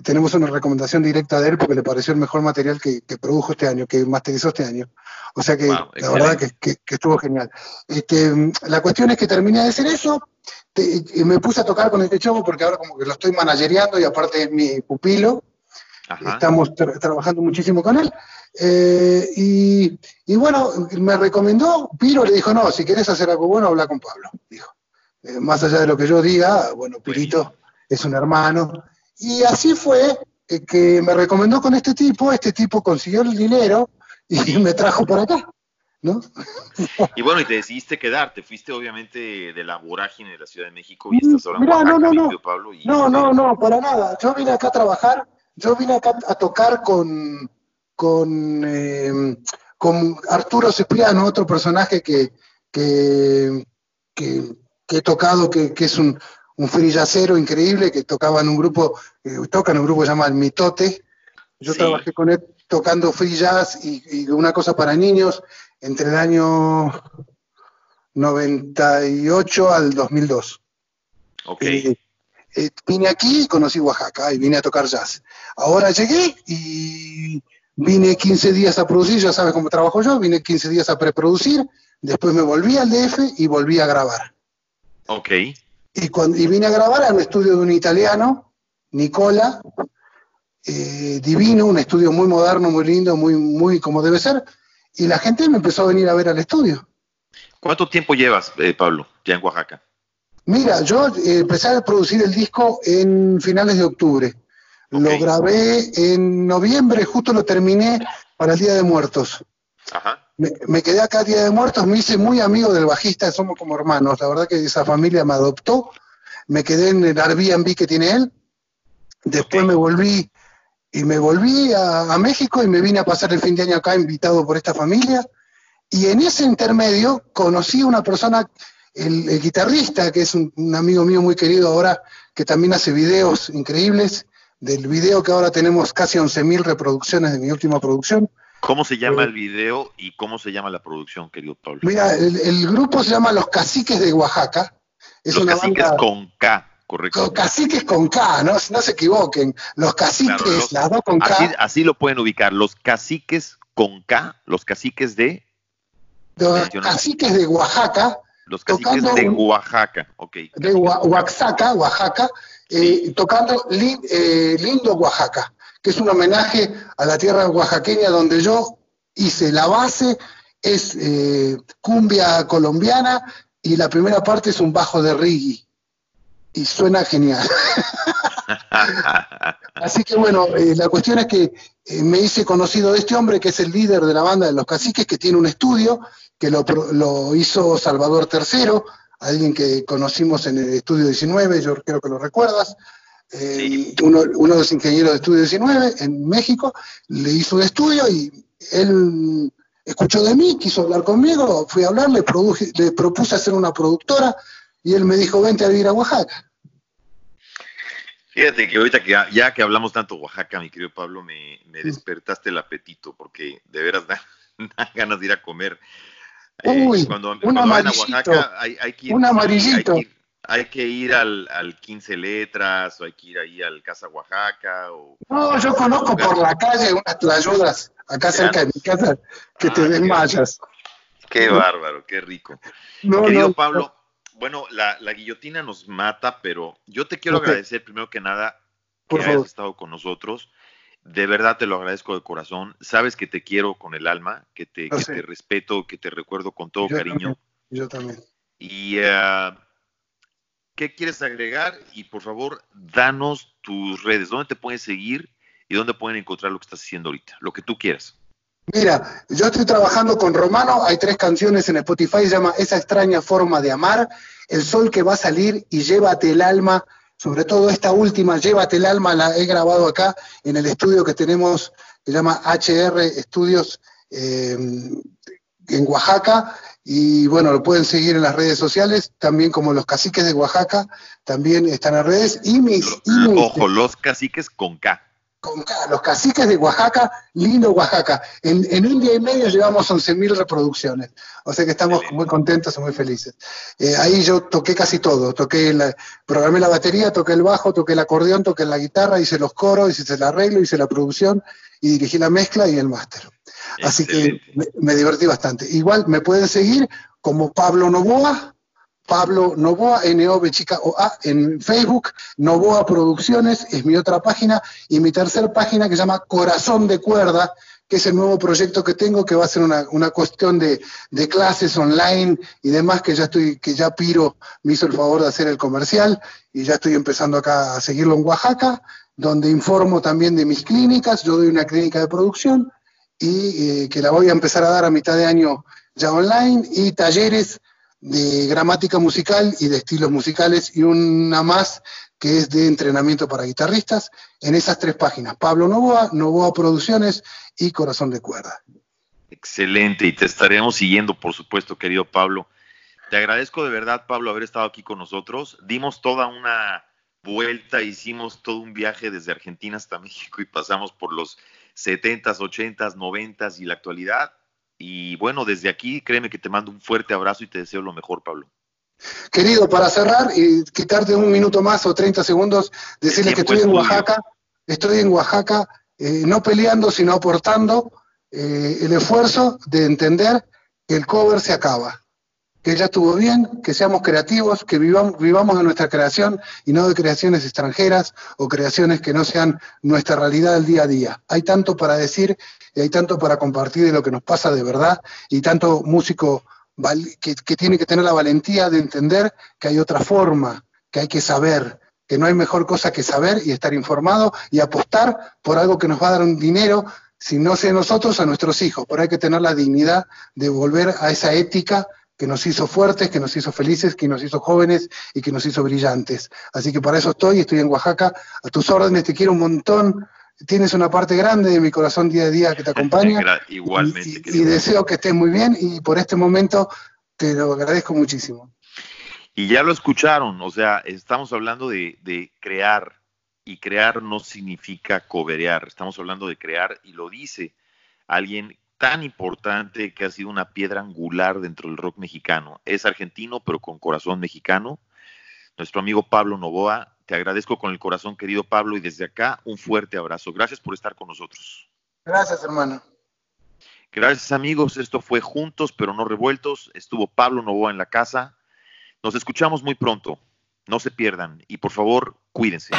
Tenemos una recomendación directa de él porque le pareció el mejor material que, que produjo este año, que masterizó este año. O sea que Wow, la verdad que, que- que estuvo genial. Este, la cuestión es que terminé de hacer eso, te- y me puse a tocar con este chavo porque ahora como que lo estoy managereando y aparte es mi pupilo, ajá, estamos tra- trabajando muchísimo con él. Eh, y, y bueno, me recomendó, Piro le dijo, no, si querés hacer algo bueno, habla con Pablo, dijo. Eh, más allá de lo que yo diga, bueno, Pirito es un hermano. Y así fue eh, que me recomendó con este tipo, este tipo consiguió el dinero y me trajo para acá, ¿no? Y bueno, y te decidiste quedar, te fuiste obviamente de la vorágine de la Ciudad de México y Mm, estás ahora en mirá, Oaxaca, no, no, no. Pablo. y- No, no, no, para nada. Yo vine acá a trabajar, yo vine acá a tocar con, con, eh, con Arturo Cipriano, otro personaje que, que, que, que he tocado, que, que es un, un frillacero increíble, que tocaba en un grupo, eh, toca en un grupo que se llama El Mitote. Yo Sí. trabajé con él tocando free jazz y, y una cosa para niños entre el año 98 al 2002. Ok, Eh, eh, vine aquí y conocí Oaxaca y vine a tocar jazz. Ahora llegué y vine 15 días a producir, ya sabes cómo trabajo yo, vine 15 días a preproducir, después me volví al DF y volví a grabar. ok, Y, cuando, y vine a grabar a un estudio de un italiano, Nicola, eh, divino, un estudio muy moderno, muy lindo, muy, muy como debe ser, y la gente me empezó a venir a ver al estudio. ¿Cuánto tiempo llevas, eh, Pablo, ya en Oaxaca? Mira, yo eh, empecé a producir el disco en finales de octubre. Lo grabé en noviembre, justo lo terminé para el Día de Muertos. Ajá. Me, me quedé acá el Día de Muertos, me hice muy amigo del bajista, somos como hermanos. La verdad que esa familia me adoptó. Me quedé en el Airbnb que tiene él. Después me volví y me volví a, a México y me vine a pasar el fin de año acá invitado por esta familia. Y en ese intermedio conocí a una persona, el, el guitarrista, que es un, un amigo mío muy querido ahora, que también hace videos increíbles. Del video que ahora tenemos casi 11.000 reproducciones de mi última producción. ¿Cómo se llama Eh, el video y cómo se llama la producción, querido Pablo? Mira, el, el grupo se llama Los Caciques de Oaxaca. Es Los una caciques banda con K, correcto. con caciques con K, no, no se equivoquen. Los caciques, Claro, los- las dos con K, Así, así lo pueden ubicar. Los caciques con K, los caciques de, los caciques de Oaxaca, los caciques de Oaxaca. Ok. de Oa- Oaxaca, Oaxaca, eh, tocando Li- eh, Lindo Oaxaca, que es un homenaje a la tierra oaxaqueña donde yo hice la base, es eh, cumbia colombiana y la primera parte es un bajo de reggae. Y suena genial. Así que bueno, eh, la cuestión es que me hice conocido de este hombre que es el líder de la banda de los caciques, que tiene un estudio, que lo, lo hizo Salvador III, alguien que conocimos en el estudio 19, yo creo que lo recuerdas. Eh, Sí. uno, uno de los ingenieros de estudio 19 en México le hizo un estudio y él escuchó de mí, quiso hablar conmigo, fui a hablar, le, produje- le propuse hacer una productora y él me dijo, vente a vivir a Oaxaca. Fíjate que ahorita que ya, que hablamos tanto de Oaxaca, mi querido Pablo, me, me despertaste el apetito porque de veras da ganas de ir a comer. Eh, cuando, un cuando vayan a amarillito, Oaxaca hay, hay que ir, un amarillito. hay que ir, hay que ir al, al 15 letras o hay que ir ahí al Casa Oaxaca o No, yo conozco por la calle unas tlayudas acá cerca de mi casa que te Ah, desmayas. qué bárbaro, qué rico. No, Querido no, Pablo, bueno, la, la guillotina nos mata, pero yo te quiero agradecer primero que nada que Por hayas favor. estado con nosotros. De verdad te lo agradezco de corazón. Sabes que te quiero con el alma, que te, que te respeto, que te recuerdo con todo Yo cariño. también, yo también. Y eh, ¿qué quieres agregar? Y por favor, danos tus redes. ¿Dónde te pueden seguir y dónde pueden encontrar lo que estás haciendo ahorita? Lo que tú quieras. Mira, yo estoy trabajando con Romano, hay tres canciones en Spotify, se llama Esa extraña forma de amar, El sol que va a salir y Llévate el alma, sobre todo esta última, Llévate el alma, la he grabado acá en el estudio que tenemos, se llama HR Estudios eh, en Oaxaca, y bueno, lo pueden seguir en las redes sociales, también como los caciques de Oaxaca, también están en redes, y mis- Ojo, los caciques con K. con los caciques de Oaxaca, lindo Oaxaca. En, en un día y medio llevamos 11.000 reproducciones, o sea que estamos muy contentos y muy felices. Eh, ahí yo toqué casi todo, toqué la, programé la batería, toqué el bajo, toqué el acordeón, toqué la guitarra, hice los coros, hice el arreglo, hice la producción y dirigí la mezcla y el máster. Así que me divertí bastante. Igual me pueden seguir como Pablo Novoa, Pablo Novoa, N-O-V chica O-A, en Facebook, Novoa Producciones, es mi otra página, y mi tercer página que se llama Corazón de Cuerda, que es el nuevo proyecto que tengo, que va a ser una, una cuestión de, de clases online y demás, que ya estoy, que ya Piro me hizo el favor de hacer el comercial, y ya estoy empezando acá a seguirlo en Oaxaca, donde informo también de mis clínicas, yo doy una clínica de producción, y eh, que la voy a empezar a dar a mitad de año ya online, y talleres de gramática musical y de estilos musicales, y una más que es de entrenamiento para guitarristas, en esas tres páginas, Pablo Novoa, Novoa Producciones y Corazón de Cuerda. Excelente, y te estaremos siguiendo, por supuesto, querido Pablo. Te agradezco de verdad, Pablo, haber estado aquí con nosotros. Dimos toda una vuelta, hicimos todo un viaje desde Argentina hasta México y pasamos por los 70s, 80s, 90s y la actualidad. Y bueno, desde aquí, créeme que te mando un fuerte abrazo y te deseo lo mejor, Pablo. Querido, para cerrar y quitarte un minuto más o 30 segundos, decirle El que estoy en. Oaxaca, estoy en Oaxaca, eh, no peleando, sino aportando eh, el esfuerzo de entender que el cover se acaba, que ya estuvo bien, que seamos creativos, que vivamos, vivamos de nuestra creación y no de creaciones extranjeras o creaciones que no sean nuestra realidad del día a día. Hay tanto para decir y hay tanto para compartir de lo que nos pasa de verdad y tanto músico que, que tiene que tener la valentía de entender que hay otra forma, que hay que saber, que no hay mejor cosa que saber y estar informado y apostar por algo que nos va a dar un dinero, si no sea nosotros, a nuestros hijos. Pero hay que tener la dignidad de volver a esa ética que nos hizo fuertes, que nos hizo felices, que nos hizo jóvenes y que nos hizo brillantes. Así que para eso estoy, estoy en Oaxaca, a tus órdenes, te quiero un montón. Tienes una parte grande de mi corazón día a día que te acompaña. Igualmente. Y, y, y deseo que estés muy bien y por este momento te lo agradezco muchísimo. Y ya lo escucharon, o sea, estamos hablando de, de, crear, y crear no significa coberear, estamos hablando de crear, y lo dice alguien tan importante que ha sido una piedra angular dentro del rock mexicano. Es argentino, pero con corazón mexicano. Nuestro amigo Pablo Novoa, te agradezco con el corazón, querido Pablo, y desde acá un fuerte abrazo. Gracias por estar con nosotros. Gracias, hermano. Gracias, amigos. Esto fue Juntos, pero no revueltos. Estuvo Pablo Novoa en la casa. Nos escuchamos muy pronto. No se pierdan y por favor, cuídense.